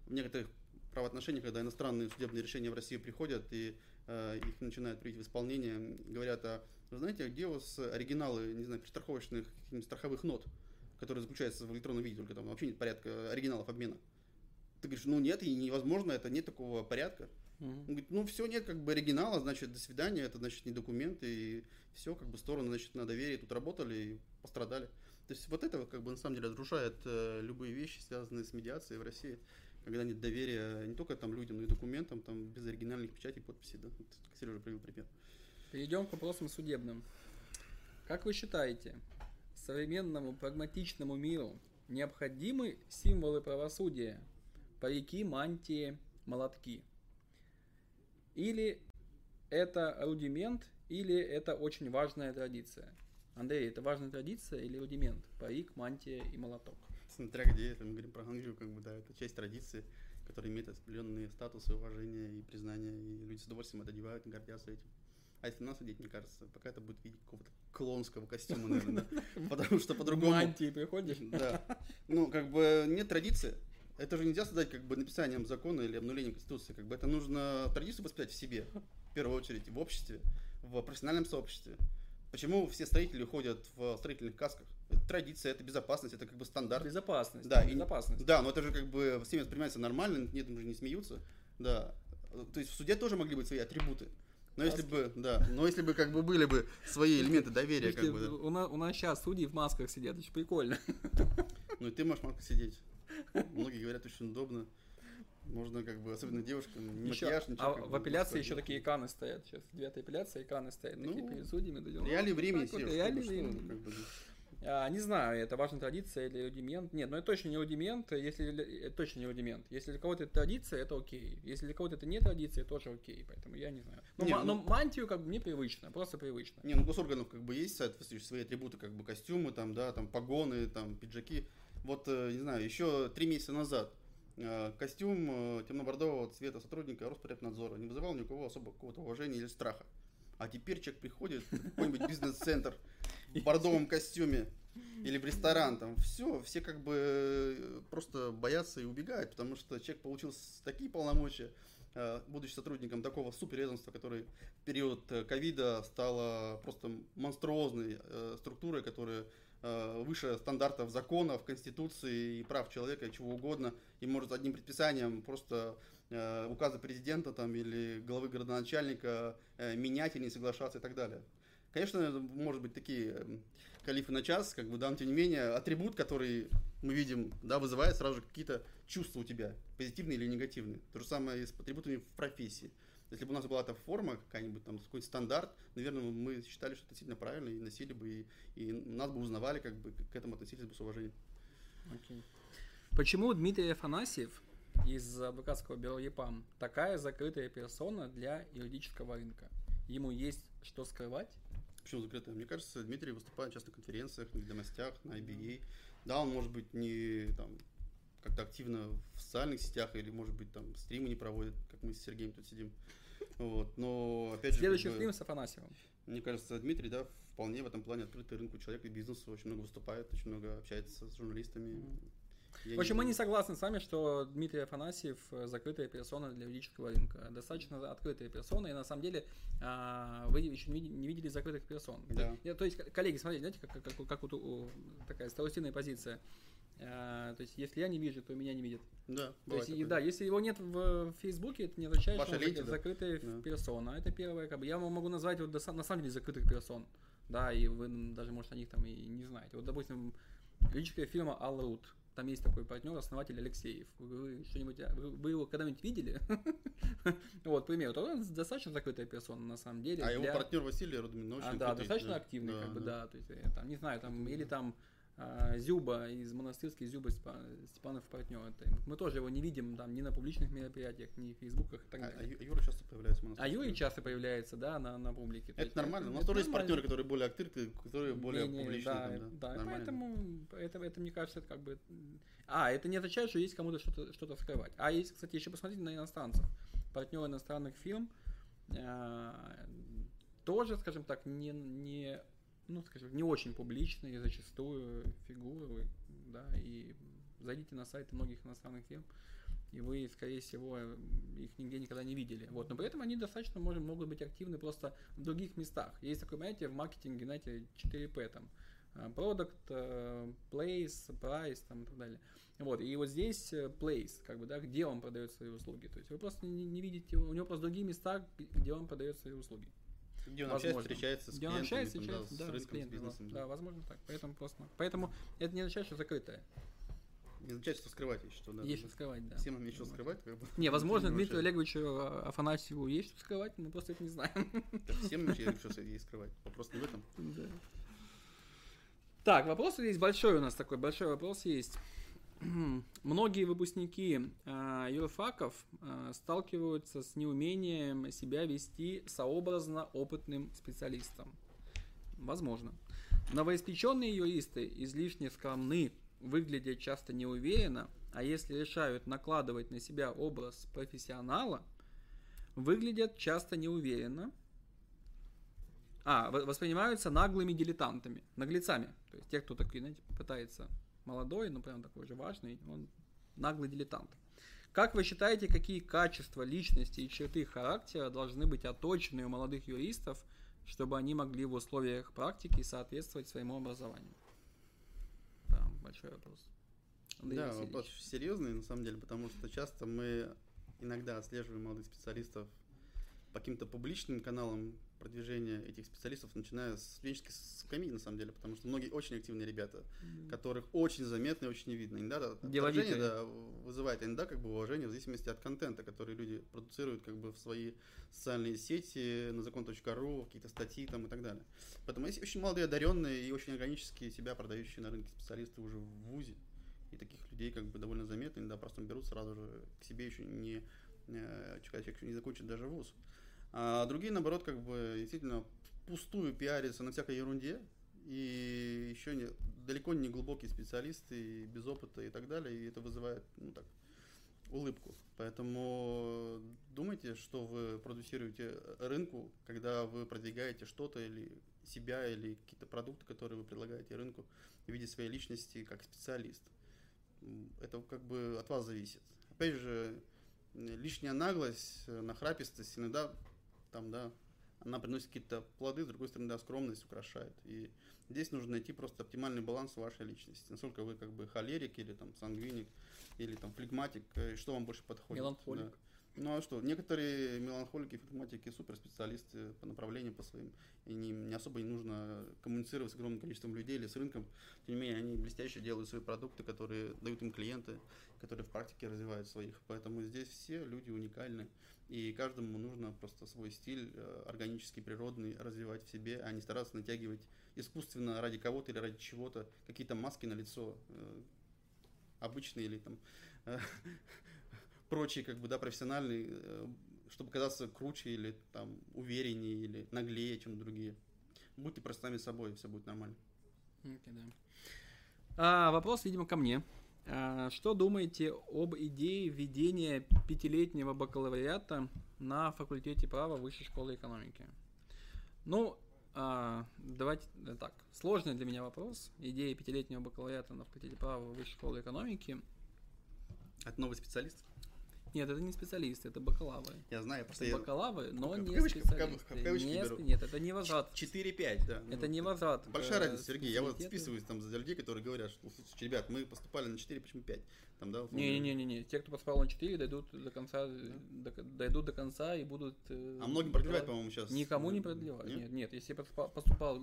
в некоторых правоотношениях, когда иностранные судебные решения в Россию приходят и их начинают приводить в исполнение, говорят, а вы знаете, где у вас оригиналы, не знаю, страховочных страховых нот, которые заключаются в электронном виде, только там вообще нет порядка оригиналов обмена. Ты говоришь, ну нет, и невозможно, это нет такого порядка. Uh-huh. Он говорит, ну все, нет как бы оригинала, значит, до свидания, это значит не документ, и все, как бы стороны, значит, на доверии тут работали и пострадали. То есть вот это как бы на самом деле разрушает э, любые вещи, связанные с медиацией в России когда нет доверия не только там людям, но и документам, там без оригинальных печатей, подписи, да. Вот, Сережа привел пример. Перейдем к вопросам судебным. Как вы считаете, современному прагматичному миру необходимы символы правосудия, парики, мантии, молотки? Или это рудимент, или это очень важная традиция? Андрей, это важная традиция или рудимент? Парик, мантия и молоток смотря где, если мы говорим про Ханчжу, как бы, да, это часть традиции, которая имеет определенные статусы, уважения и признания, и люди с удовольствием это одевают и гордятся этим. А если нас одеть, мне кажется, пока это будет в виде какого-то клонского костюма, наверное? Потому что по-другому... Мантии приходишь? Да. Ну, как бы нет традиции. Это же нельзя создать как бы написанием закона или обнулением Конституции. Как бы это нужно традицию воспитать в себе, в первую очередь, в обществе, в профессиональном сообществе. Почему все строители ходят в строительных касках? Это традиция, это безопасность, это как бы стандарт. Безопасность. Да, безопасность. И, да, но это же как бы всеми воспринимается нормально, нет, же не смеются. Да. То есть в суде тоже могли быть свои атрибуты. Но если бы, да, но если бы как бы были бы свои элементы доверия, как бы. Да. У, нас, у нас сейчас судьи в масках сидят, очень прикольно. Ну и ты можешь в масках сидеть. Многие говорят, очень удобно. Можно как бы, особенно девушкам, не еще, макияж, ничего. А в апелляции еще такие экраны стоят сейчас. Девятая апелляция, экраны стоят ну, такие перед судьями. Реалии времени все. Вот, реалии времени. Как бы, а, не знаю, это важная традиция или рудимент. Нет, но это точно не рудимент, если это точно не рудимент. Если для кого-то это традиция, это окей. Если для кого-то это не традиция, тоже окей. Поэтому я не знаю. Но, не, ма- ну, но мантию как бы мне привычно, просто привычно. Не, ну госорганов как бы есть соответствующие свои атрибуты, как бы костюмы, там, да, там погоны, там, пиджаки. Вот, э, не знаю, еще три месяца назад костюм э, темно-бордового цвета сотрудника Роспотребнадзора не вызывал ни у кого особо какого-то уважения или страха. А теперь человек приходит в какой-нибудь бизнес-центр в бордовом костюме или в ресторан, там все, все как бы э, просто боятся и убегают, потому что человек получил такие полномочия, будучи сотрудником такого суперведомства, который в период ковида стало просто монструозной структурой, которая Э, выше стандартов законов, конституции и прав человека и чего угодно, и может одним предписанием просто э, указа президента там, или главы городоначальника э, менять или не соглашаться и так далее. Конечно, может быть такие калифы на час, как бы, да, но тем не менее, атрибут, который мы видим, да, вызывает сразу же какие-то чувства у тебя, позитивные или негативные. То же самое и с атрибутами в профессии. Если бы у нас была эта форма какая-нибудь, там, какой-то стандарт, наверное, мы считали, что это действительно правильно, и носили бы, и, и нас бы узнавали, как бы, к этому относились бы с уважением. Okay. Почему Дмитрий Афанасьев из адвокатского бюро ЕПАМ такая закрытая персона для юридического рынка? Ему есть что скрывать? Почему закрытая? Мне кажется, Дмитрий выступает часто на конференциях, на ведомостях, на IBA. Да, он может быть не там как-то активно в социальных сетях или, может быть, там стримы не проводит, как мы с Сергеем тут сидим. Вот, но опять же... Следующий стрим с Афанасьевым. Мне кажется, Дмитрий, да, вполне в этом плане открытый рынку человек и бизнесу, очень много выступает, очень много общается с журналистами. Mm. в общем, не... мы не согласны с вами, что Дмитрий Афанасьев э, закрытая персона для юридического рынка. Достаточно открытая персона, и на самом деле а, вы еще не видели закрытых персон. Да. То, есть, коллеги, смотрите, знаете, как, как, как, как вот, такая старостиная позиция. А, то есть, если я не вижу, то меня не видят. Да, то есть, и, да, если его нет в Фейсбуке, это не означает, Ваша что он да? закрытая да. персона. Это первое, как бы, я могу назвать вот на самом деле закрытых персон. Да, и вы даже, может, о них там и не знаете. Вот, допустим, юридическая фирма Allroot. Там есть такой партнер, основатель Алексеев. Вы, что-нибудь, вы, вы его когда-нибудь видели? вот, к примеру, он достаточно закрытая персона на самом деле. А его партнер Василий Рудмин очень а, да, достаточно активный, Да, как бы, да. да. То есть, э, там, не знаю, там, или там а, Зюба из монастырской Зюба Степа- Степанов партнер. Мы тоже его не видим там ни на публичных мероприятиях, ни в фейсбуках и так А, а далее. Ю- Юра часто появляется в А монастыре. Юрий часто появляется, да, на, на публике. То Это есть, нормально. У нас тоже есть нормально. партнеры, которые более открытые, которые более Не-не, публичные. Да, там, да, Нормально. поэтому это, это, мне кажется, это как бы... А, это не означает, что есть кому-то что-то что скрывать. А есть, кстати, еще посмотрите на иностранцев. Партнеры иностранных фирм а, тоже, скажем так, не, не, ну, скажем, не очень публичные зачастую фигуры, да, и зайдите на сайты многих иностранных фирм, и вы, скорее всего, их нигде никогда не видели. Вот. Но при этом они достаточно может, могут быть активны просто в других местах. Есть такое понятие в маркетинге, знаете, 4P там. э, Product, э, place, price там, и так далее. Вот, и вот здесь э, place, как бы, да, где он продает свои услуги. То есть вы просто не, не видите, у него просто другие места, где он продает свои услуги. Где он общается, Возможно. встречается с Где он клиентами, общается, там, да, встречается, с да, с рынком, с бизнесом. да, возможно так. Поэтому просто, поэтому это не означает, что закрытое. Не означает, что скрывать есть что, да. Есть да. что скрывать, да. Всем нам нечего скрывать, как бы. Не, возможно, Дмитрию. Олеговичу а, Афанасьеву есть что скрывать, мы просто это не знаем. Да Всем ничего есть скрывать. Вопрос не в этом. Да. Так, вопрос есть большой у нас такой, большой вопрос есть. Многие выпускники э, юрфаков э, сталкиваются с неумением себя вести сообразно опытным специалистом. Возможно. Новоиспеченные юристы излишне скромны, выглядят часто неуверенно, а если решают накладывать на себя образ профессионала, выглядят часто неуверенно, а, воспринимаются наглыми дилетантами, наглецами. То есть те, кто такой, знаете, пытается молодой, но прям такой же важный, он наглый дилетант. Как вы считаете, какие качества личности и черты характера должны быть оточены у молодых юристов, чтобы они могли в условиях практики соответствовать своему образованию? Прям большой вопрос. Андрей Да, Васильевич. вопрос серьезный, на самом деле, потому что часто мы иногда отслеживаем молодых специалистов по каким-то публичным каналам продвижения этих специалистов, начиная с студенческой скамьи, на самом деле, потому что многие очень активные ребята, которых очень заметно и очень видно. Иногда да, отторжение, да, вызывает, а иногда как бы уважение в зависимости от контента, который люди продуцируют как бы в свои социальные сети, на закон.ру, какие-то статьи там и так далее. Поэтому есть очень молодые, одаренные и очень органически себя продающие на рынке специалисты уже в ВУЗе. И таких людей как бы довольно заметно, иногда просто берут сразу же к себе еще не, э, человек еще не закончит даже вуз. А другие, наоборот, как бы действительно впустую пиарятся на всякой ерунде, и еще не, далеко не глубокие специалисты, и без опыта и так далее, и это вызывает, ну так, улыбку. Поэтому думайте, что вы продюсируете рынку, когда вы продвигаете что-то или себя, или какие-то продукты, которые вы предлагаете рынку в виде своей личности как специалист. Это как бы от вас зависит. Опять же, лишняя наглость, нахрапистость иногда там, да, она приносит какие-то плоды, с другой стороны, да, скромность украшает. И здесь нужно найти просто оптимальный баланс вашей личности. Насколько вы как бы холерик или там сангвиник, или там флегматик, э, что вам больше подходит. Меланхолик. Да. Ну а что, некоторые меланхолики, флегматики суперспециалисты по направлениям, по своим, и не, не особо не нужно коммуницировать с огромным количеством людей или с рынком. Тем не менее, они блестяще делают свои продукты, которые дают им клиенты, которые в практике развивают своих. Поэтому здесь все люди уникальны. И каждому нужно просто свой стиль э, органический, природный развивать в себе, а не стараться натягивать искусственно ради кого-то или ради чего-то какие-то маски на лицо э, обычные или там э, прочие, как бы, да, профессиональные, чтобы казаться круче или там увереннее или наглее, чем другие. Будьте простыми собой, все будет нормально. Окей, да. А, вопрос, видимо, ко мне. А, что думаете об идее введения пятилетнего бакалавриата на факультете права Высшей школы экономики? Ну, а, давайте э, так. Сложный для меня вопрос. Идея пятилетнего бакалавриата на факультете права Высшей школы экономики. Это новый специалист? Нет, это не специалисты, это бакалавры. Я знаю, просто Это я... бакалавры, но в не специалисты. в кавычки Не беру. спе- Нет, это не возврат. 4-5, да. Это Ну, не возврат. Большая э, разница, Сергей. Я вот списываюсь там за людей, которые говорят, что, слушайте, ребят, мы поступали на 4, почему 5? Там, да. Не-не-не, те, кто поступал на 4, дойдут до конца, до- дойдут до конца и будут... э, А многим продлевать, по-моему, сейчас. Никому не продлевают. Нет? Нет, если поступал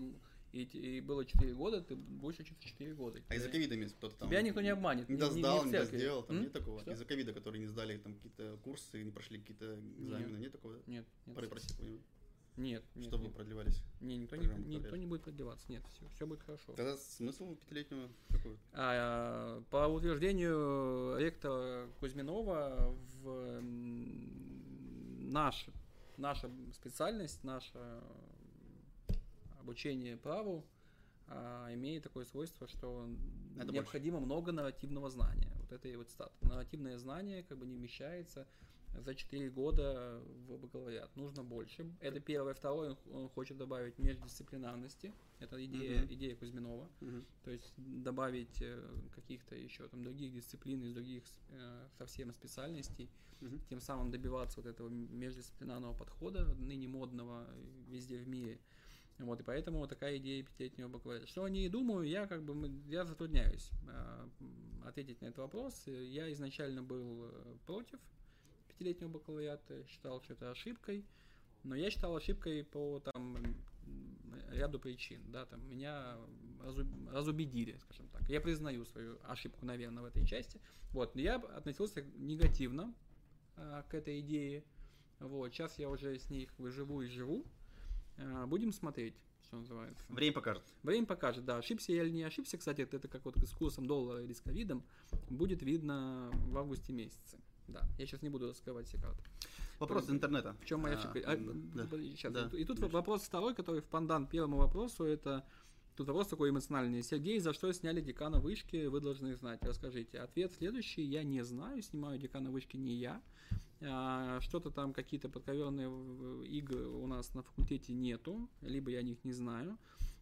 и, и было 4 года, ты будешь учиться 4 года. А из-за ковида кто-то там... Тебя никто не обманет. Не ни сдал, не церкви. сделал, там М? нет такого. Из-за ковида, которые не сдали там какие-то курсы, не прошли какие-то экзамены, нет такого? Нет, нет. Про- Прости, понял. Нет, нет, чтобы нет. продлевались. Не, никто, не, никто не будет продлеваться. Нет, все, все будет хорошо. Тогда смысл пятилетнего какой? А, по утверждению ректора Кузьминова, в наш, наша специальность, наше обучение праву а, имеет такое свойство, что Надо необходимо много нарративного знания. Вот это и вот стат. Нарративное знание как бы не вмещается за 4 года в бакалавриат. Нужно больше. Это первое. Второе, он хочет добавить междисциплинарности. Это идея, Мгм. идея Кузьминова. То есть добавить э, каких-то еще там других дисциплин из других э, совсем специальностей, Мгм. тем самым добиваться вот этого междисциплинарного подхода, ныне модного везде в мире. Вот, и поэтому такая идея пятилетнего бакалавриата. Что о ней думаю, я как бы, я затрудняюсь э, ответить на этот вопрос. Э, Я изначально был э, против пятилетнего бакалавриата, считал, что это ошибкой, но я считал ошибкой по там ряду причин, да, там меня разу- разубедили, скажем так. Я признаю свою ошибку, наверное, в этой части. Вот, но я относился негативно а, к этой идее. Вот, сейчас я уже с ней выживу и живу. А, будем смотреть, что называется. Время покажет. Время покажет, да, ошибся я или не ошибся. Кстати, это, как вот с курсом доллара или с ковидом. Будет видно в августе месяце. Да, я сейчас не буду раскрывать секрет. Вопрос из интернета. В чем моя А, ошибка? А, да. подожди, щас. Да. И тут Дальше. вопрос второй, который в пандан первому вопросу, это тут вопрос такой эмоциональный. Сергей, за что сняли декана вышки, вы должны знать. Расскажите. Ответ следующий, я не знаю, снимаю декана вышки не я. А, Что-то там, какие-то подковерные игры у нас на факультете нету, либо я о них не знаю.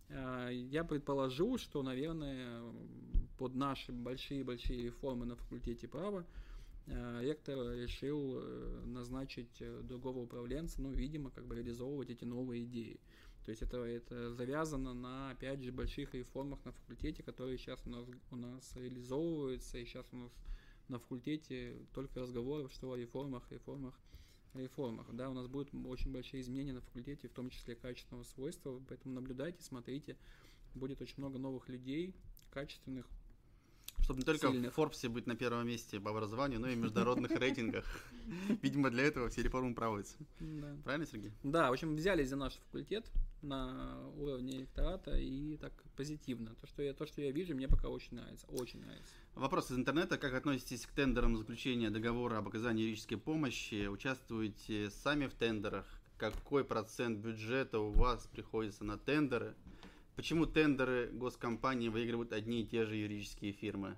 А, Я предположу, что, наверное, под наши большие-большие реформы на факультете права э, ректор решил э, назначить э, другого управленца, ну, видимо, как бы реализовывать эти новые идеи. То есть это, это завязано на, опять же, больших реформах на факультете, которые сейчас у нас, у нас реализовываются, и сейчас у нас на факультете только разговоров, что о реформах, реформах, реформах. Да, у нас будут очень большие изменения на факультете, в том числе качественного свойства, поэтому наблюдайте, смотрите, будет очень много новых людей, качественных, Чтобы не только Сильных. в Форбсе быть на первом месте по образованию, но и в международных рейтингах. Видимо, для этого все реформы проводятся. Да. Правильно, Сергей? Да, в общем, взялись за наш факультет на уровне ректората и так позитивно. То, что я, то, что я вижу, мне пока очень нравится. Очень нравится. Вопрос из интернета. Как относитесь к тендерам заключения договора об оказании юридической помощи? Участвуете сами в тендерах? Какой процент бюджета у вас приходится на тендеры? Почему тендеры госкомпании выигрывают одни и те же юридические фирмы?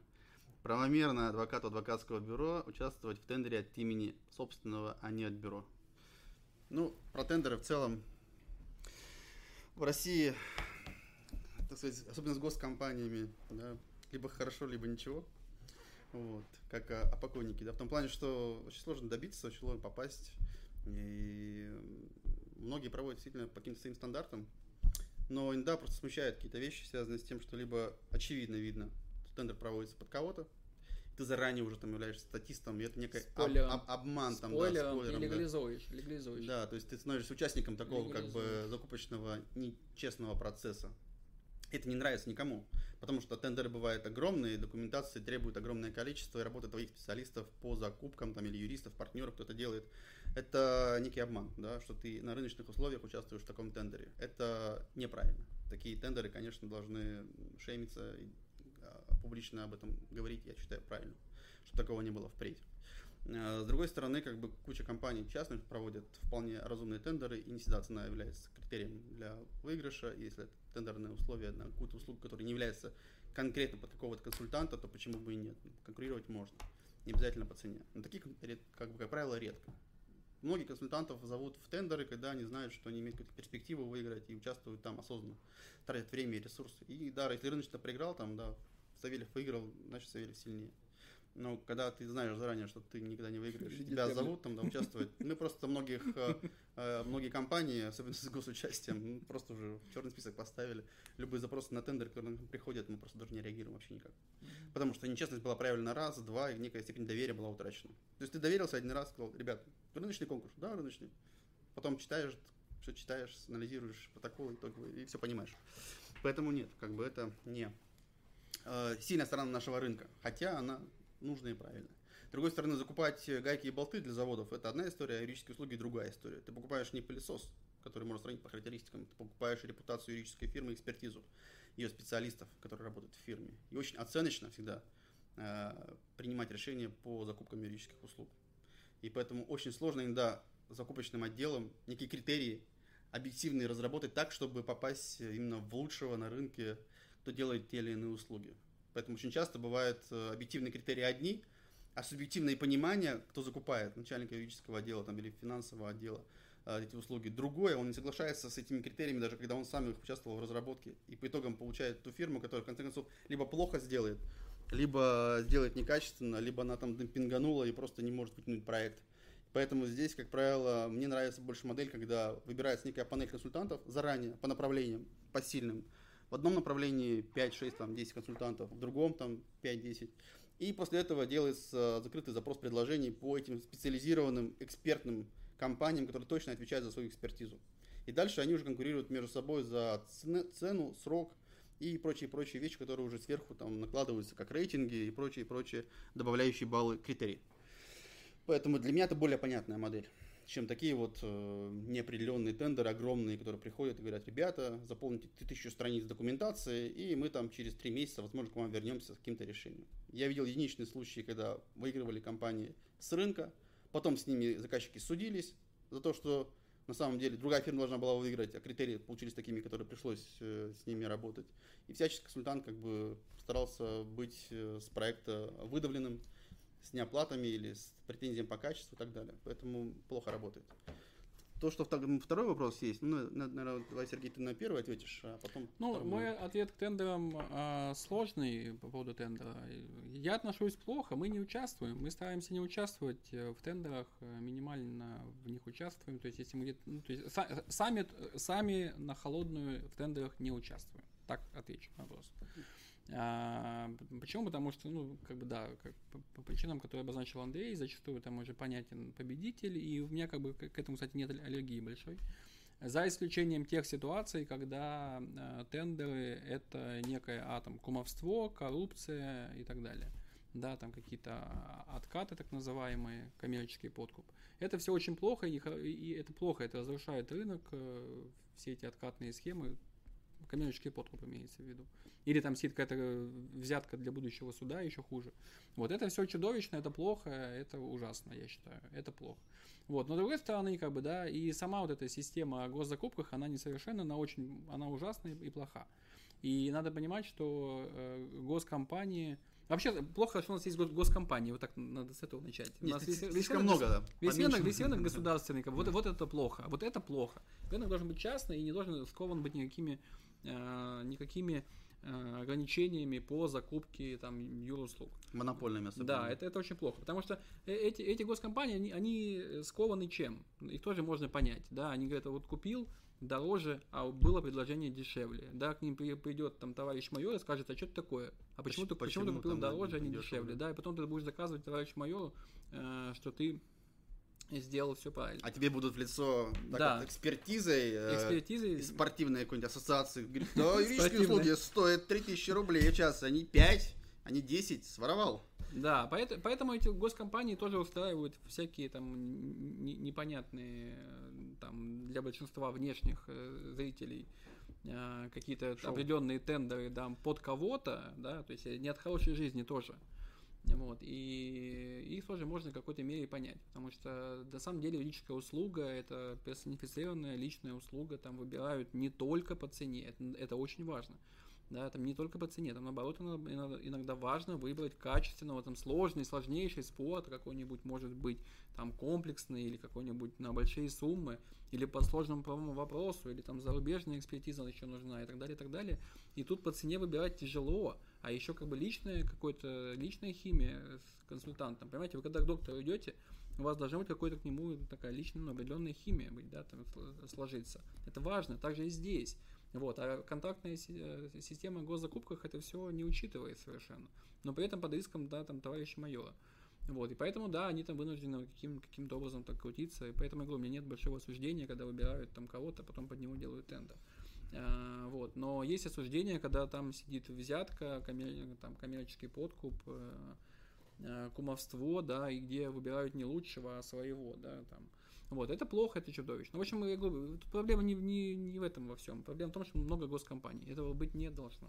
Правомерно адвокату адвокатского бюро участвовать в тендере от имени собственного, а не от бюро. Ну, про тендеры в целом в России, так сказать, особенно с госкомпаниями, да, либо хорошо, либо ничего. Вот, как о, о покойнике, да, в том плане, что очень сложно добиться, очень сложно попасть. И многие проводят действительно по каким-то своим стандартам. Но иногда просто смущают какие-то вещи, связанные с тем, что либо очевидно видно, что тендер проводится под кого-то, ты заранее уже там являешься статистом, и это некий об- об- обман там, да, Спойлером и спойлером, да. легализуешь. легализуешь. Да, то есть ты становишься участником такого как бы Легализуешь. закупочного нечестного процесса. Это не нравится никому, потому что тендеры бывают огромные, документации требуют огромное количество, и работа твоих специалистов по закупкам там, или юристов, партнеров, кто это делает, это некий обман, да, что ты на рыночных условиях участвуешь в таком тендере. Это неправильно. Такие тендеры, конечно, должны шеймиться и а, публично об этом говорить, я считаю, правильно, чтобы такого не было впредь. А, С другой стороны, как бы куча компаний частных проводят вполне разумные тендеры, и не всегда цена является критерием для выигрыша. Если это тендерные условия на какую-то услугу, которая не является конкретно под какого-то консультанта, то почему бы и нет? Конкурировать можно. Не обязательно по цене. Но таких, как, бы, как правило, редко. Многих консультантов зовут в тендеры, когда они знают, что они имеют какую-то перспективу выиграть и участвуют там осознанно, тратят время и ресурсы. И да, если рыночно проиграл, там, да, Савельев выиграл, значит Савельев сильнее. Но когда ты знаешь заранее, что ты никогда не выиграешь, и тебя зовут там да, участвовать. Мы просто многих, э, э, многие компании, особенно с госучастием, просто уже в черный список поставили. Любые запросы на тендер, которые нам приходят, мы просто даже не реагируем вообще никак. Потому что нечестность была проявлена раз, два, и некая степень доверия была утрачена. То есть ты доверился один раз, сказал, ребят, рыночный конкурс, да, рыночный. Потом читаешь, все читаешь, анализируешь протокол итоговый, и все понимаешь. Поэтому нет, как бы это не э, сильная сторона нашего рынка, хотя она нужная и правильная. С другой стороны, закупать гайки и болты для заводов – это одна история, а юридические услуги – другая история. Ты покупаешь не пылесос, который можно сравнить по характеристикам, ты покупаешь репутацию юридической фирмы, экспертизу ее специалистов, которые работают в фирме. И очень оценочно всегда э, принимать решения по закупкам юридических услуг. И поэтому очень сложно иногда закупочным отделом некие критерии объективные разработать так, чтобы попасть именно в лучшего на рынке, кто делает те или иные услуги. Поэтому очень часто бывают э, объективные критерии одни, а субъективное понимание, кто закупает, начальник юридического отдела там, или финансового отдела, э, эти услуги. Другое, он не соглашается с этими критериями, даже когда он сам их участвовал в разработке. И по итогам получает ту фирму, которая в конце концов либо плохо сделает, либо сделает некачественно, либо она там демпинганула и просто не может вытянуть проект. Поэтому здесь, как правило, мне нравится больше модель, когда выбирается некая панель консультантов заранее по направлениям, по сильным. В одном направлении 5, 6, там, 10 консультантов, в другом там 5-10. И после этого делается закрытый запрос предложений по этим специализированным экспертным компаниям, которые точно отвечают за свою экспертизу. И дальше они уже конкурируют между собой за цену, срок и прочие-прочие вещи, которые уже сверху там накладываются, как рейтинги и прочие-прочие добавляющие баллы критерии. Поэтому для меня это более понятная модель, чем такие вот э, неопределенные тендеры огромные, которые приходят и говорят, ребята, заполните тысячу страниц документации, и мы там через три месяца, возможно, к вам вернемся с каким-то решением. Я видел единичные случаи, когда выигрывали компании с рынка, потом с ними заказчики судились за то, что на самом деле другая фирма должна была выиграть, а критерии получились такими, которые пришлось э, с ними работать. И всячески консультант как бы старался быть э, с проекта выдавленным, с неоплатами или с претензиям по качеству и так далее. Поэтому плохо работает. То, что второй вопрос есть, ну, наверное, давай, Сергей, ты на первый ответишь, а потом... Ну, мой ответ к тендерам э, сложный по поводу тендера. Я отношусь плохо, мы не участвуем, мы стараемся не участвовать э, в тендерах, э, минимально в них участвуем. То есть, если мы. Ну, то есть, сами, сами на холодную в тендерах не участвуем. Так отвечу на вопрос. А, почему? Потому что, ну, как бы, да, как, по, по причинам, которые обозначил Андрей, зачастую там уже понятен победитель, и у меня, как бы, к, этому, кстати, нет аллергии большой. За исключением тех ситуаций, когда э, тендеры это некое атом кумовство, коррупция и так далее. Да, там какие-то откаты, так называемые, коммерческий подкуп. Это все очень плохо, и, и это плохо, это разрушает рынок, э, все эти откатные схемы, коммерческий подкуп имеется в виду. Или там сидит какая-то взятка для будущего суда, еще хуже. Вот это все чудовищно, это плохо, это ужасно, я считаю, это плохо. Вот, но с другой стороны, как бы, да, и сама вот эта система о госзакупках, она несовершенна, она очень, она ужасная и плоха. И надо понимать, что э, госкомпании, Вообще, плохо, что у нас есть госкомпании, вот так надо с этого начать. у нас весь, слишком весь много, да. Весь рынок, весь рынок государственный, вот, вот это плохо, вот это плохо. Рынок должен быть частный и не должен скован быть никакими, э, никакими Э, ограничениями по закупке там юруслуг. Монопольными особенно. Да, это, это очень плохо, потому что э, эти, эти госкомпании, они, они скованы чем? Их тоже можно понять, да, они говорят, вот купил дороже, а было предложение дешевле, да, к ним придет там товарищ майор и скажет, а что это такое? А почему, почему, ты, почему ты купил дороже, а не дешевле? Да, и потом ты будешь заказывать товарищу майору, э, что ты и сделал все правильно. А тебе будут в лицо так да. вот, экспертизой, э, экспертизой. Э, спортивной какой-нибудь ассоциации. Говорит, да, юридические услуги стоят 3000 рублей в час, они 5, они 10, своровал. Да, поэтому, поэтому эти госкомпании тоже устраивают всякие там непонятные там для большинства внешних э, зрителей э, какие-то определенные тендеры да, под кого-то, да, то есть не от хорошей жизни тоже. Вот, и их тоже можно в какой-то мере понять, потому что на самом деле юридическая услуга это персонифицированная личная услуга, там выбирают не только по цене, это, это очень важно. Да, там не только по цене, там наоборот иногда, важно выбрать качественного, там сложный, сложнейший спорт какой-нибудь может быть там комплексный или какой-нибудь на большие суммы, или по сложному правовому вопросу, или там зарубежная экспертиза еще нужна и так далее, и так далее. И тут по цене выбирать тяжело, а еще как бы личная какой-то, личная химия с консультантом. Понимаете, вы когда к доктору идете, у вас должна быть какой-то к нему такая личная, ну, определенная химия быть, да, там сложиться. Это важно, также и здесь. Вот, а контактная э, система в госзакупках это все не учитывает совершенно. Но при этом под риском, да, там, товарища майора. Вот, и поэтому, да, они там вынуждены каким, каким-то образом так крутиться, и поэтому, я говорю, у меня нет большого осуждения, когда выбирают там кого-то, а потом под него делают тендер. А, вот. Но есть осуждение, когда там сидит взятка, там, коммерческий подкуп, э, э, кумовство, да, и где выбирают не лучшего, а своего, да, там. Вот, это плохо, это чудовищно. В общем, я говорю, проблема не, не, не в этом во всем. Проблема в том, что много госкомпаний. Этого быть не должно.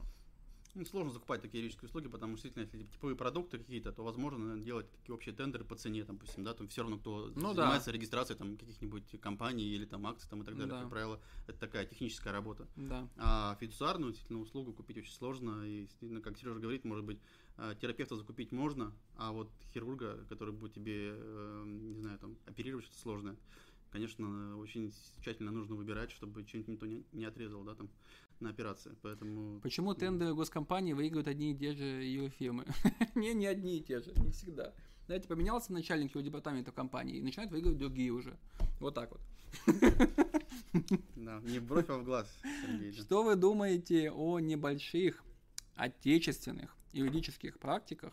Ну, сложно закупать такие юридические услуги, потому что, действительно, если типа, типовые продукты какие-то, то возможно делать такие общие тендеры по цене, там, допустим, да, там все равно, кто Ну да. занимается регистрацией там каких-нибудь компаний или там акций там и так далее. Да. Как правило, это такая техническая работа. Да. А фидуциарную действительно услугу купить очень сложно, и действительно, как Сережа говорит, может быть, э, терапевта закупить можно, а вот хирурга, который будет тебе, э, не знаю, там, оперировать что-то сложное, конечно, очень тщательно нужно выбирать, чтобы что-нибудь никто не, не отрезал, да, там, на операции. Поэтому Почему тендеры госкомпании выигрывают одни и те же ее фирмы? не, не одни и те же, не всегда. Знаете, поменялся начальник его департамента компании, и начинают выигрывать другие уже. Вот так вот. да, не в бровь, а в глаз, Сергей. Что вы думаете о небольших отечественных юридических практиках,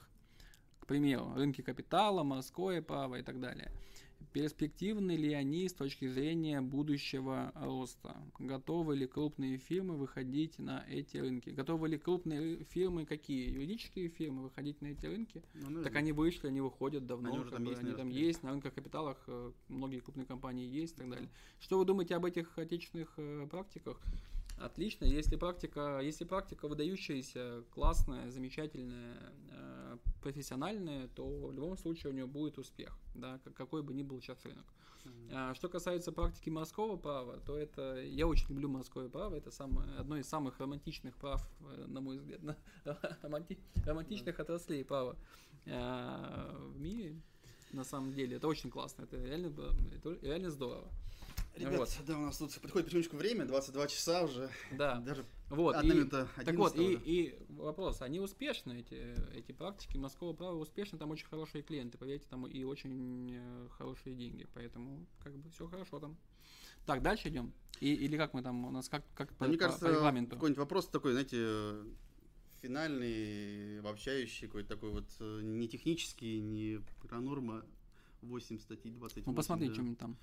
к примеру, рынке капитала, морское право и так далее? Перспективны ли они с точки зрения будущего роста? Готовы ли крупные фирмы выходить на эти рынки? Готовы ли крупные фирмы, какие? Юридические фирмы выходить на эти рынки? Ну, наверное. Так они вышли, они выходят давно. Они уже там бы, есть, они там есть, на рынках капиталах э, многие крупные компании есть и так далее. Что вы думаете об этих отечественных э, практиках? Отлично. Если практика, если практика выдающаяся, классная, замечательная, э, профессиональная, то в любом случае у нее будет успех, да, как- какой бы ни был сейчас рынок. А Что касается практики морского права, то это я очень люблю морское право. Это самое, одно из самых романтичных прав, э, на мой взгляд, на- романти- романтичных отраслей права э, в мире. На самом деле, это очень классно, это реально, это реально здорово. Ребят, Вот. да, у нас тут подходит потихонечку время, 22 часа уже. Да, Даже вот. одна и- минута Так вот, 11 и, и вопрос, они успешны, эти, эти практики морского права успешны, там очень хорошие клиенты, поверьте, там и очень э, хорошие деньги, поэтому как бы все хорошо там. Так, дальше идем. И, или как мы там, у нас как, как Да, по, мне по- кажется, по регламенту? какой-нибудь вопрос такой, знаете, финальный, обобщающий, какой-то такой вот э, не технический, не про норма 8 статей 28. Ну посмотри, да. что-нибудь там.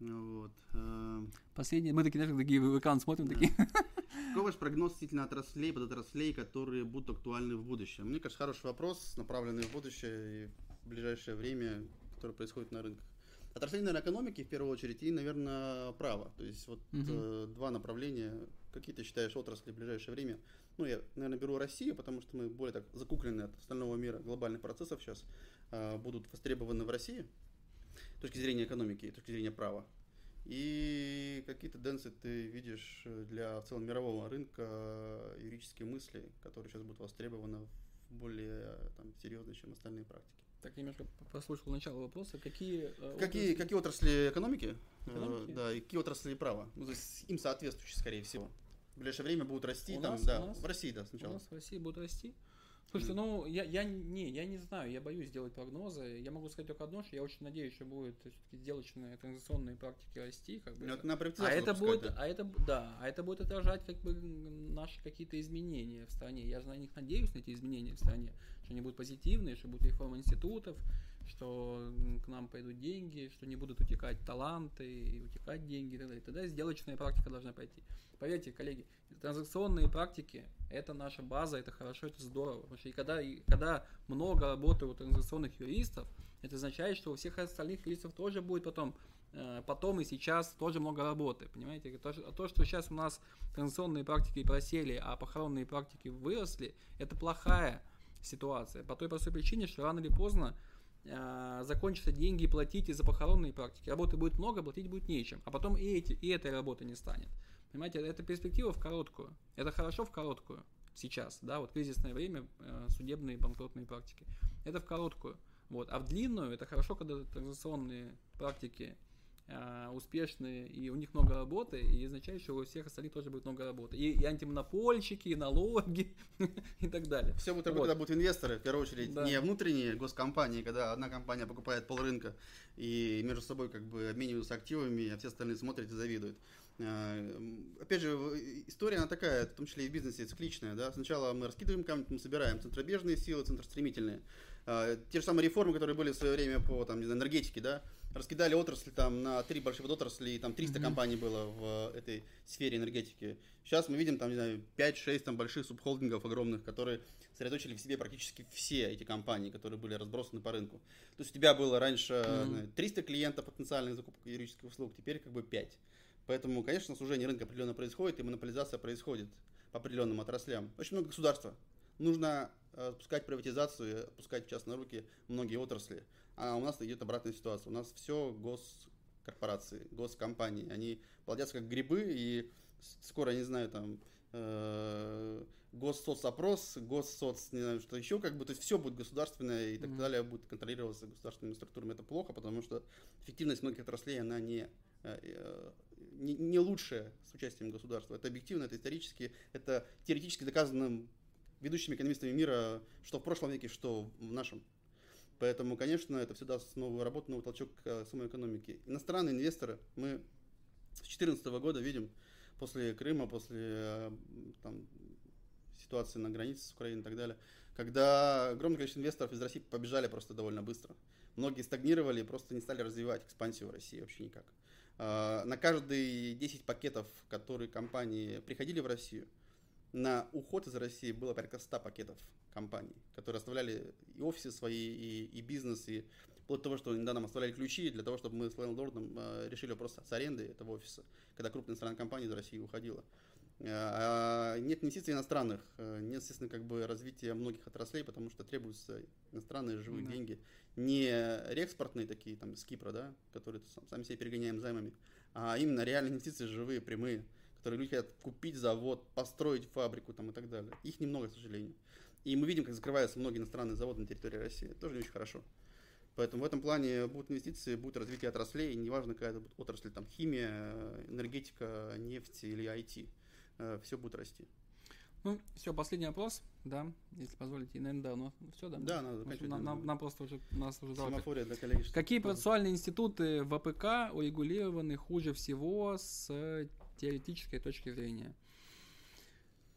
Вот. э, Последние, мы такие, знаешь, такие в экран смотрим, Да. такие. Какой ваш прогноз относительно отраслей, подотраслей, которые будут актуальны в будущем? Мне кажется, хороший вопрос, направленный в будущее и в ближайшее время, которое происходит на рынках. Отраслей, наверное, экономики в первую очередь и, наверное, право. То есть вот э, два направления. Какие ты считаешь отрасли в ближайшее время? Ну, я, наверное, беру Россию, потому что мы более так закуклены от остального мира глобальных процессов сейчас, э, будут востребованы в России точки зрения экономики и с точки зрения права. И какие тенденции ты видишь э, для в целом мирового рынка э, юридические мысли, которые сейчас будут востребованы в более э, там, серьезно, чем остальные практики? Так, я немножко прослушал начало вопроса. Какие, э, Какие, отрасли- какие отрасли экономики? э, Экономики? да, и какие отрасли права? Ну, то есть им соответствующие, скорее всего. В ближайшее время будут расти У там, нас- да, у нас- в России, да, у сначала. нас в России будут расти? Слушайте, ну, я, я, не, я не знаю, я боюсь делать прогнозы. Я могу сказать только одно, что я очень надеюсь, что будут все-таки сделочные транзакционные практики расти. Как бы, Ну, это- на А это будет, да. а это, да, а это будет отражать как бы наши какие-то изменения в стране. Я же на них надеюсь, на эти изменения в стране, что они будут позитивные, что будет реформа институтов, что к нам пойдут деньги, что не будут утекать таланты и утекать деньги и так далее. Тогда сделочная практика должна пойти. Поверьте, коллеги, транзакционные практики – это наша база, это хорошо, это здорово. Потому что и когда, и когда много работы у транзакционных юристов, это означает, что у всех остальных юристов тоже будет потом Э, потом и сейчас тоже много работы, понимаете? То, что- то, что сейчас у нас транзакционные практики просели, а похоронные практики выросли, это плохая ситуация. По той простой причине, что рано или поздно э, закончатся деньги платить и за похоронные практики. Работы будет много, платить будет нечем. А потом и, эти, и этой работы не станет. Понимаете, это перспектива в короткую. Это хорошо в короткую сейчас, да, вот кризисное время, э, судебные банкротные практики. Это в короткую. Вот. А в длинную это хорошо, когда транзакционные практики э, успешные, и у них много работы, и означает, что у всех остальных тоже будет много работы. И, и антимонопольщики, и налоги, и так далее. Все будет Вот. работать, когда будут инвесторы, в первую очередь, Да. не внутренние госкомпании, когда одна компания покупает полрынка и между собой как бы обмениваются активами, а все остальные смотрят и завидуют. Э, Опять же, в- история она такая, в том числе и в бизнесе, цикличная. Да? Сначала мы раскидываем камень, мы собираем центробежные силы, центростремительные. Э, Те же самые реформы, которые были в свое время по там, не знаю, энергетике, да, раскидали отрасли там на три больших отрасли, и там 300 Мгм. компаний было в этой сфере энергетики. Сейчас мы видим там, не знаю, 5-6 там больших субхолдингов огромных, которые сосредоточили в себе практически все эти компании, которые были разбросаны по рынку. То есть у тебя было раньше знаю, 300 клиентов потенциальных закупок юридических услуг, теперь как бы 5. Поэтому, конечно, сужение рынка определенно происходит, и монополизация происходит по определенным отраслям. Очень много государства. Нужно э, отпускать приватизацию, и отпускать в частные руки многие отрасли. А у нас идет обратная ситуация. У нас все госкорпорации, госкомпании. Они плодятся как грибы, и скоро, не знаю, там э, госсоцопрос, госсоц, не знаю, что еще, как бы, то есть все будет государственное и так Мгм. далее, будет контролироваться государственными структурами. Это плохо, потому что эффективность многих отраслей, она не, э, э, не, не лучшая с участием государства. Это объективно, это исторически, это теоретически доказано ведущими экономистами мира, что в прошлом веке, что в нашем. Поэтому, конечно, это все даст новую работу, новый толчок к э, самой экономике. Иностранные инвесторы, мы с 2014 года видим, после Крыма, после э, там, ситуации на границе с Украиной и так далее, когда огромное количество инвесторов из России побежали просто довольно быстро. Многие стагнировали и просто не стали развивать экспансию в России вообще никак. А, На каждые 10 пакетов, которые компании приходили в Россию, на уход из России было порядка 100 пакетов компаний, которые оставляли и офисы свои, и, и бизнес, и вплоть до того, что иногда нам оставляли ключи для того, чтобы мы с лордом решили вопрос с аренды этого офиса, когда крупная иностранная компания из России уходила. А, Нет инвестиций иностранных, э, нет, естественно, как бы развития многих отраслей, потому что требуются иностранные живые Да. деньги. Не реэкспортные такие, там, с Кипра, да, которые сам- сами себе перегоняем займами, а именно реальные инвестиции живые, прямые, которые люди хотят купить завод, построить фабрику там, и так далее. Их немного, к сожалению. И мы видим, как закрываются многие иностранные заводы на территории России. Это тоже не очень хорошо. Поэтому в этом плане будут инвестиции, будет развитие отраслей, неважно, какая это будет отрасль, там химия, э, энергетика, нефть или IT, все будет расти. Ну, все, последний вопрос, да, если позволите, и, наверное, да, ну, все, да? Да, надо заканчивать. нам, нам- нам просто уже, нас уже. Семафорят, коллеги. что- Какие процессуальные институты в АПК урегулированы хуже всего с теоретической точки зрения?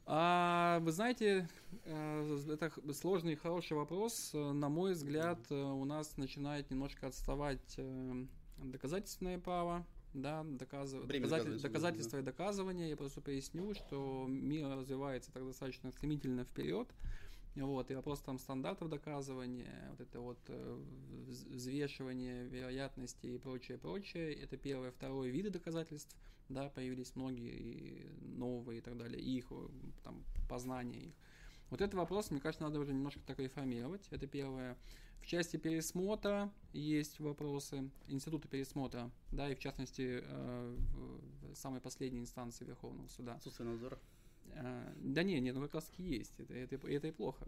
А, вы знаете, э, это сложный и хороший вопрос. Э, На мой взгляд, э, у нас начинает немножко отставать э, доказательственное право, да, доказыв- доказатель- доказательства, и доказывания. Я просто поясню, что мир развивается так достаточно стремительно вперед. Вот, и вопрос там стандартов доказывания, вот это вот э, вз- взвешивание вероятности и прочее, прочее, это первое. Второе, виды доказательств, да, появились многие и новые и так далее, и их э, там познание их. Вот этот вопрос, мне кажется, надо уже немножко так реформировать. Это первое. В части пересмотра есть вопросы, института пересмотра, да, и в частности э, самой последней инстанции Верховного суда. Отсутствие надзора. А, Да не, не, ну как раз есть, это, это, это и плохо.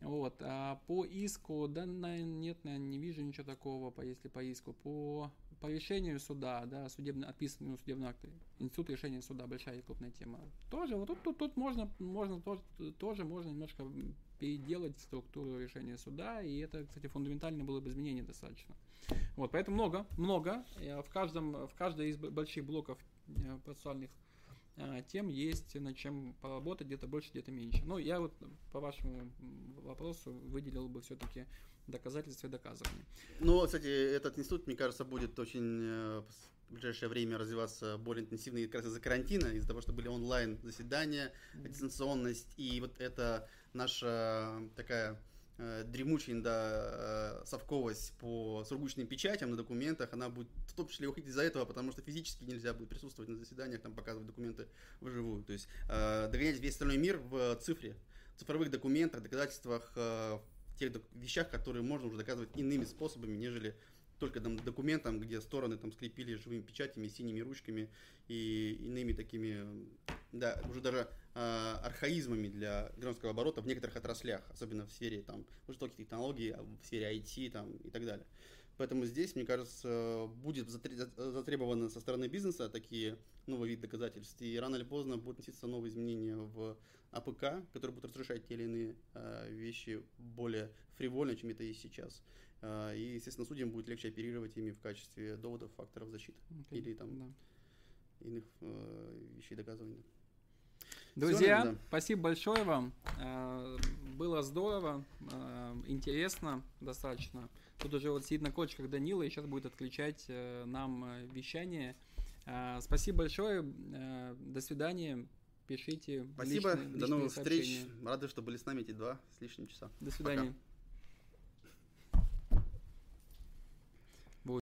Вот, а по иску, да, на- нет, наверное, не вижу ничего такого, по, если по иску. По, по решению суда, да, судебно, отписанному судебный акт, институт решения суда, большая и крупная тема. Тоже, вот тут, тут, тут можно, можно тоже, тоже можно немножко переделать структуру решения суда, и это, кстати, фундаментально было бы изменение достаточно. Вот, поэтому много, много. Э, В каждом, в каждой из больших блоков э, процессуальных а, тем есть над чем поработать, где-то больше, где-то меньше. Ну, я вот по вашему вопросу выделил бы все-таки доказательства и доказывания. Ну, кстати, этот институт, мне кажется, будет очень э, в ближайшее время развиваться более интенсивно как раз из-за карантина, из-за того, что были онлайн заседания, дистанционность, и вот это наша такая э, дремучая да, э, совковость по сургучным печатям на документах, она будет в том числе уходить из-за этого, потому что физически нельзя будет присутствовать на заседаниях, там показывать документы вживую. То есть э, догонять весь остальной мир в цифре, в цифровых документах, доказательствах, э, в тех вещах, которые можно уже доказывать иными способами, нежели только там документом, где стороны там скрепили живыми печатями, синими ручками и иными такими, да, уже даже э, архаизмами для гражданского оборота в некоторых отраслях, особенно в сфере там высоких технологий, а в сфере IT там и так далее. Поэтому здесь, мне кажется, будет затре- за- затребовано со стороны бизнеса такие новый вид доказательств, и рано или поздно будут вноситься новые изменения в АПК, которые будут разрешать те или иные э, вещи более фривольно, чем это есть сейчас. Э, и, естественно, судьям будет легче оперировать ими в качестве доводов, факторов защиты Окей, Или там- да. иных э, вещей доказывания. Друзья, наверное, да. спасибо большое вам. Э, Было здорово, э, интересно достаточно. Тут уже вот сидит на кочках Данила и сейчас будет отключать э, нам вещание. Спасибо большое. До свидания. Пишите Спасибо, личные- до новых личные встреч. сообщения. Рады, что были с нами эти два с лишним часа. До свидания.